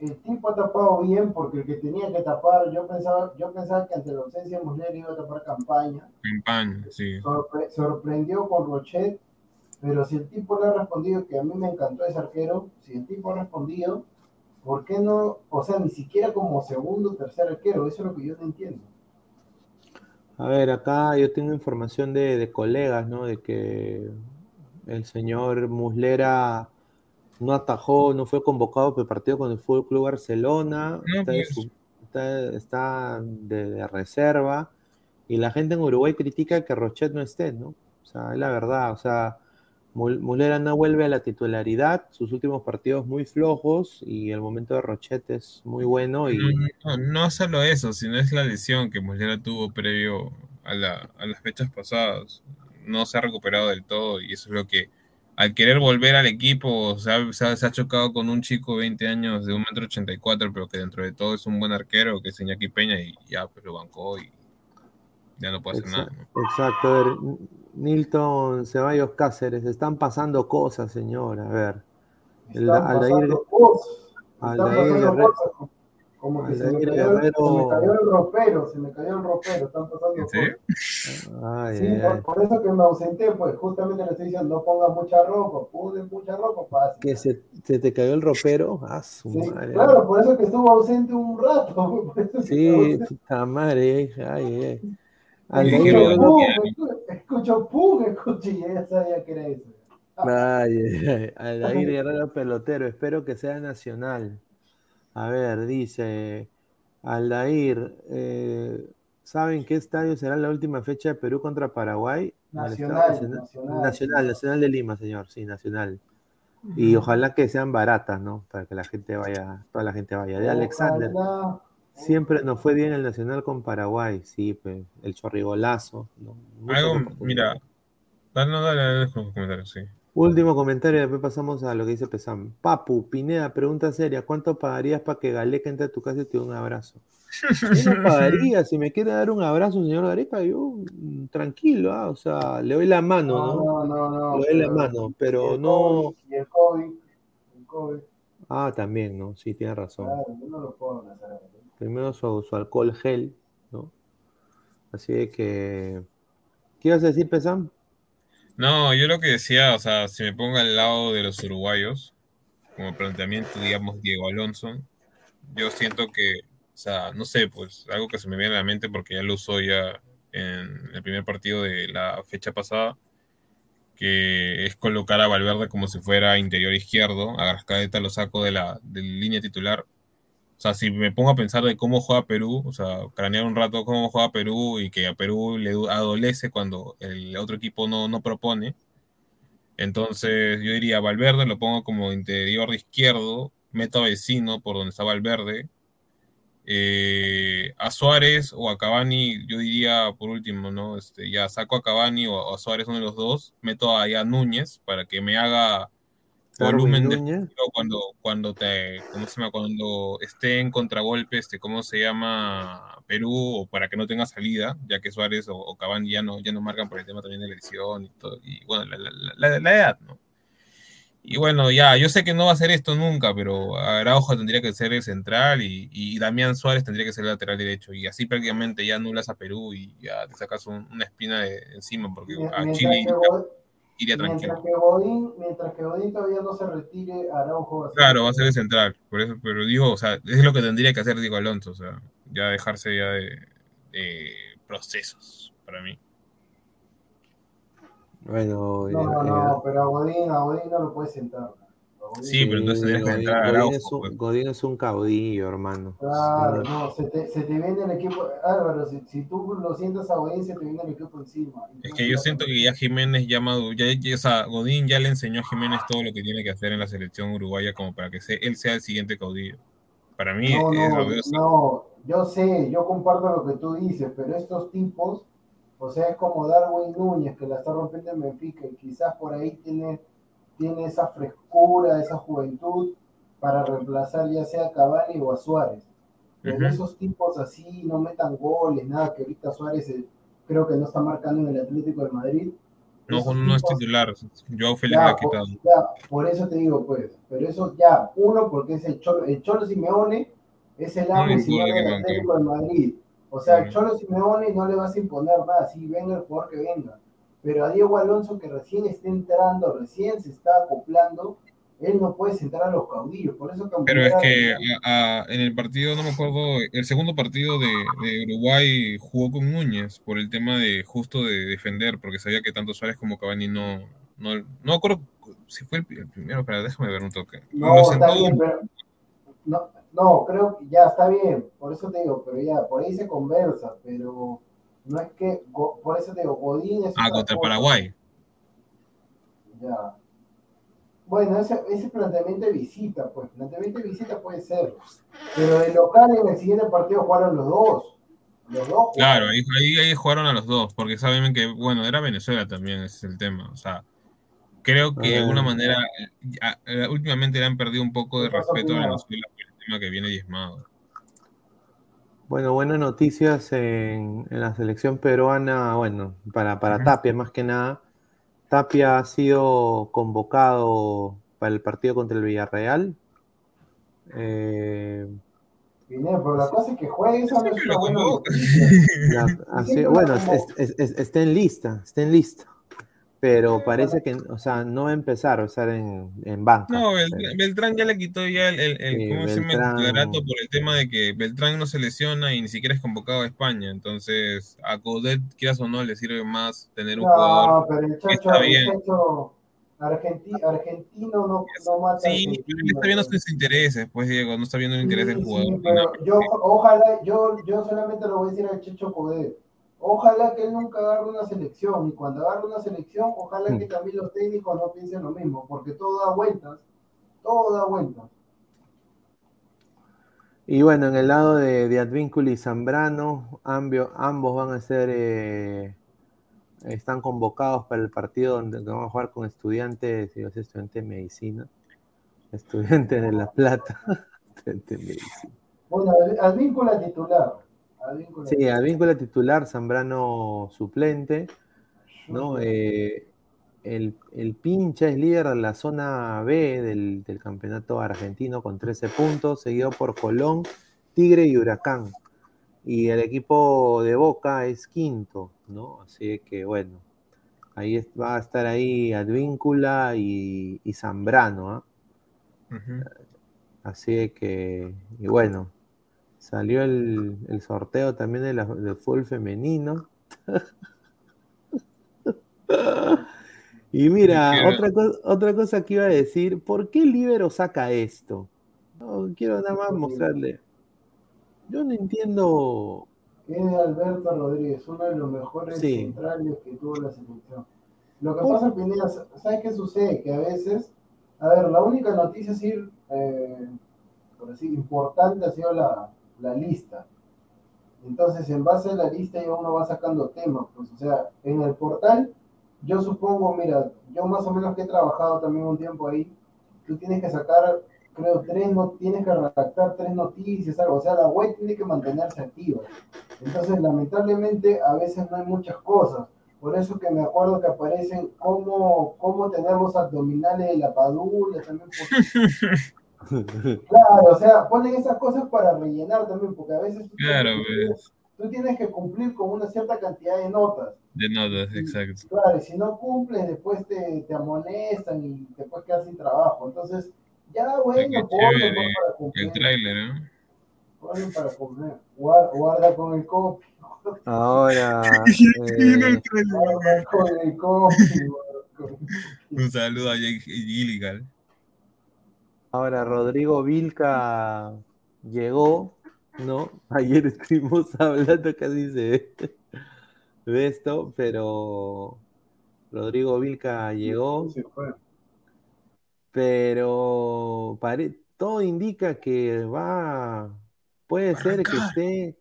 el tipo ha tapado bien porque el que tenía que tapar, yo pensaba, yo pensaba que ante la ausencia de Muslera iba a tapar campaña. Campaña, sí. Sorpre- sorprendió con Rochet, pero si el tipo le ha respondido que a mí me encantó ese arquero, si el tipo ha respondido, ¿por qué no? O sea, ni siquiera como segundo o tercer arquero, eso es lo que yo no entiendo. A ver, acá yo tengo información de, de colegas, ¿no? De que el señor Muslera no atajó, no fue convocado para el partido con el Fútbol Club Barcelona, No, está, de su- está- está de, de reserva, y la gente en Uruguay critica que Rochet no esté, ¿no? O sea, es la verdad, o sea, Mul- Muslera no vuelve a la titularidad, sus últimos partidos muy flojos, y el momento de Rochet es muy bueno, y No, no, no solo eso, sino es la lesión que Muslera tuvo previo a, la, a las fechas pasadas. No se ha recuperado del todo y eso es lo que, al querer volver al equipo, se ha, se ha- se ha chocado con un chico de 20 años de 1,84m, pero que dentro de todo es un buen arquero, que es Iñaki Peña, y ya pues lo bancó y ya no puede hacer nada. Exacto, a ver, Nilton Ceballos Cáceres, están pasando cosas, señor, a ver. El- Están Aldair- pasando cosas, están Aldair pasando Guerrero- cosas, como- que se me, cayó, se Guerrero- me cayó el ropero, se me cayó el ropero, están pasando ¿En cosas. serio? Ay, Sí, ay, por, ay. por eso que me ausenté, pues justamente le estoy diciendo, no pongas mucha ropa, pone mucha ropa fácil. Que se, se te cayó el ropero, ah, su Sí, madre. claro, por eso que estuvo ausente un rato. [LAUGHS] Sí, puta madre, ay, ay, [LAUGHS] escucho, escucho pum, escucho, y ya sabía que era eso. Ay, ay, ay. Aldair [LAUGHS] Guerrero Pelotero, espero que sea nacional. A ver, dice Aldair, eh, ¿saben qué estadio será la última fecha de Perú contra Paraguay? Nacional, Nacional, nacional. Nacional, Nacional de Lima, señor, sí, Nacional. Y ojalá que sean baratas, ¿no? Para que la gente vaya, toda la gente vaya. De Alexander, Ojalá. siempre nos fue bien el Nacional con Paraguay, sí, pues, el chorrigolazo. Algo, mira, dale, no, dale, dale con los comentarios, sí. Último comentario, después pasamos a lo que dice Pesam. Papu, Pineda, pregunta seria, ¿cuánto pagarías para que Galeca entre a tu casa y te dé un abrazo? Yo no [LAUGHS] pagaría, si me quiere dar un abrazo, señor Gareca, yo mm, tranquilo, ah, o sea, le doy la mano, ¿no? No, no, no. Le doy la mano, pero el no... COVID, Y el COVID, el COVID, Ah, también, ¿no? Sí, tiene razón. claro, yo no lo puedo. Primero su, su alcohol gel, ¿no? Así que... ¿Qué ibas a decir, Pesam? No, yo lo que decía, o sea, si me pongo al lado de los uruguayos, como planteamiento, digamos, Diego Alonso, yo siento que, o sea, no sé, pues algo que se me viene a la mente porque ya lo usó ya en el primer partido de la fecha pasada, que es colocar a Valverde como si fuera interior izquierdo, a Garcadeta lo saco de la, de la línea titular. O sea, si me pongo a pensar de cómo juega Perú, o sea, cranear un rato cómo juega Perú y que a Perú le adolece cuando el otro equipo no, no propone. Entonces, yo diría Valverde lo pongo como interior izquierdo meto a Vecino por donde estaba el verde. Eh, a Suárez o a Cavani, yo diría por último, ¿no? Este, ya saco a Cavani o a Suárez, uno de los dos, meto a, a Núñez para que me haga volumen de cuando, cuando te, ¿cómo se llama? Cuando esté en contragolpe, este, ¿cómo se llama? Perú, o para que no tenga salida, ya que Suárez o, o Cavani ya no, ya no marcan por el tema también de la edición y todo, y bueno, la, la, la, edad, ¿no? Y bueno, ya, yo sé que no va a ser esto nunca, pero Araujo tendría que ser el central y, y Damián Suárez tendría que ser el lateral derecho. Y así prácticamente ya anulas a Perú y ya te sacas una espina de, encima, porque a Chile iría tranquilo. Mientras que, Godín, mientras que Godín todavía no se retire, Araujo va a ser Claro, va a ser el central. Por eso, pero digo, o sea, es lo que tendría que hacer Diego Alonso, o sea, ya dejarse ya de, de procesos para mí. Bueno, no, no, no, eh, pero a Godín, a Godín no lo puedes sentar. Sí, pero entonces tendrías que entrar a Godín, es un, pues. Godín es un caudillo, hermano. Claro, no, se te, se te viene el equipo. Álvaro, si, si, tú lo sientas a Godín, se te viene el equipo encima. Es que yo siento que ya Jiménez ya ya, ya, o sea, Godín ya le enseñó a Jiménez todo lo que tiene que hacer en la selección uruguaya como para que él sea el siguiente caudillo. Para mí, no, no, no, yo sé, yo comparto lo que tú dices, pero estos tipos, o sea, es como Darwin Núñez, que la está rompiendo en Benfica, y quizás por ahí tiene tiene esa frescura, esa juventud para reemplazar ya sea a Cavani o a Suárez. Esos tipos así no metan goles, nada, que ahorita Suárez eh, creo que no está marcando en el Atlético de Madrid. No, no es titular, yo Félix ha quitado. Por, eso te digo, pues, pero eso ya, uno, porque es el Cholo, el Cholo Simeone, es el amo no, del Atlético de Madrid. O sea, el Cholo Simeone no le vas a imponer nada, si venga el jugador que venga pero a Diego Alonso, que recién está entrando, recién se está acoplando, él no puede sentar a los caudillos. Por eso Pero es que en el partido, no me acuerdo, el segundo partido de, Uruguay jugó con Núñez por el tema de justo de defender, porque sabía que tanto Suárez como Cavani no. No, no acuerdo si fue el, primero, pero déjame ver un toque. No, no, no, creo que ya está bien, por eso te digo, pero ya, por ahí se conversa, pero no es que, por eso te digo, Godín es. Ah, contra Paraguay. Ya. Bueno, ese, ese planteamiento de visita, pues, planteamiento de visita puede ser. Pero de local en el siguiente partido jugaron los dos. Los dos. Claro, ahí, ahí, jugaron a los dos, porque saben que, bueno, era Venezuela también, ese es el tema. O sea, creo que de alguna ah. manera, eh, últimamente le han perdido un poco de respeto a Venezuela por el tema que viene diezmado. Bueno, buenas noticias en, la selección peruana, bueno, para, para Tapia más que nada. Tapia ha sido convocado para el partido contra el Villarreal. Eh, pero la cosa es que juegue esa no [LAUGHS] Bueno, está en lista, está en lista pero parece que, o sea, no va a empezar a estar en, en banca. No, Beltrán ya le quitó ya el, el, el ¿cómo se por el tema de que Beltrán no se lesiona y ni siquiera es convocado a España, entonces a Codet, quieras o no, le sirve más tener un no, jugador pero el chacho, está bien. argentino, argentino no, no mata. Sí, pero él está viendo sus intereses, pues Diego, no está viendo el interés del jugador. Sí, pero yo, ojalá, yo, yo solamente lo voy a decir al Checho Codet Ojalá que él nunca agarre una selección y cuando agarre una selección, ojalá que mm. también los técnicos no piensen lo mismo, porque todo da vueltas, todo da vueltas. Y bueno, en el lado de, de Advíncula y Zambrano, ambos van a ser, eh, están convocados para el partido donde van a jugar con estudiantes, si estudiantes de medicina, estudiantes de La Plata, [LAUGHS] estudiantes de medicina. Bueno, Advíncula titular. Sí, Advíncula titular, Zambrano suplente. ¿no? Eh, el, Pincha es líder de la zona B del, campeonato argentino con 13 puntos, seguido por Colón, Tigre y Huracán. Y el equipo de Boca es quinto, ¿no? Así que bueno, ahí va a estar ahí Advíncula y, Zambrano. ¿ah? Así que, y bueno, Salió el, sorteo también del de fútbol femenino. y mira, otra, otra cosa que iba a decir, ¿por qué el Libero saca esto? No, quiero nada más mostrarle. Yo no entiendo. Es Alberto Rodríguez, uno de los mejores centrales que tuvo la selección. Lo que pasa, Pineda, ¿sabes qué sucede? Que a veces A ver, la única noticia así, eh, por así, importante ha sido la, la lista. Entonces, en base a la lista ya uno va sacando temas, pues, o sea, en el portal, yo supongo, mira, yo más o menos que he trabajado también un tiempo ahí, tú tienes que sacar, creo, tres, no, tienes que redactar tres noticias, algo, o sea, la web tiene que mantenerse activa. Entonces, lamentablemente, a veces no hay muchas cosas. Por eso que me acuerdo que aparecen cómo, cómo tener los abdominales de la padula, también. [LAUGHS] Claro, o sea, ponen esas cosas para rellenar también, porque a veces tú, Claro, tienes- tú tienes que cumplir con una cierta cantidad de notas. De notas, exacto. Claro, y si no cumples, después te, te amonestan y después quedas sin trabajo. Entonces, ya bueno, chévere. para El cumplir. tráiler, ¿no? Ponlo para comer. Guarda, guarda con el copy. Ahora, [LAUGHS] eh, [LAUGHS] el con el copy. Un saludo a Jake Gilligan. Ahora Rodrigo Vilca llegó, ¿no? [LAUGHS] Ayer estuvimos hablando, casi de esto, pero Rodrigo Vilca llegó, fue. pero pare- todo indica que va, puede ser que esté,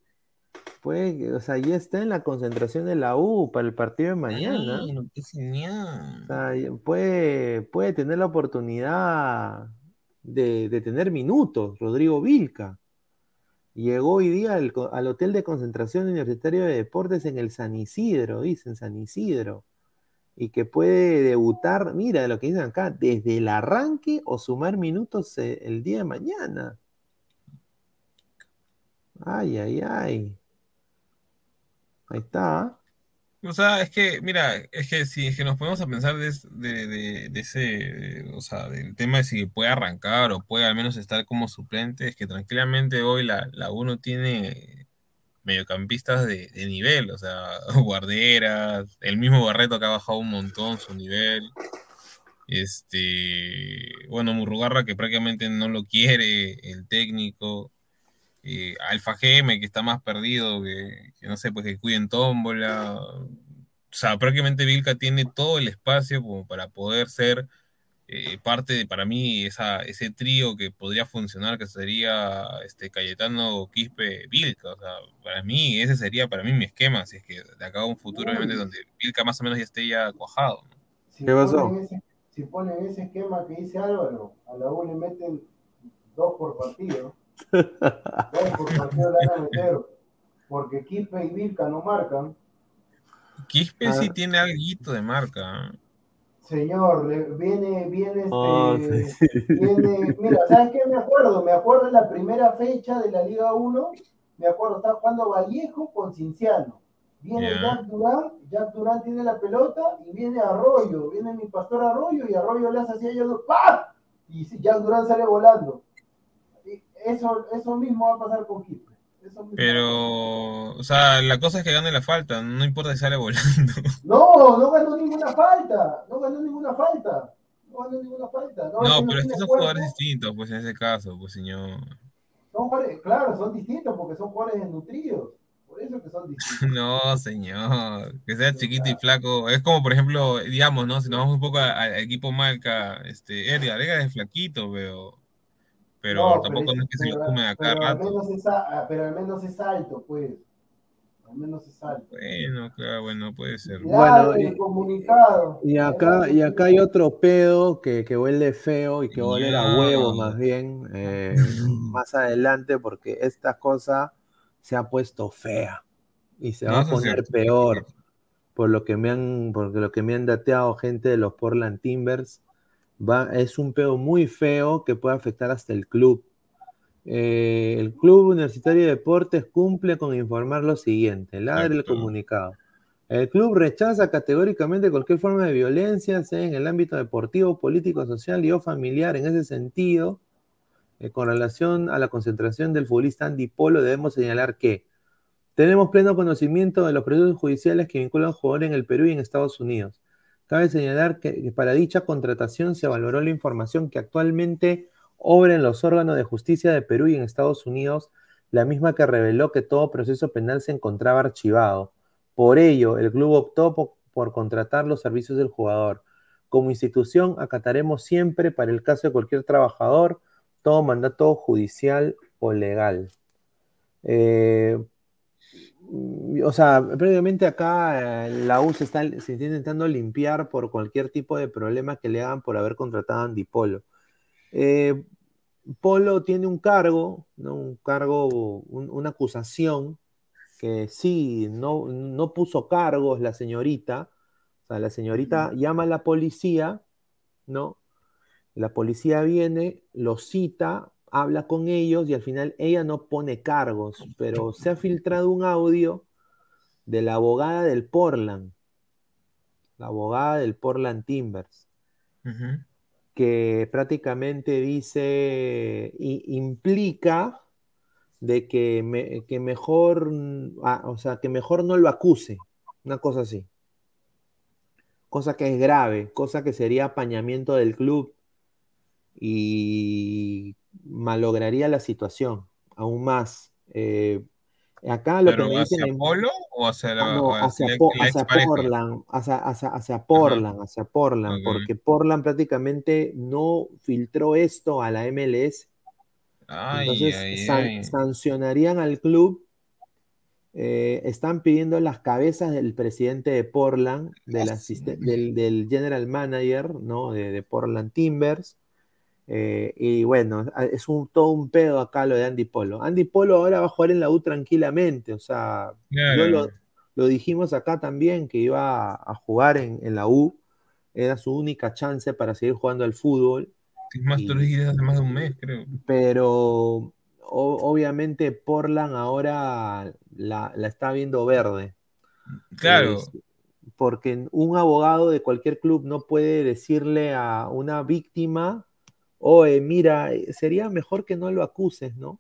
puede, o sea, ya está en la concentración de la U para el partido de mañana. Ah, qué genial. O sea, y puede, puede tener la oportunidad de, tener minutos, Rodrigo Vilca. Llegó hoy día al Hotel de Concentración Universitario de Deportes en el San Isidro, dicen San Isidro. Y que puede debutar, mira lo que dicen acá, desde el arranque o sumar minutos eh, el día de mañana. Ay, ay, ay. Ahí está. O sea, es que, mira, es que si es que nos ponemos a pensar de, de, ese, o sea, del tema de si puede arrancar o puede al menos estar como suplente, es que tranquilamente hoy la, la U no tiene mediocampistas de, de nivel, o sea, [LAUGHS] guarderas, el mismo Barreto que ha bajado un montón su nivel, este, bueno, Murrugarra que prácticamente no lo quiere el técnico, eh, Alfa GM que está más perdido, que, que no sé, pues que cuiden tómbola. O sea, prácticamente Vilca tiene todo el espacio como para poder ser eh, parte de, para mí, esa, ese trío que podría funcionar, que sería este Cayetano, Quispe, Vilca. O sea, para mí, ese sería para mí mi esquema, si es que de acá a un futuro, obviamente, donde Vilca más o menos ya esté ya cuajado. ¿no? Si ¿Qué pasó? ponen ese- si ponen ese esquema que dice Álvaro, a la U le meten dos por partido. Dos. Porque Quispe y Vilca no marcan. Quispe Ah. sí tiene algo de marca. ¿eh? Señor, viene, viene este. Oh, sí, sí. Viene, mira, ¿sabes qué? Me acuerdo, me acuerdo en la primera fecha de la Liga 1, me acuerdo, está jugando Vallejo con Cinciano. Viene Ya. Jack Durán, Jack Durán tiene la pelota y viene Arroyo, viene mi pastor Arroyo y Arroyo le hace así a ellos, ¡pah! Y Jack Durán sale volando. Eso, eso mismo va a pasar con mismo. Pero, o sea, la cosa es que gane la falta, no importa si sale volando. [LAUGHS] No, no ganó ninguna falta, no ganó ninguna falta. No ganó ninguna falta. No, pero es que son cuerpo. jugadores distintos, pues en ese caso, pues señor. Son jugadores, claro, son distintos porque son jugadores desnutridos. Por eso que son distintos. [LAUGHS] No, señor. Que sea chiquito y flaco. Es como, por ejemplo, digamos, ¿no? Si nos vamos un poco al equipo Malca, este, Edgar, Edgar es flaquito, pero, pero No, tampoco no es que se lo pero- comen a cada pero al rato. menos es a- pero al menos es alto, pues. Al menos es alto. Bueno, claro, bueno, puede ser. Claro, Bueno, y- comunicado. Y acá, y acá hay otro pedo que, que huele feo y que huele a huevo más bien eh, [LAUGHS] más adelante porque esta cosa se ha puesto fea y se No, va a poner peor por lo que me han, por lo que me han dateado gente de los Portland Timbers. Va, es un pedo muy feo que puede afectar hasta el club. Eh, el Club Universitario de Deportes cumple con informar lo siguiente. Ladre el comunicado. El club rechaza categóricamente cualquier forma de violencia, sea en el ámbito deportivo, político, social y o familiar. En ese sentido, eh, con relación a la concentración del futbolista Andy Polo, debemos señalar que tenemos pleno conocimiento de los procesos judiciales que vinculan al jugador en el Perú y en Estados Unidos. Cabe señalar que, para dicha contratación se valoró la información que actualmente obra en los órganos de justicia de Perú y en Estados Unidos, la misma que reveló que todo proceso penal se encontraba archivado. Por ello, el club optó po- por contratar los servicios del jugador. Como institución, acataremos siempre, para el caso de cualquier trabajador, todo mandato judicial o legal. Eh, o sea, previamente acá eh, la U se está, se está intentando limpiar por cualquier tipo de problema que le hagan por haber contratado a Andy Polo. Eh, Polo tiene un cargo, ¿no? un cargo, un- una acusación que sí, no, no puso cargos la señorita. O sea, la señorita llama a la policía, ¿no? La policía viene, lo cita, habla con ellos y al final ella no pone cargos, pero se ha filtrado un audio de la abogada del Portland, la abogada del Portland Timbers, que prácticamente dice, i- implica de que, me- que mejor, ah, o sea, que mejor no lo acuse, una cosa así. Cosa que es grave, cosa que sería apañamiento del club y malograría la situación aún más. Eh, acá lo que ¿Pero me dicen hacia Polo o hacia la, no, hacia, Po- hacia? Portland, hacia, Portland, hacia Portland, porque Portland prácticamente no filtró esto a la MLS. Ay, Entonces ay, san- ay. sancionarían al club. eh, están pidiendo las cabezas del presidente de Portland, del, asiste- del, del general manager, ¿no? De, de Portland Timbers. Eh, y bueno, es un, todo un pedo acá lo de Andy Polo. Andy Polo ahora va a jugar en la U tranquilamente, o sea, yo lo, lo dijimos acá también que iba a, jugar en, en la U, era su única chance para seguir jugando al fútbol, Es más, y- hace más de un mes, creo. pero o- obviamente Portland ahora la, la está viendo verde. Claro. Es- porque un abogado de cualquier club no puede decirle a una víctima, oye, mira, sería mejor que no lo acuses, ¿no?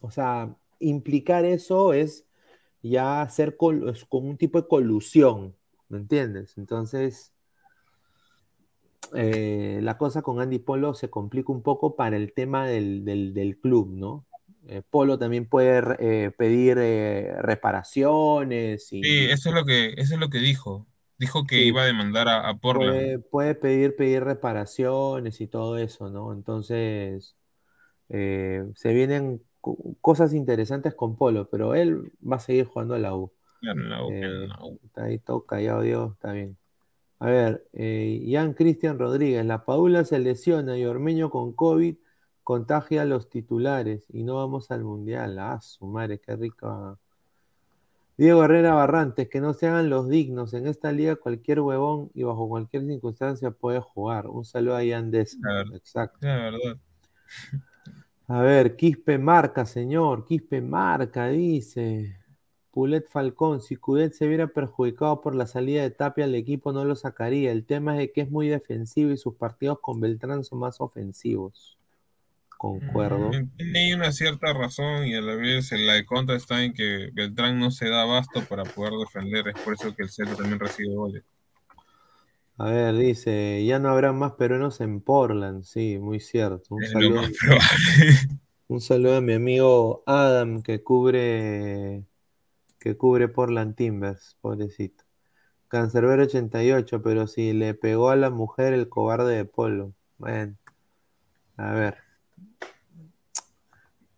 O sea, implicar eso es ya hacer como un tipo de colusión, ¿me entiendes? Entonces, eh, la cosa con Andy Polo se complica un poco para el tema del, club, ¿no? Eh, Polo también puede eh, pedir reparaciones y Sí, eso es lo que, eso es lo que dijo. Dijo que Sí. iba a demandar a, a Portland. puede, puede pedir, pedir reparaciones y todo eso, ¿no? Entonces, eh, se vienen co- cosas interesantes con Polo, pero él va a seguir jugando a la U. Claro, la U, en Eh, la U. Está ahí todo callado, Dios, está bien. A ver, eh, Jan Cristian Rodríguez, la Paula se lesiona y Ormeño con COVID contagia a los titulares y no vamos al Mundial. Ah, su madre, qué rico. Diego Herrera Barrantes, que no se hagan los dignos. En esta liga cualquier huevón y bajo cualquier circunstancia puede jugar. Un saludo a verdad. Exacto. La verdad. A ver, Quispe marca, señor. Quispe marca, dice. Pulet Falcón, si Cudet se viera perjudicado por la salida de Tapia, el equipo no lo sacaría. El tema es de que es muy defensivo y sus partidos con Beltrán son más ofensivos. Concuerdo. Mm, Tiene una cierta razón y a la vez la de contra está en que Beltrán no se da abasto para poder defender. Es por eso que el Celta también recibe goles. A ver, dice, ya no habrá más peruanos en Portland. Sí, muy cierto. Un Es saludo, [LAUGHS] un saludo a mi amigo Adam que cubre que cubre Portland Timbers, pobrecito. Cancerbero 88, pero si le pegó a la mujer el cobarde de Polo. Bueno, a ver.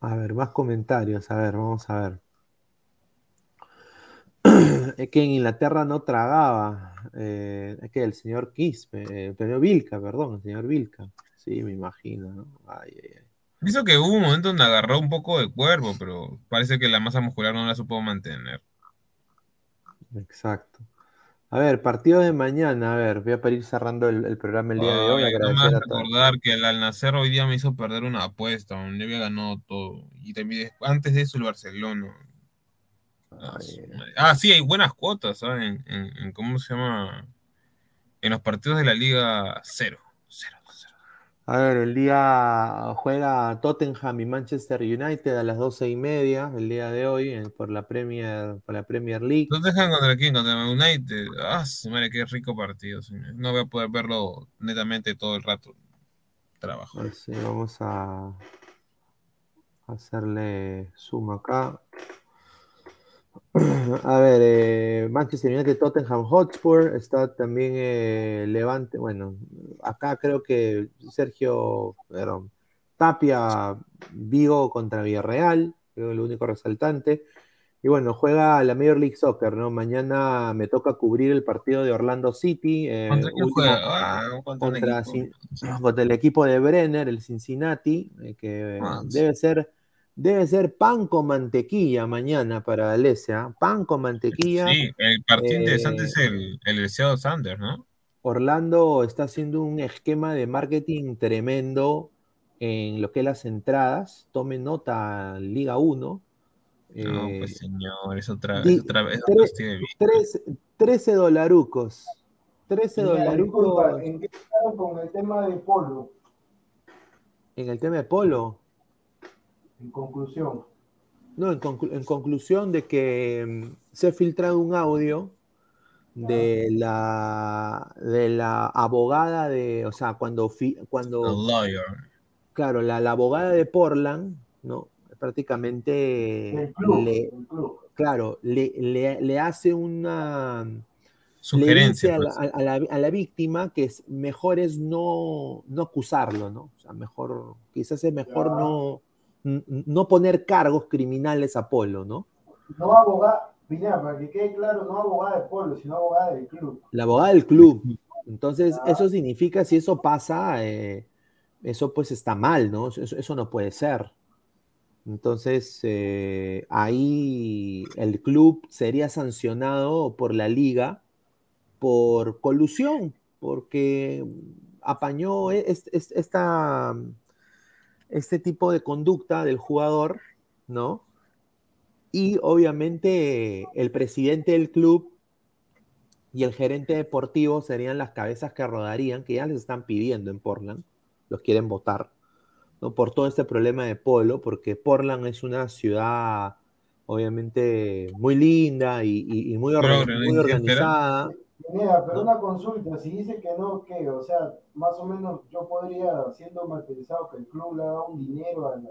A ver, más comentarios. A ver, vamos a ver. [CLEARS THROAT] Es que en Inglaterra no tragaba. eh, es que el señor Quispe, eh, pero Vilca, perdón, el señor Vilca. Sí, me imagino, ¿no? Ay, ay, ay. Hizo que hubo un momento donde agarró un poco de cuerpo, pero parece que la masa muscular no la supo mantener. Exacto. A ver, partido de mañana. A ver, voy a para ir cerrando el, el programa el día de hoy. No me Agradecer a todos. recordar que el Al Nacer hoy día me hizo perder una apuesta, donde había ganado todo. Y también antes de eso el Barcelona. Ah, madre. Ah, sí, hay buenas cuotas, ¿sabes? En, en- en- ¿cómo se llama? En los partidos de la Liga cero. A ver, el día juega Tottenham y Manchester United a las doce y media, el día de hoy, por la Premier, por la Premier League. ¿No dejan contra quién? Contra United. Ah, madre, qué rico partido, señor. No voy a poder verlo netamente todo el rato. Trabajo. Así, vamos a hacerle zoom acá. [CLEARS THROAT] A ver, eh, Manchester United, Tottenham Hotspur, está también eh, Levante, bueno, acá creo que Sergio, perdón, Tapia, Vigo contra Villarreal, creo que es lo único resaltante. Y bueno, juega la Major League Soccer, ¿no? Mañana me toca cubrir el partido de Orlando City. eh, ¿Contra quién juega? Ah, contra el equipo de Brenner, el Cincinnati, eh, que Ah, debe ser, debe ser pan con mantequilla mañana para Alesia. Pan con mantequilla. Sí, el partido eh, interesante es el, el deseado Sanders, ¿no? Orlando está haciendo un esquema de marketing tremendo en lo que es las entradas. Tome nota, Liga 1. No, Eh, pues señor, es otra, es otra, tres- 13 dolarucos. 13 Mira, dolarucos disculpa, ¿en qué quedaron con el tema de polo? en el tema de polo. En conclusión. No, en, conclu- en conclusión de que mm, se ha filtrado un audio de la, de la abogada de, o sea, cuando, cuando lawyer. claro, la, la abogada de Portland, ¿no? Prácticamente club. le, claro, le, le- le hace una, le Sugerencia. dice a la, pues. a- a la- a la víctima que es, mejor es no, no acusarlo, ¿no? O sea, mejor, quizás es mejor Ya. no, no poner cargos criminales a Polo, ¿no? No abogada, Pineda, para que quede claro, no abogada de polo, sino abogada del club. La abogada del club. Entonces, Ah. eso significa, si eso pasa, eh, eso pues está mal, ¿no? Eso, eso no puede ser. Entonces, eh, ahí el club sería sancionado por la liga por colusión, porque apañó e- es- es- esta, este tipo de conducta del jugador, ¿no? Y obviamente el presidente del club y el gerente deportivo serían las cabezas que rodarían, que ya les están pidiendo en Portland, los quieren votar, ¿no? por todo este problema de polo, porque Portland es una ciudad obviamente muy linda y, y- y muy, organizada. Pineda, pero una consulta, si dice que no, ¿qué? O sea, más o menos yo podría, siendo martirizado, que el club le haga un dinero a la,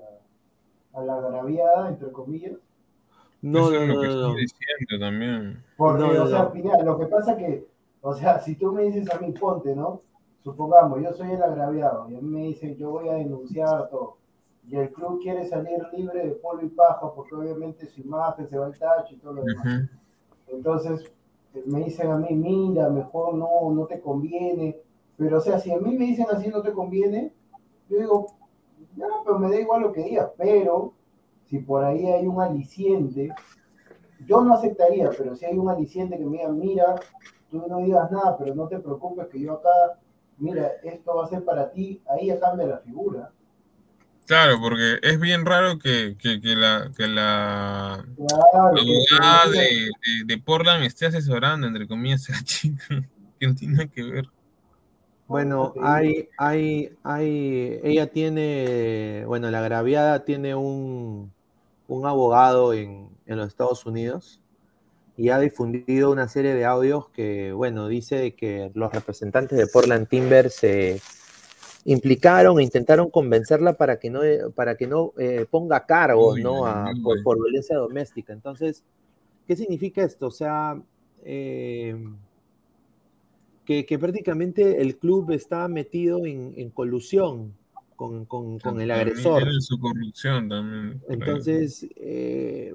a la agraviada, entre comillas. No, Eso no, es lo no, que no, no. estoy diciendo también. Porque, No, no, o sea. Pineda, lo que pasa que, o sea, si tú me dices a mí, ponte, ¿no? Supongamos, yo soy el agraviado y a mí me dicen, yo voy a denunciar todo. Y el club quiere salir libre de polvo y paja porque obviamente su imagen se va al tacho y todo lo demás. Entonces me dicen a mí, mira, mejor no, no te conviene. Pero o sea, si a mí me dicen así no te conviene, yo digo, ya, pero me da igual lo que digas. Pero si por ahí hay un aliciente, yo no aceptaría, pero si hay un aliciente que me diga, mira, tú no digas nada, pero no te preocupes que yo acá, mira, esto va a ser para ti, ahí ya cambia la figura. Claro, porque es bien raro que, que, que la, que la Claro, abogada de, de, de Portland esté asesorando, entre comillas, [LAUGHS] a la chica, que no tiene nada que ver. Bueno, hay, hay, hay, ella tiene, bueno, la agraviada tiene un, un abogado en, en los Estados Unidos y ha difundido una serie de audios que, bueno, dice que los representantes de Portland Timbers se implicaron e intentaron convencerla para que no, para que no eh, ponga cargos, Uy, ¿no? a- por, violencia doméstica. Entonces, ¿qué significa esto? O sea, eh, que, que prácticamente el club está metido en, en colusión con, con- con el agresor. su corrupción también. Entonces, eh,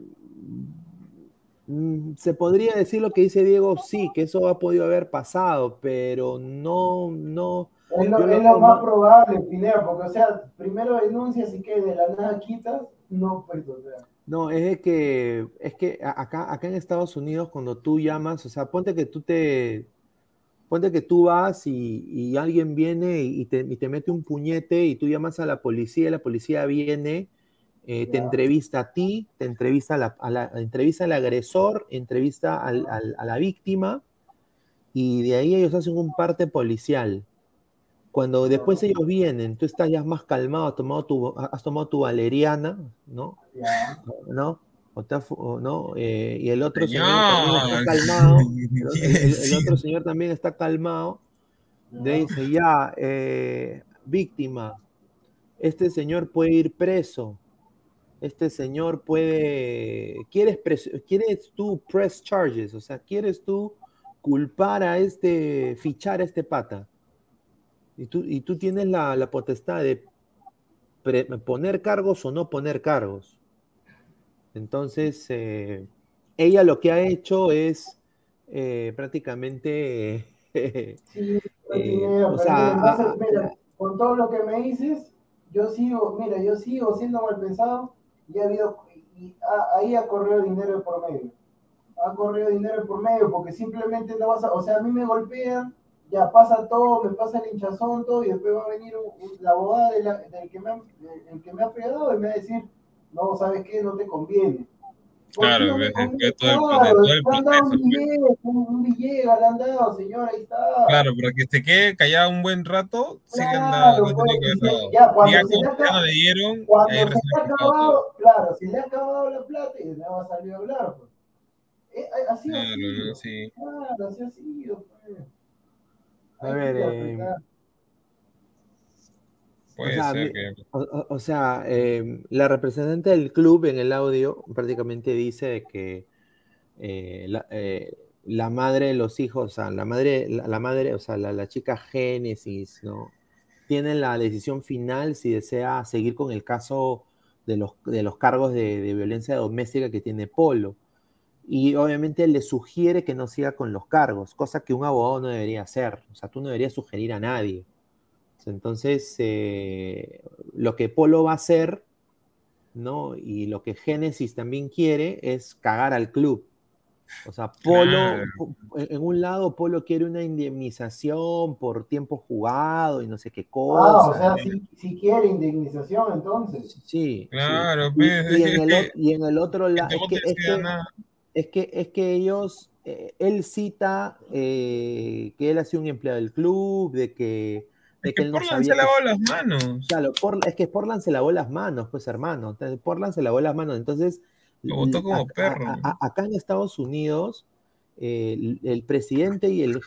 mm, se podría decir lo que dice Diego, sí, que eso ha podido haber pasado, pero no, no, Es lo, es más probable, Pineda, porque, o sea, primero denuncias y que de la nada quitas, no, pues, o sea. no, es de que, es que acá, acá en Estados Unidos cuando tú llamas, o sea, ponte que tú te, ponte que tú vas y, y alguien viene y te, y te mete un puñete y tú llamas a la policía y la policía viene, eh, te entrevista a ti, te entrevista, a la, a la- entrevista al agresor, entrevista al- al- a la víctima y de ahí ellos hacen un parte policial. Cuando después ellos vienen, tú estás ya más calmado, has tomado tu, has tomado tu valeriana, ¿no? ¿no? O te ha fu- o ¿no? Eh, y el otro señor también está calmado. El, [LAUGHS] el- el Sí. otro señor también está calmado. Dice, ya, eh, víctima, este señor puede ir preso. este señor puede, quieres, quieres tú press charges, o sea, quieres tú culpar a este, fichar a este pata. Y tú, y tú tienes la, potestad de poner cargos o no poner cargos. Entonces, eh, ella lo que ha hecho es eh, prácticamente... [LAUGHS] sí, eh, o sea, con todo lo que me dices, yo sigo, mira, yo sigo siendo mal pensado y ha habido, y ahí ha corrido dinero por medio. Ha corrido dinero por medio porque simplemente no vas a, o sea, a mí me golpean, ya pasa todo, me pasa el hinchazón, todo, y después va a venir la abogada del, que me ha, el que me ha pegado y me va a decir, no, ¿sabes qué? No te conviene. Claro, que todo el, todo el proceso. Un un Villegas, le han dado, señor, ahí está. Claro, pero que se quede callado un buen rato, han dado. Pues, ya, cuando se le dieron, cuando se le ha acabado, claro, se le ha acabado la plata y le va a salir a hablar. Pues. Eh, así claro, ha sido. No, sí. Claro, así ha sido. Pues. A ver, eh, o sea, em, la representante del club en el audio prácticamente dice que eh, eh, la, madre de los hijos, o sea, la madre, la, madre, o sea, la, chica Génesis, ¿no? Tiene la decisión final si desea seguir con el caso de los, de los cargos de, de violencia doméstica que tiene Polo. Y obviamente le sugiere que no siga con los cargos, cosa que un abogado no debería hacer. O sea, tú no deberías sugerir a nadie. Entonces, eh, lo que Polo va a hacer, ¿no? Y lo que Génesis también quiere es cagar al club. O sea, Polo, en un lado, Polo quiere una indemnización por tiempo jugado y no sé qué cosa. Ah, o sea, si, quiere indemnización, entonces. Sí. Claro, pues, Y, en el, otro lado, es que, es que, ellos, eh, él cita eh, que él ha sido un empleado del club, de que es que, Portland se lavó las manos. Claro, es que Portland se lavó las manos, pues hermano. Portland se lavó las manos. Entonces, lo votó como perro. acá en Estados Unidos, el, presidente y el,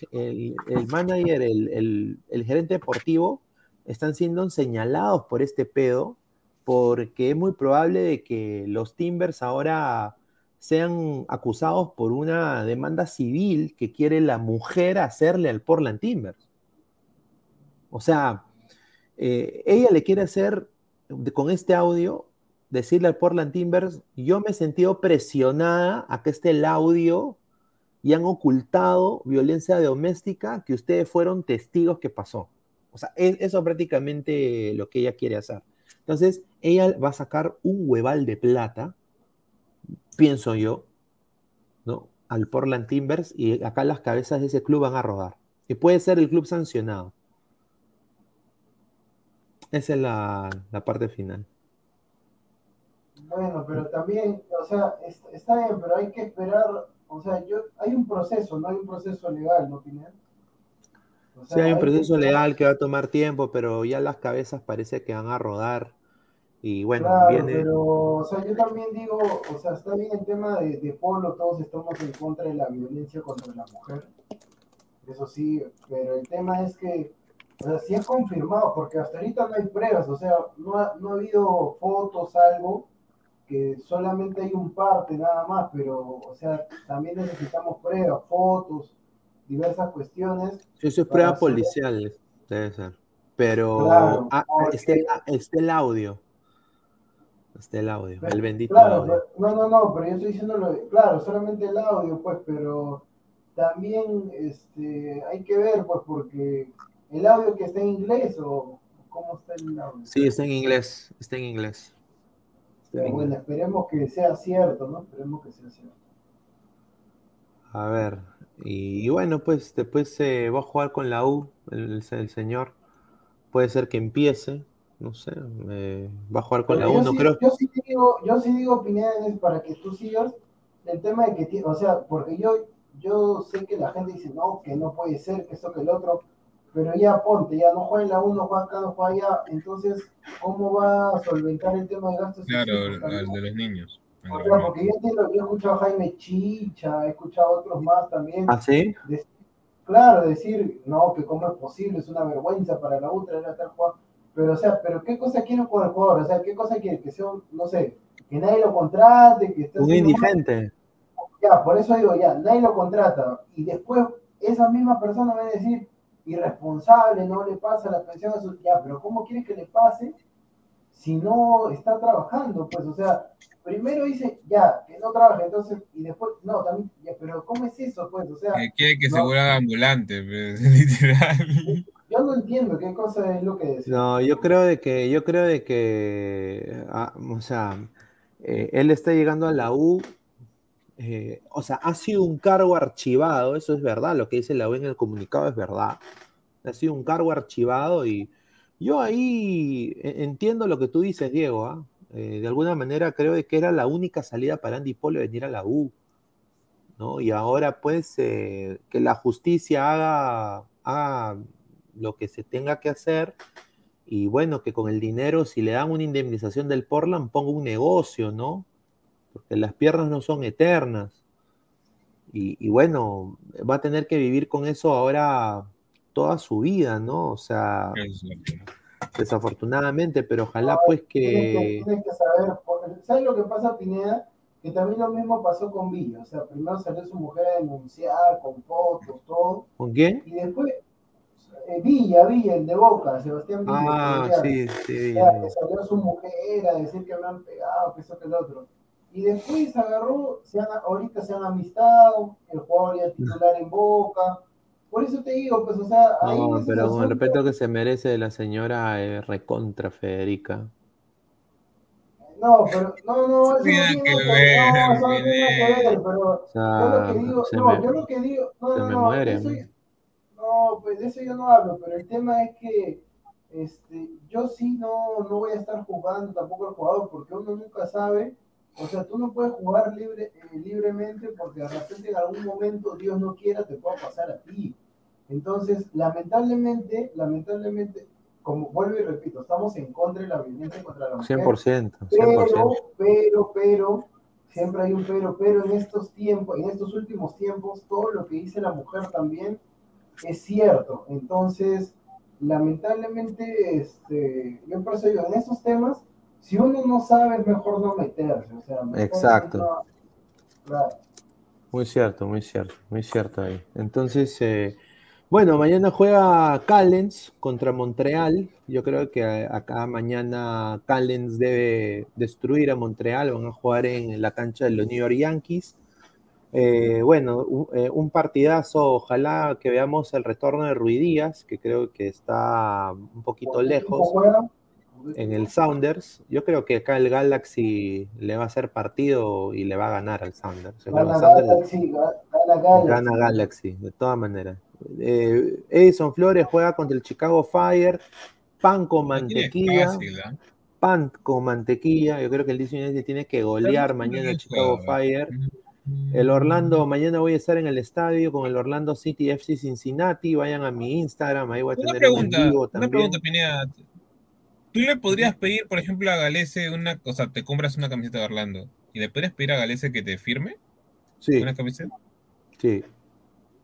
manager, el, gerente deportivo, están siendo señalados por este pedo, porque es muy probable de que los Timbers ahora sean acusados por una demanda civil que quiere la mujer hacerle al Portland Timbers. O sea, eh, ella le quiere hacer, con este audio, decirle al Portland Timbers, yo me he sentido presionada a que esté el audio y han ocultado violencia doméstica que ustedes fueron testigos que pasó. O sea, es, eso prácticamente lo que ella quiere hacer. Entonces, ella va a sacar un hueval de plata, pienso yo, ¿no? Al Portland Timbers y acá las cabezas de ese club van a rodar. Y puede ser el club sancionado. Esa es la, parte final. Bueno, pero también, o sea, está bien, pero hay que esperar, o sea, yo, hay un proceso, no hay un proceso legal, ¿no, Pineda? sí, hay un proceso legal que va a tomar tiempo, pero ya las cabezas parece que van a rodar. Y bueno, viene... pero, o sea, yo también digo, o sea, está bien el tema de, de Polo, todos estamos en contra de la violencia contra la mujer. Eso sí, pero el tema es que o sea, sí es confirmado, porque hasta ahorita no hay pruebas, o sea, no ha, no ha habido fotos, algo, que solamente hay un parte nada más, pero, o sea, también necesitamos pruebas, fotos, diversas cuestiones. Eso es prueba policial, debe ser. Pero ah, ah, el audio. Este el audio, el bendito audio. no, no, no, pero yo estoy diciendo, claro, solamente el audio, pues, pero también este, hay que ver, pues, porque ¿El audio que está en inglés o cómo está el audio? Sí, está en inglés, está en inglés. bueno, esperemos que sea cierto, ¿no? Esperemos que sea cierto. A ver, y, bueno, pues después se va a jugar con la U, el, señor. Puede ser que empiece, no sé, va a jugar con la U, no creo. Yo sí digo, yo sí digo opiniones para que tú sigas el tema de que, o sea, porque yo, yo sé que la gente dice, no, que no puede ser, que eso, que el otro, pero ya ponte, ya no juega en la 1, juega acá, no juega allá, entonces, ¿cómo va a solventar el tema de gastos? Claro, el de los niños. O sea, porque yo entiendo, yo he escuchado a Jaime Chicha, he escuchado a otros más también. ¿Ah, sí? claro, decir, no, que cómo es posible, es una vergüenza para la U traer a tal jugador. Pero, o sea, pero ¿qué cosa quiere un jugador? O sea, ¿qué cosa quiere? Que sea, un, no sé, que nadie lo contrate, que está Un mal. indigente. Ya, por eso digo, ya, nadie lo contrata. Y después esa misma persona va a decir, irresponsable, no le pasa la pensión a su... Ya, pero ¿cómo quieres que le pase si no está trabajando? Pues, o sea, primero dice, ya, que no trabaja, entonces, y después, no, también, ya, pero ¿cómo es eso? Pues, o sea, Que quiere que no. se vuelva ambulante, pues, [LAUGHS] literal. Yo no entiendo qué cosa es lo que decía. No, yo creo de que, yo creo de que, ah, o sea, eh, él está llegando a la U, eh, o sea, ha sido un cargo archivado, eso es verdad, lo que dice la U en el comunicado es verdad. Ha sido un cargo archivado y yo ahí e- entiendo lo que tú dices, Diego, ¿ah? Eh, de alguna manera creo de que era la única salida para Andy Polo venir a la U, ¿no? Y ahora pues que la justicia haga lo que se tenga que hacer y bueno, que con el dinero, si le dan una indemnización del Portland, ponga un negocio, ¿no? Porque las piernas no son eternas. Y, y bueno, va a tener que vivir con eso ahora toda su vida, ¿no? O sea, desafortunadamente, pero ojalá pues Tienes que, que... tienes que saber, porque, ¿sabes lo que pasa, Pineda? Que también lo mismo pasó con Villa, o sea, primero salió su mujer a denunciar con fotos, todo, ¿Con quién? y después eh, Villa, Villa, el de Boca, Sebastián Villa, Ah, colombiano. sí, sí. Ya, que salió su mujer a decir que me han pegado, que eso que el otro. Y después agarró, se han, ahorita se han amistado, el jugador ya titular en Boca. Por eso te digo, pues, o sea, ahí No, esos pero con el respeto que se merece de la señora eh, recontra Federica. No, pero, no, no, eso Tiene no que tiene ver, no, eso no tiene que ver, pero O yo lo sea, que digo, no, me- yo lo que digo, no, no, no, muere, eso. No, pues de eso yo no hablo, pero el tema es que este, yo sí no, no voy a estar jugando tampoco al jugador, porque uno nunca sabe, o sea, tú no puedes jugar libre, eh, libremente porque de repente en algún momento, Dios no quiera, te pueda pasar a ti. Entonces, lamentablemente, lamentablemente, como vuelvo y repito, estamos en contra de la violencia contra la mujer. 100%, 100%. Pero, pero, pero, siempre hay un pero, pero en estos tiempos, en estos últimos tiempos, todo lo que dice la mujer también es cierto. Entonces, lamentablemente, este, yo por eso digo, en estos temas, si uno no sabe, es mejor no meterse. O sea, mejor Exacto. no- claro. Muy cierto, muy cierto, muy cierto ahí. Entonces, eh, bueno, mañana juega Callens contra Montreal. Yo creo que a- acá mañana Callens debe destruir a Montreal. Van a jugar en la cancha de los New York Yankees. Eh, bueno, un, eh, un partidazo. Ojalá que veamos el retorno de Rui Díaz, que creo que está un poquito ¿Con qué equipo lejos en el Sounders. Yo creo que acá el Galaxy le va a hacer partido y le va a ganar al Sounders. Gana Sounders- Galaxy, ga- gana Galaxy. Gana Galaxy, de todas maneras. Eh, Edison Flores juega contra el Chicago Fire. Pan con mantequilla. fácil. Pan con mantequilla. Yo creo que el DC United tiene que golear mañana al Chicago. Fire. El Orlando, mañana voy a estar en el estadio con el Orlando City FC Cincinnati. Vayan a mi Instagram, ahí voy a Una tener un en pregunta, vivo una también. pregunta, Pineda. ¿Tú le podrías pedir, por ejemplo, a Galese una, o sea, te compras una camiseta de Orlando y le podrías pedir a Galese que te firme Sí, una camiseta? sí,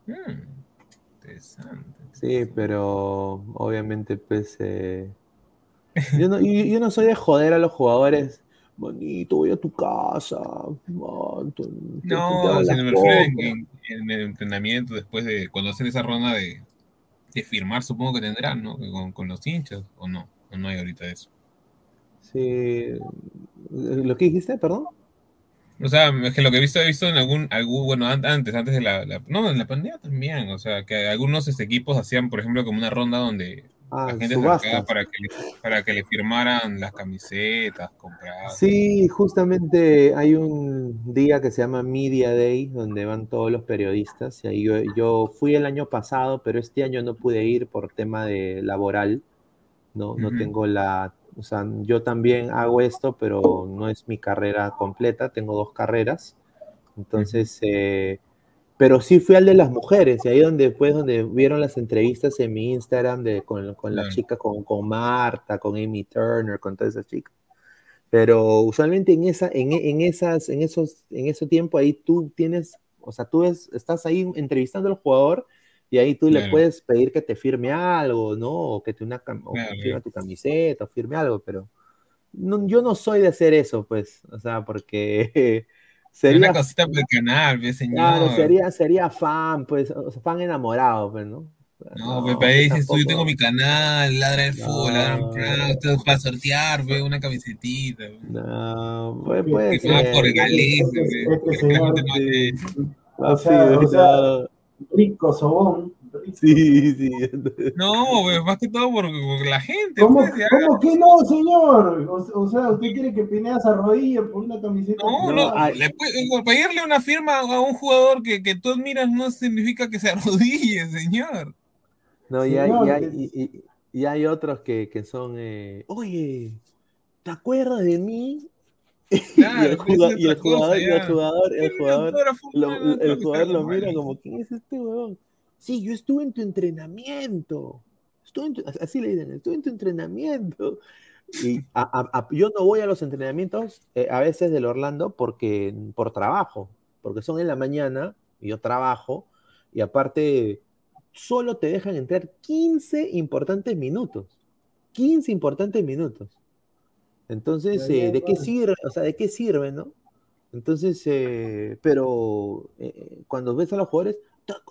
Hmm, interesante. sí, pero obviamente, pues. eh, [LAUGHS] yo, no, yo- yo no soy de joder a los jugadores. Bonito, voy a tu casa. hago No, se me en, compra". en- el entrenamiento después de cuando hacen esa ronda de, de firmar, supongo que tendrán, ¿no? Con, con los hinchas, o no, o no hay ahorita eso. Sí. ¿Lo que dijiste, perdón? O sea, es que lo que he visto, he visto en algún, algún bueno, an- antes, antes de la, la- no, en la pandemia también, o sea, que algunos este, equipos hacían, por ejemplo, como una ronda donde Ah, la gente para que, para que le firmaran las camisetas, compradas. Sí, justamente hay un día que se llama Media Day, donde van todos los periodistas. Y ahí yo, yo fui el año pasado, pero este año no pude ir por tema de laboral. No, no Ujú. tengo la, o sea, yo también hago esto, pero no es mi carrera completa, tengo dos carreras. Entonces, eh, pero sí fui al de las mujeres, y ahí donde después donde vieron las entrevistas en mi Instagram de, con, con las chicas, con, con Marta, con Amy Turner, con todas esas chicas. Pero usualmente en esa, en, en esas, en esos, en ese tiempo ahí tú tienes, o sea, tú es- estás ahí entrevistando al jugador y ahí tú le Claro. puedes pedir que te firme algo, ¿no? O que te una o Claro, firme tu camiseta, o firme algo, pero no- yo no soy de hacer eso, pues, o sea, porque [LAUGHS] sería, una cosita por el canal, pues, señor. claro, sería, sería fan, pues, o sea, fan enamorado, pues, ¿no? No, pues, para ahí dices tú, yo tengo mi canal, ladra el fútbol, ladra No. el es para sortear, pues, una camisetita. pues. No, puede, puede Que va ser. por Galicia, Este- pues, este porque señor, la gente no sí. sí, no. Pues, más que todo por, por la gente. ¿Cómo, pues, ya. ¿Cómo que no, señor? O, o sea, ¿usted quiere que Pineda se arrodille por una camiseta? No, No, no, hay- le puede- pedirle una firma a un jugador que, que tú admiras no significa que se [LAUGHS] arrodille, señor. No, y hay, y hay- y- y- y hay otros que, que son, eh, oye, ¿te acuerdas de mí? Claro, [LAUGHS] y el, juga- es y el cosa, jugador, y el jugador, el jugador, lo- el jugador lo mira como, ¿quién es este huevón? Sí, yo estuve en tu entrenamiento. Estuve en tu- así le dicen, estuve en tu entrenamiento. Y a- a- a- yo no voy a los entrenamientos eh, a veces del Orlando porque por trabajo, porque son en la mañana y yo trabajo y aparte solo te dejan entrar 15 importantes minutos. 15 importantes minutos. Entonces, eh, ¿de qué sirve? O sea, ¿de qué sirve, no? Entonces, eh, pero eh, cuando ves a los jugadores, "Te-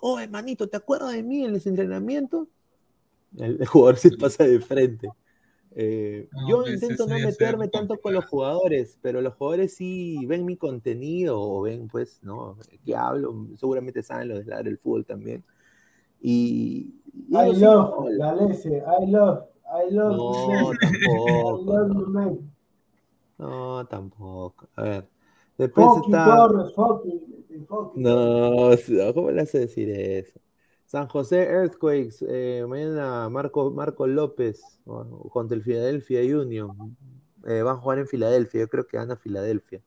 oh, hermanito, ¿te acuerdas de mí en los entrenamientos? El, el jugador se pasa de frente. Eh, No, yo pues, intento no meterme tanto con los jugadores, pero los jugadores sí ven mi contenido o ven, pues, ¿no? Que hablo, seguramente saben lo de ladrar el fútbol también. Y, y I sí, love, no, la Lese, I love, I love, no, man. [LAUGHS] I tampoco, love man. no, tampoco. A ver, después está... Torres, No, ¿cómo le hace decir eso? San José Earthquakes, eh, mañana Marco, Marco López bueno, contra el Philadelphia Union. Eh, van a jugar en Filadelfia, yo creo que gana Filadelfia.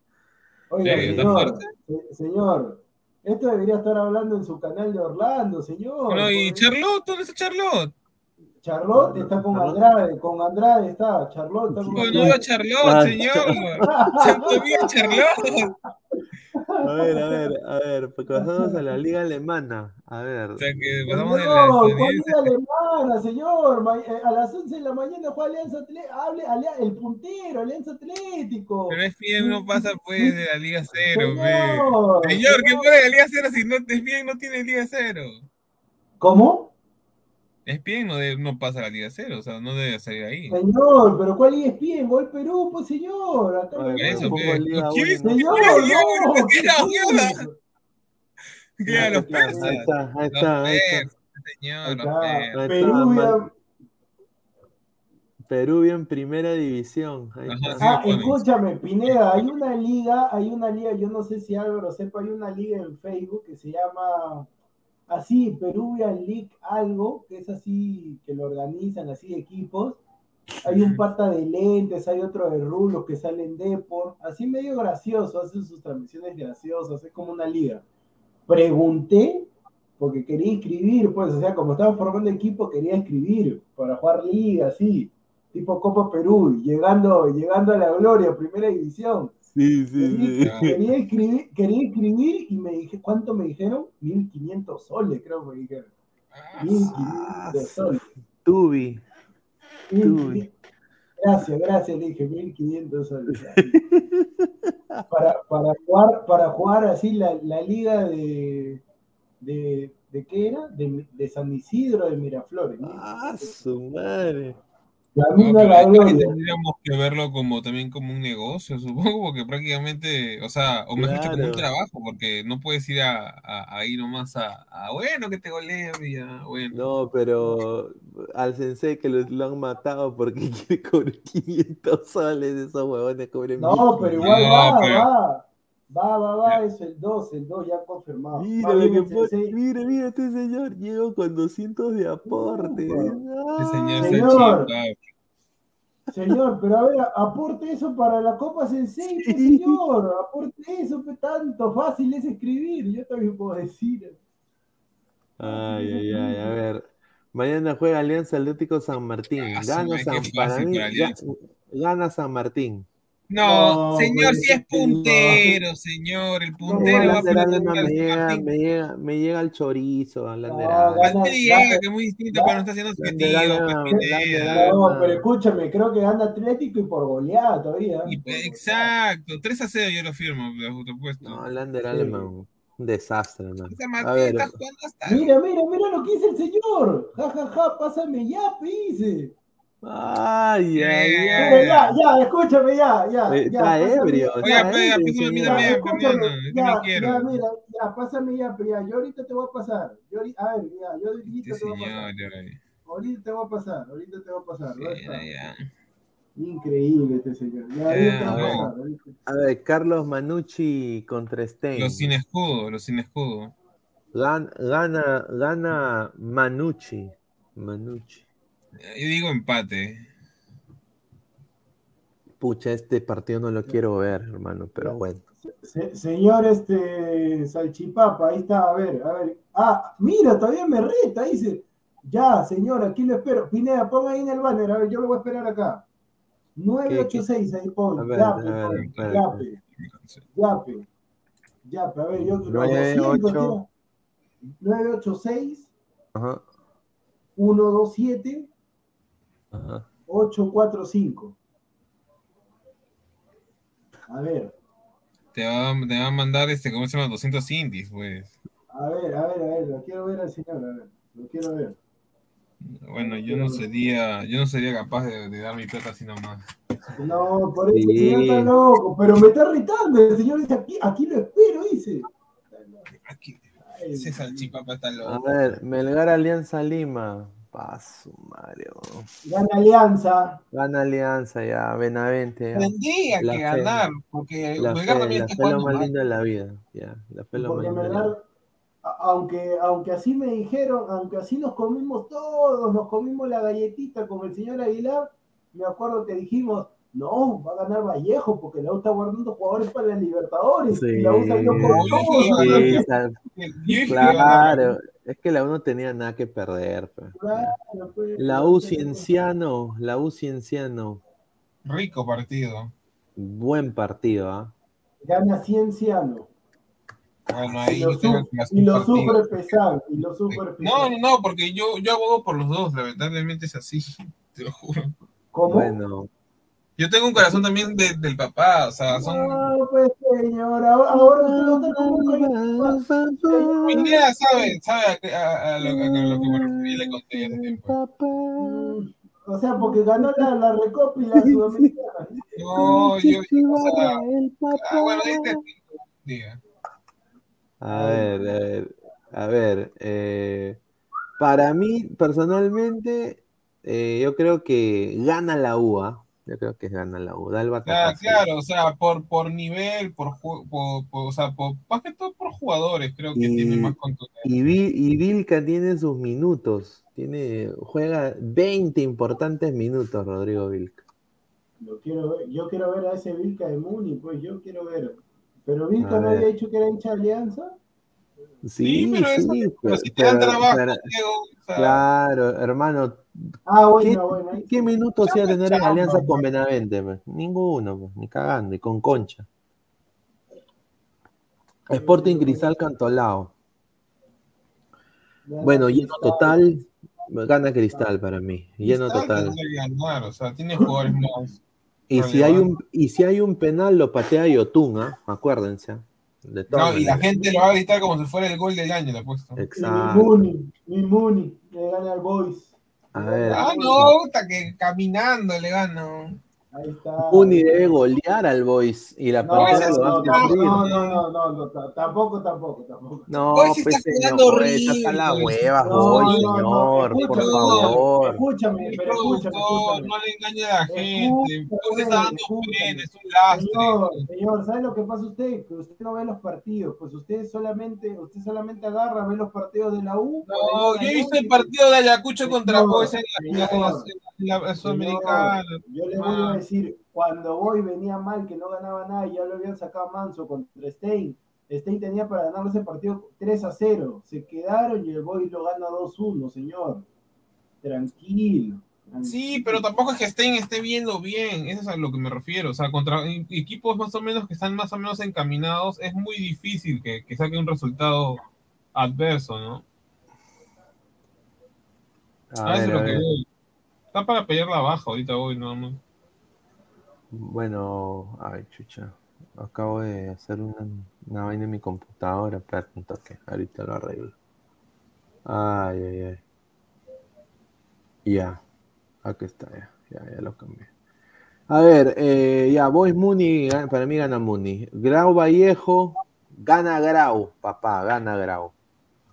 Oiga. ¿Tan señor, fuerte? se- señor, esto debería estar hablando en su canal de Orlando, señor. Bueno, y Charlotte, ¿dónde está Charlotte? Charlotte está con. Andrade, con Andrade está, Charlotte está con no Andrade. Charlotte, Ah, señor. Santo mío, Charlotte. A ver, a ver, a ver, pasamos a la liga alemana. A ver, O sea que Señor, pasamos de la ¿cuál liga alemana, señor? Ma- eh, a las 11 de la mañana juega Alianza Atlético, hable, el puntero, Alianza Atlético. Pero es bien, no pasa pues de la Liga Cero, Señor, ve. Señor, ¿qué de la Liga Cero si no es bien no tiene Liga Cero? ¿Cómo? Es bien, no, de- no pasa la Liga Cero, o sea, no debe salir ahí. Señor, pero ¿cuál liga es bien? Gol Perú, pues señor. Acá eso, tampoco ve. Liga ¿Quién uno, es- no. Señor, ¿Quién es Liga no. ¿Qué ¿qué la es mierda? eso? Que a los Claro, persas. ahí está, ahí Los está, ahí está. persas, señor, los persas. Perú ya- en primera división. Ahí Ajá, está. sí. Ah, escúchame, Pineda, hay una liga, hay una liga, yo no sé si Álvaro sepa, hay una liga en Facebook que se llama así, Peruvian League algo, que es así, que lo organizan así equipos. Hay un pata de lentes, hay otro de rulos que salen de por, así medio gracioso, hacen sus transmisiones graciosas, es como una liga. Pregunté, porque quería inscribir, pues, o sea, como estaba formando equipo, quería escribir para jugar liga, así tipo Copa Perú, llegando, llegando a la gloria, primera división. Sí, sí, sí. Quería, quería [LAUGHS] escribir, quería escribir y me dije, ¿cuánto me dijeron? 1500 soles, creo que me dijeron. Ah, 1500 soles. Tubi. 1500. Gracias, gracias, le dije, 1500 soles. [LAUGHS] Para, para, jugar, para jugar así la, la liga de, de, de ¿qué era? De, de San Isidro de Miraflores. ¿no? Ah, su madre. No, pero tendríamos que verlo como también como un negocio, supongo, porque prácticamente, o sea, o mejor dicho, como un Claro. trabajo, porque no puedes ir a, a, a ir nomás a, a, bueno, que te ya, bueno. No, pero al sensei que lo, lo han matado porque [LAUGHS] quiere cobrar 500 soles, esos huevones cobren No, pero 1500. igual No, va, pero- va. Va, va, va, es el 2, el 2 ya confirmado. Mira que mira, mira este señor, llegó con 200 de aporte. Ufa. El señor Señor. Pero a ver, aporte eso para la Copa Sensei, Sí. señor. Aporte eso, pues tanto fácil es escribir. Yo también puedo decir. Ay, ay, ay, a ver. Mañana juega Alianza Atlético San Martín. Ah, Gana San Alianza. gana San Martín. No, No, señor, si es no. puntero, señor. El No, puntero va a a me llega, me llega, me llega el chorizo, te llega, que es muy distinto, pero no está siendo Lander objetivo. No, pero escúchame, creo que gana Atlético y por goleada todavía. Y- Exacto, 3 a 0 yo lo firmo, por supuesto. No, Lander Sí. Alema, un desastre, hermano. O sea, A Martín ver, está jugando hasta. Mira, mira, mira lo que dice el señor. Ja, ja, ja, pásame ya, dice. Ay, ay, Mira, ay. ya, ya, escúchame, ya, ya. Ya, Está ebrio, ya. Oiga, ebrio, a mí señor. también. Ya, escúchame, ya, mira, ya, pásame ya, pero ya, yo ahorita te voy a pasar. Yo, ahorita- a ver, ya, yo ahorita Este te voy a pasar. Ahorita te voy a pasar, ahorita te voy a pasar. Increíble este señor. Ya, Ya, ahorita te a ver. A ver, Carlos Manucci contra Stein. Los sin escudo, los sin escudo. Gan- Gana, gana Manucci. Manucci. Yo digo empate. Pucha, este partido no lo quiero ver, hermano, pero bueno. Se, señor este Salchipapa, ahí está, a ver, a ver. Ah, mira, todavía me reta, dice. Ya, señor, aquí lo espero. Pineda, ponga ahí en el banner, a ver, yo lo voy a esperar acá. 986, ahí pon. Yape, yape, yape, yape, a ver, yo 986, 127, Ajá, 127 ajá. 845. A ver, Te va, te va a mandar este, ¿cómo se llama? 200 indies, pues. a ver, a ver, a ver, lo quiero ver al señor, a ver, lo quiero ver. Bueno, yo no sería, yo no sería capaz de, de dar mi plata así nomás. No, por eso el Sí. señor está loco, pero me está irritando. El señor dice aquí, aquí lo espero, dice. Aquí, ese salchipapa está A loco. ver, Melgar Alianza Lima. Paso, Mario. Gana Alianza. Gana Alianza ya, Benavente. Ya. Tendría La que fe. ganar, porque La fe, también la fe lo más lindo de la vida. Ya, la fe es lo más Porque lindo de la vida. Melgar, a- aunque, aunque así me dijeron, aunque así nos comimos todos, nos comimos la galletita con el señor Aguilar, me acuerdo que dijimos, no, va a ganar Vallejo porque la U está guardando jugadores para las Libertadores. Sí, y la U salió por sí, todo. Sí, o sea, Yo dije que iba a ganar. claro, es que la U no tenía nada que perder. pues. Claro, pues, La U Cienciano, la U Cienciano, Rico partido. buen partido, ¿ah? Gana Cienciano. Bueno, Y ahí lo, yo tengo su- y lo sufre pesado. Y lo No, pesado. no, no, porque yo, yo abogo por los dos, lamentablemente es así, [LAUGHS] te lo juro. ¿Cómo? Bueno, Yo tengo un corazón también de- del papá, o sea, son... No, pues señor, ahora, usted va a estar como un coño. Pineda sabe, sabe a, a- a lo, a lo que me referí, le conté hace tiempo. O sea, porque ganó la, la Recopa y la Sudamericana. [LAUGHS] No, yo, yo, o sea, ah, bueno, este, diga. A ver, a ver, a ver. eh, para mí, personalmente, eh, yo creo que gana la U, ¿ah? Yo creo que gana la U. Da el Ah, claro, o sea, por, por nivel, por, ju- por, por- o sea, por, más que todo por jugadores, creo que Y- tiene más contundencia. Y, y Vilca tiene sus minutos. Tiene, juega 20 importantes minutos, Rodrigo Vilca. Lo quiero ver. Yo quiero ver a ese Vilca de Muni, pues yo quiero ver. Pero Vilca no había dicho que era hincha de Alianza. Sí, Sí, pero, eso, sí, pero pero- si te dan trabajo, pero- Diego, o sea, claro, hermano. Ah, bueno, ¿Qué, bueno. minutos iba a tener en alianza con. Benavente? pues? Ninguno, pues, ni cagando, y con Concha. Sporting Cristal Cantolao. Bueno, lleno total, gana Cristal para mí. Lleno total. tendría que ganar, o sea, tiene jugadores más. Y si hay un, y si hay un penal, lo patea Yotun, ¿ah? Acuérdense. De No, y la gente lo va a gritar como si fuera el gol del año, le apuesto. Exacto. Mi Muni, le gana al Boys. A ver. Ah, no, puta, que caminando le gano. Ahí está. Uni debe golear al Boys y la No, no, lo va a no, no, no, no, no, no, t- tampoco, tampoco, tampoco. No, pues señor, jugando estás a la hueva, No, Boys, no, no, señor, por favor. Escúchame, pero escúchame, no le engañe a la gente. Escúchame, Usted está dando escúchame. pena, es un lastre. Señor, señor, ¿sabe lo que pasa usted? Que usted no ve los partidos, pues usted solamente, usted solamente agarra, ve los partidos de la U. No, yo he visto el partido de Ayacucho contra Boys en la Sudamericana. Yo le voy a decir, cuando voy venía mal, que no ganaba nada, y ya lo habían sacado Manso contra Stein. Stein tenía para ganar ese partido 3 a 0. Se quedaron y el Boy lo gana 2-1, señor. Tranquilo. Sí, pero tampoco es que estén esté viendo bien, eso es a lo que me refiero. O sea, contra e- equipos más o menos que están más o menos encaminados, es muy difícil que, que saque un resultado adverso, ¿no? A Ah, eso es ver, lo a que ver. voy. Está para pelear la baja ahorita hoy, nada más. Bueno, ay, chucha. Acabo de hacer una, una vaina en mi computadora. Espérate un toque. Ahorita lo arreglo. Ay, ay, ay. Ya. Aquí está, ya. Ya, ya lo cambié. A ver, eh, ya, Boys Muni, para mí gana Muni. Grau Vallejo, gana Grau, papá, gana Grau.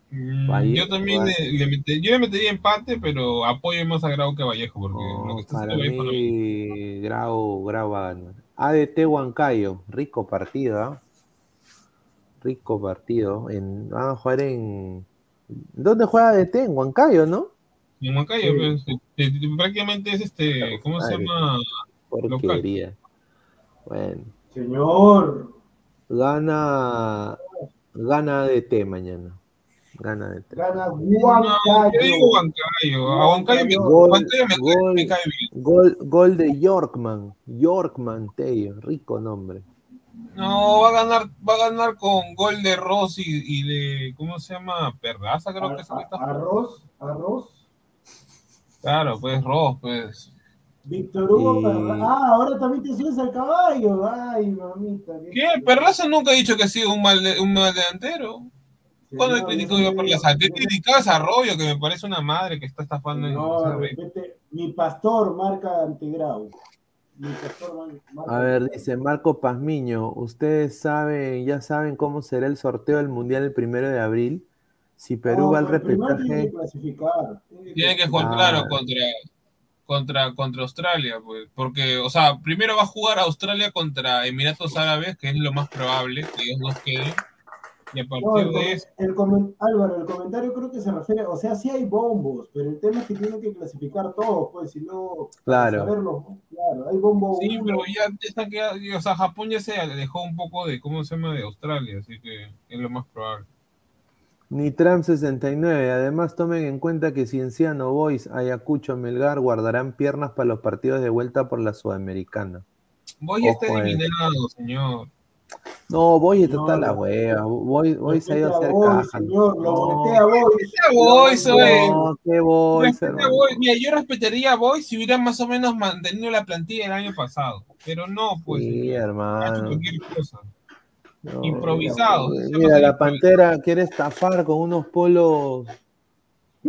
Mm, yo también le, le mete- yo le metería empate, pero apoyo más a Grau que a Vallejo, porque lo No, que está para no- mí, Grau, Grau va a ganar. ADT Huancayo, rico partido, ¿ah? Rico partido. En, van a jugar en. ¿Dónde juega ADT? En Huancayo, ¿no? En Huancayo, pues, eh, eh, prácticamente es este, ¿cómo se llama? Porquería. Bueno, Señor. gana. Gana ADT mañana. Gana ADT. Gana No, yo digo Huancayo. Huancayo. A Huancayo me, Gol, Huancayo me, cae- gol, me cae bien. gol, gol de Yorkman. Yorkman, Tello. Rico nombre. No, va a ganar, va a ganar con gol de Ross y, y de, ¿cómo se llama? Perraza, creo que es. Arroz, arroz. Claro, pues Ross, pues. Víctor Hugo Y- Perra- Ah, ahora también te subes al caballo. Ay, mamita. ¿Qué? Perlaza nunca ha dicho que ha sido un mal, de- un mal delantero. ¿Cuándo he Señor, criticado yo a yo- Perlaza? Te he criticado a Arroyo, que me parece una madre que está estafando en No, mi pastor marca. Mi pastor marca A ver, dice Marco Pazmiño, ustedes saben, ya saben cómo será el sorteo del Mundial el primero de abril. Si Perú No, va al tiene repechaje, que clasificar. Tiene que jugar, Ah. claro, contra, contra, contra Australia, pues. Porque, o sea, primero va a jugar Australia contra Emiratos Árabes, que es lo más probable que ellos dos queden. Y a No, partir el, de comen- eso. el comen- Álvaro, el comentario creo que se refiere, o sea, sí hay bombos, pero el tema es que tienen que clasificar todos, pues, si no, Claro. saberlo, claro, hay bombo Sí, uno, pero ya está que, o sea, Japón ya se alejó un poco de, ¿cómo se llama?, de Australia, así que es lo más probable. Nitram 69. Además, tomen en cuenta que Cienciano, Boys, Ayacucho, Melgar guardarán piernas para los partidos de vuelta por la Sudamericana. Voy a estar Ojo, eh. eliminado, señor. No, está No, hasta la hueva. Boys, Boys se ha ido a hacer caja. señor, No, a a Boy, qué a. Mira, yo respetaría a Boy si hubiera más o menos mantenido la plantilla el año pasado, pero no, pues. Sí, hermano. cualquier cosa. No, Improvisado. Mira, la pantera quiere estafar con unos polos.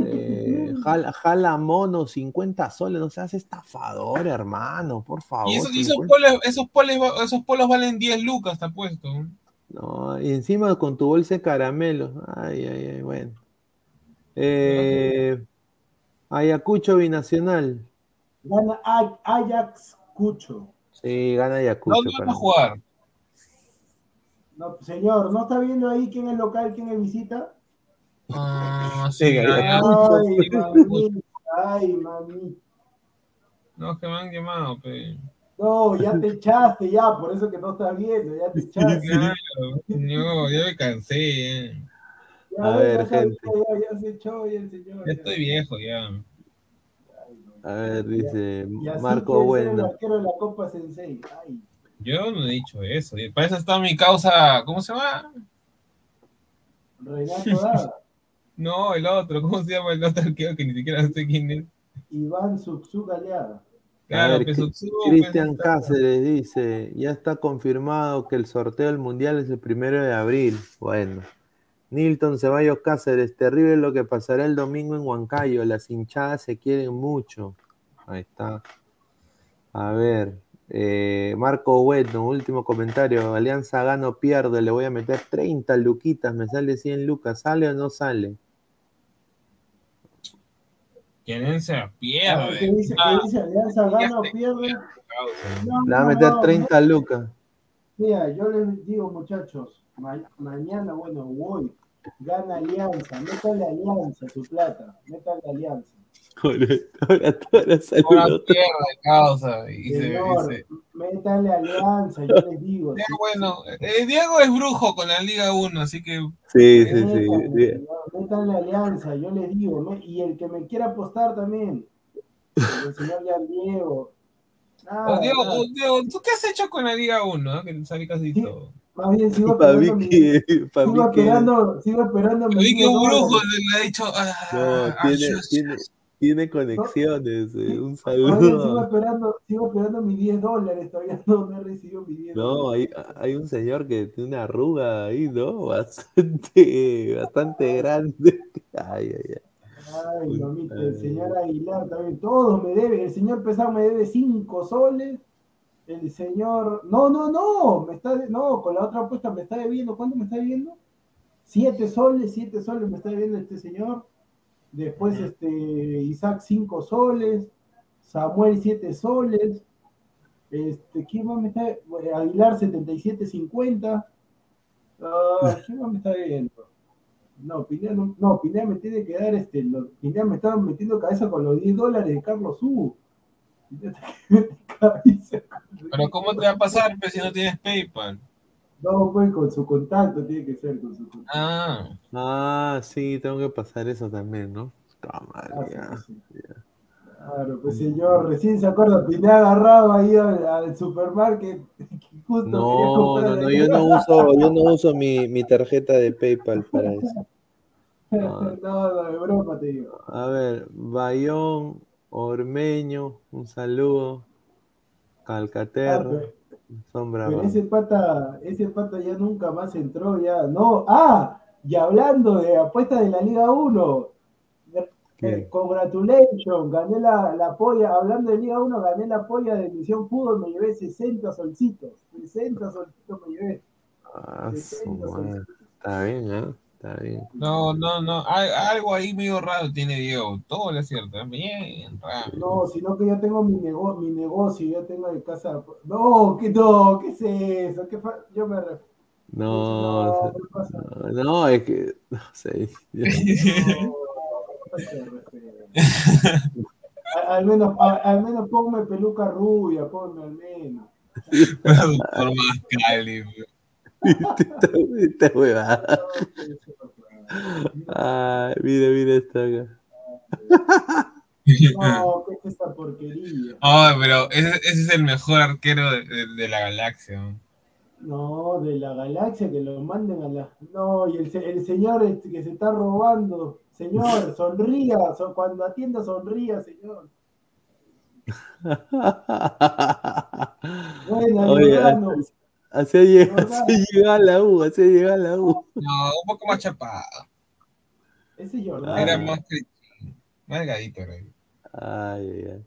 Eh, [LAUGHS] jala, jala mono, 50 soles. No seas estafador, hermano, por favor. Y esos, y esos 50. polos, esos, polos, esos polos valen 10 lucas, está puesto. No, y encima con tu bolsa de caramelos. Ay, ay, ay, bueno. Eh, Ayacucho binacional. Gana Ajax Cucho. Sí, gana Ayacucho. ¿Dónde vamos a jugar? No, señor, ¿no está viendo ahí quién es local, quién es visita? Ah, Sí, Ay, [LAUGHS] mami, ay, mami. No, que me han quemado, pe. No, ya te echaste, ya, por eso que no estás viendo, ya te echaste. Claro, no, ya me cansé. eh. Ya, A ya ver, sabes gente. Ya, ya se echó ya el señor. Ya ya. estoy viejo, ya. A ver, dice Marco el Bueno. arquero de la Copa Sensei. Ay, Yo no he dicho eso. Para eso está mi causa. ¿Cómo se llama? Renato Dada, No, el otro. ¿Cómo se llama el otro [LAUGHS] arquero que ni siquiera sé quién es? Iván Suxu Galeada. Claro, Pesutsu, Cristian pues, Cáceres dice, ya está confirmado que el sorteo del Mundial es el primero de abril. Bueno. Nilton Ceballos Cáceres, terrible lo que pasará el domingo en Huancayo. Las hinchadas se quieren mucho. Ahí está. A ver. eh, Marco Bueno, último comentario. Alianza gano pierdo. Le voy a meter 30 luquitas. Me sale 100 lucas. ¿Sale o no sale? Querencia Ah, pierde. ¿Qué dice, Ah, qué dice? ¿Alianza gana o pierde? No, Le va a meter no, 30 lucas. Mira, yo les digo, muchachos, ma- mañana, bueno, voy, gana Alianza, métale Alianza su plata, métale Alianza. Ahora, ahora, ahora Ahora pierde causa. Y se, se- métale Alianza, yo les digo. Ya, sí, bueno, eh, Diego es brujo con la Liga 1, así que Sí, sí, sí. métale, sí. no, métale Alianza, yo les digo, me- y el que me quiera apostar también. El señor Jan Diego. Oh, Ah, Diego, nada. oh, Diego, ¿tú qué has hecho con la Liga 1? ah? Que sabes casi Sí. todo. Más bien sigo esperando, mi- que, sigo que- esperando, sigo esperando vi que 10 un brujo le ha dicho. ah, No, ah, tiene, shush, tiene. Tiene conexiones. eh, Un bien sigo saludo. esperando, sigo esperando mis 10 dólares, todavía no, no he recibido mis 10 No, dólares. hay, hay un señor que tiene una arruga ahí, ¿no? [LAUGHS] Bastante, bastante grande. Ay, ay, ay. Ay, mamita, el señor Aguilar también, todos me deben, el señor Pesado me debe 5 soles, el señor, no, no, no, me está, de- no, con la otra apuesta me está debiendo, ¿cuánto me está debiendo? 7 soles, 7 soles me está debiendo este señor, después este, Isaac 5 soles, Samuel 7 soles, este, ¿quién más me está, Aguilar 77.50, ah, [LAUGHS] ¿quién más me está debiendo? No, Pineda, no, no, Pineda me tiene que dar este. Lo, Pineda me estaba metiendo cabeza con los 10 dólares de Carlos U. Pineda [LAUGHS] mete cabeza Pero ¿cómo te va a pasar pues, si no tienes PayPal? No, pues con su contacto tiene que ser con su contacto. Ah, Ah, sí, tengo que pasar eso también, ¿no? Ah, sí, ya. sí. Claro, pues señor, recién se acuerda, Pineda agarraba ahí al, al supermarket. que justo No, no, no, yo no uso, yo no [LAUGHS] uso mi, mi tarjeta de PayPal para eso. no, no, de broma te digo. A ver, Bayón, Ormeño, un saludo. Ah, Calcaterra, pero- ese pata, ese pata ya nunca más entró, ya. No, ah, y hablando de apuestas de la Liga 1, ¿Qué? eh, congratulations, gané la, la polla, hablando de Liga 1, gané la polla de Misión Fútbol, me llevé 60 solcitos, 60 solcitos me llevé. Ah, su 60 madre. solcitos. Está bien, ¿eh? Está bien. no, no, no. Hay- algo ahí medio raro tiene Diego. Todo le acierta. Bien raro. No, sino que yo tengo mi, nego mi negocio, yo tengo de casa. No, que no, ¿qué es eso? ¿Qué yo me No, no, no, no, es que, no sé. Al menos, al menos ponme peluca rubia, ponme al menos. [LAUGHS] Por más Cali. Esta, esta huevada. [LAUGHS] Ay, mira, mira esta acá. No, ¿qué es esta porquería? Oh, pero ese, ese es el mejor arquero de, de- de la galaxia. ¿no? No, de la galaxia que lo manden a la. No, y el, se- el señor este que se está robando. Señor, [LAUGHS] sonría. so- cuando atienda, sonría, señor. [LAUGHS] Buena, Oye. Así llega, la U, así llega la U. No, un poco más chapado. Ese Giordano. Ah. Era más, más delgadito. Era. Ay, ay.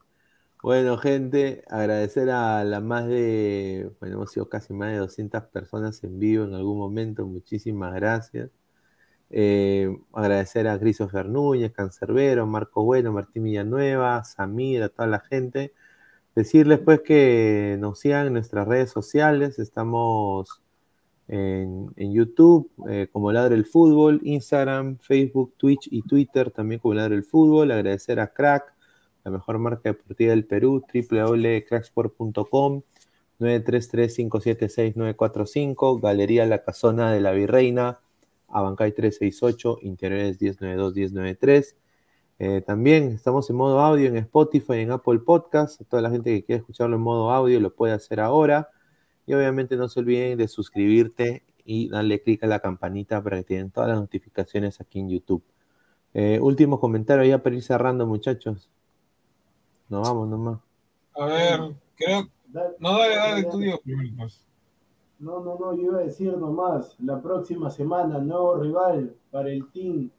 Bueno, gente, agradecer a las más de, bueno, hemos sido casi más de 200 personas en vivo en algún momento, muchísimas gracias. Eh, agradecer a Christopher Núñez, Cancerbero, Marco Bueno, Martín Villanueva, Samir, a toda la gente. Decirles pues que nos sigan en nuestras redes sociales, estamos en, YouTube eh, como Ladre el Fútbol, Instagram, Facebook, Twitch y Twitter también como Ladre el Fútbol. Agradecer a Crack, la mejor marca deportiva del Perú, www.cracksport.com, 933-576-945, Galería La Casona de la Virreina, Abancay 368, Interiores 1092-1093. Eh, también estamos en modo audio en Spotify, en Apple Podcast. Toda la gente que quiere escucharlo en modo audio lo puede hacer ahora. Y obviamente no se olviden de suscribirte y darle clic a la campanita para que tengan todas las notificaciones aquí en YouTube. Eh, último comentario ya para ir cerrando, muchachos. Nos vamos nomás. A ver, creo. No, dale, dale, digo primero, pues. No, no, no, yo iba a decir nomás, la próxima semana, nuevo rival para el team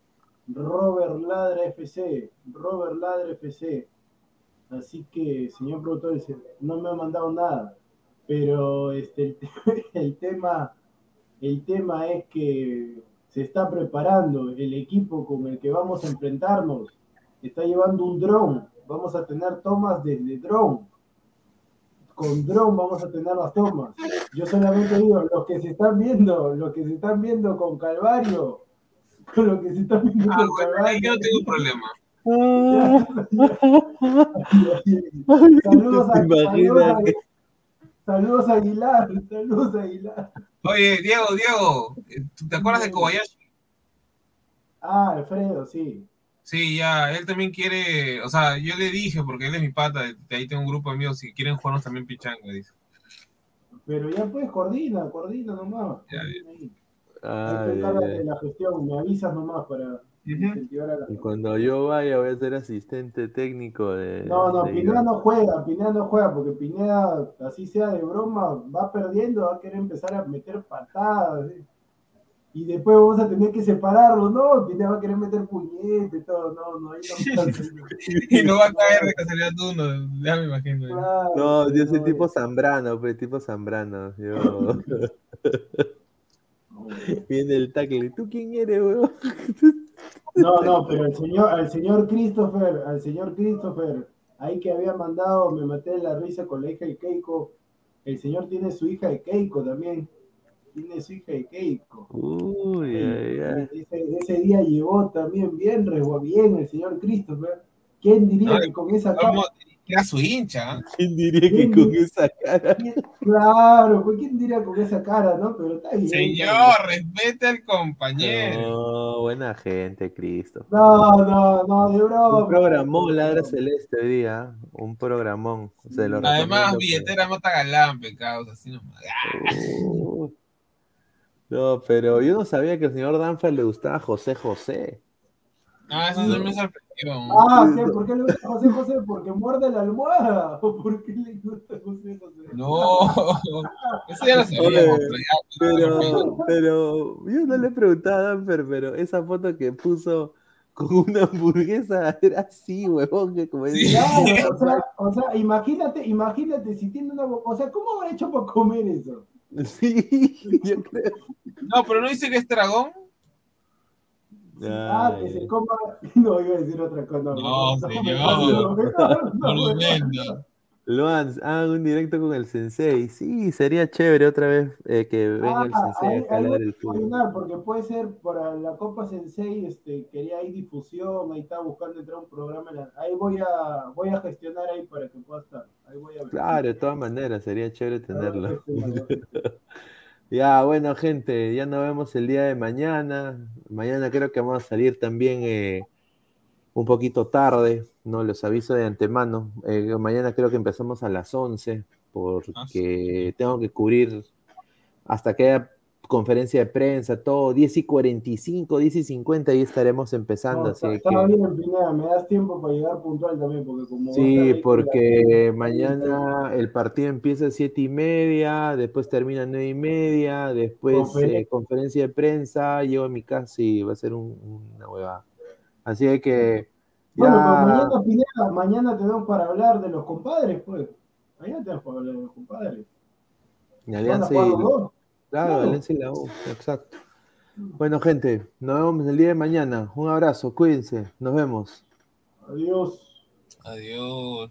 Robert Ladra FC, Robert Ladra FC. Así que, señor productor, no me ha mandado nada, pero este, el, te- [LAUGHS] el tema, el tema es que se está preparando el equipo con el que vamos a enfrentarnos, está llevando un dron, vamos a tener tomas desde dron con dron vamos a tener las tomas. Yo solamente digo, los que se están viendo, los que se están viendo con Calvario, con los que se están viendo Ah, bueno, ahí yo no tengo problema. saludos, a, [LAUGHS] ¿Te imaginas saludos, a, saludos a Aguilar, saludos a Aguilar. Oye, Diego, Diego, ¿tú ¿te acuerdas de Kobayashi? Ah, Alfredo, sí. Sí, ya, él también quiere, o sea, yo le dije, porque él es mi pata, de ahí tengo un grupo de amigos, si quieren jugarnos también pichanga, dice. Pero ya pues, coordina, coordina nomás. Ya, coordina de la gestión, me avisas nomás para incentivar a la Y cuando yo vaya voy a ser asistente técnico de... No, no, de- Pineda no juega, Pineda no juega, porque Pineda, así sea de broma, va perdiendo, va a querer empezar a meter patadas. ¿sí? Y después vamos a tener que separarlo, ¿no? Pineda va a querer meter puñete y todo, no, no, ahí no. [LAUGHS] Y no va a caer de casualidad tú, no, ya me imagino. Claro, No, yo soy no, tipo Zambrano, pues, tipo Zambrano. Yo... [LAUGHS] [LAUGHS] Viene el tackle. ¿Tú quién eres, weón? No, no, pero el señor, al señor Christopher, al señor Christopher, ahí que había mandado, me maté de la risa con la hija de Keiko. El señor tiene su hija de Keiko también. Tiene su hija de Keiko. Uy, ay, ay. Ese, ese día llegó también bien, bien el señor Christopher. ¿Quién diría Ay, que con esa cara? Vamos, era su hincha. ¿Quién diría que con esa cara? Claro, pues quién diría con esa cara, ¿no? Pero está bien. Señor, respete al compañero. No, buena gente, Cristo. No, no, no, de broma. Un programón, Ladra Celeste hoy día. Un programón. Se lo Además, billetera mata galán, pecados, así nomás. Uh. No, pero yo no sabía que al señor Danfer le gustaba José José. Ah, eso no me sorprendió. Ah, ¿qué? ¿por qué le gusta José José? ¿Porque muerde la almohada? ¿O por qué le gusta José José? No, [LAUGHS] eso ya lo sabíamos. Pero Pero, pero yo no le preguntaba a Danfer, pero esa foto que puso con una hamburguesa era así, huevón, que como Sí. Claro, o sea, o sea, imagínate, imagínate si tiene una... O sea, ¿cómo habrá hecho para comer eso? [LAUGHS] Sí, yo creo. No, pero no dice que es dragón. Ah, que se coma... No, iba a decir otra cosa. No, No, señor. no, no. Luan, hagan un directo con el sensei. Sí, sería chévere otra vez eh, que venga el Ah, sensei ahí, a calar el fútbol. porque puede ser para la Copa Sensei, este, quería ahí difusión, ahí estaba buscando entrar un programa, ahí voy a, voy a gestionar ahí para que pueda estar, ahí voy a ver. Claro, de todas maneras, sería chévere tenerlo. [LAUGHS] Ya, bueno, gente, ya nos vemos el día de mañana. Mañana creo que vamos a salir también eh, un poquito tarde, ¿no? Los aviso de antemano. Eh, mañana creo que empezamos a las 11 porque tengo que cubrir hasta que haya conferencia de prensa, todo, 10 y 45, 10 y 50 y estaremos empezando. No, así está, que... bien, Pineda, me das tiempo para llegar puntual también, porque como... Sí, porque la- mañana el partido empieza a siete y media, después termina a nueve y media, después Conferencia. eh, conferencia de prensa, llego a mi casa y va a ser un- una huevada. Así que Bueno, ya, mañana, Pineda, mañana tenemos para hablar de los compadres, pues. Mañana tenemos para hablar de los compadres. Alianza y, los dos. Claro. Alianza y la U, exacto. Bueno, gente, nos vemos el día de mañana. Un abrazo, cuídense, nos vemos. Adiós. Adiós.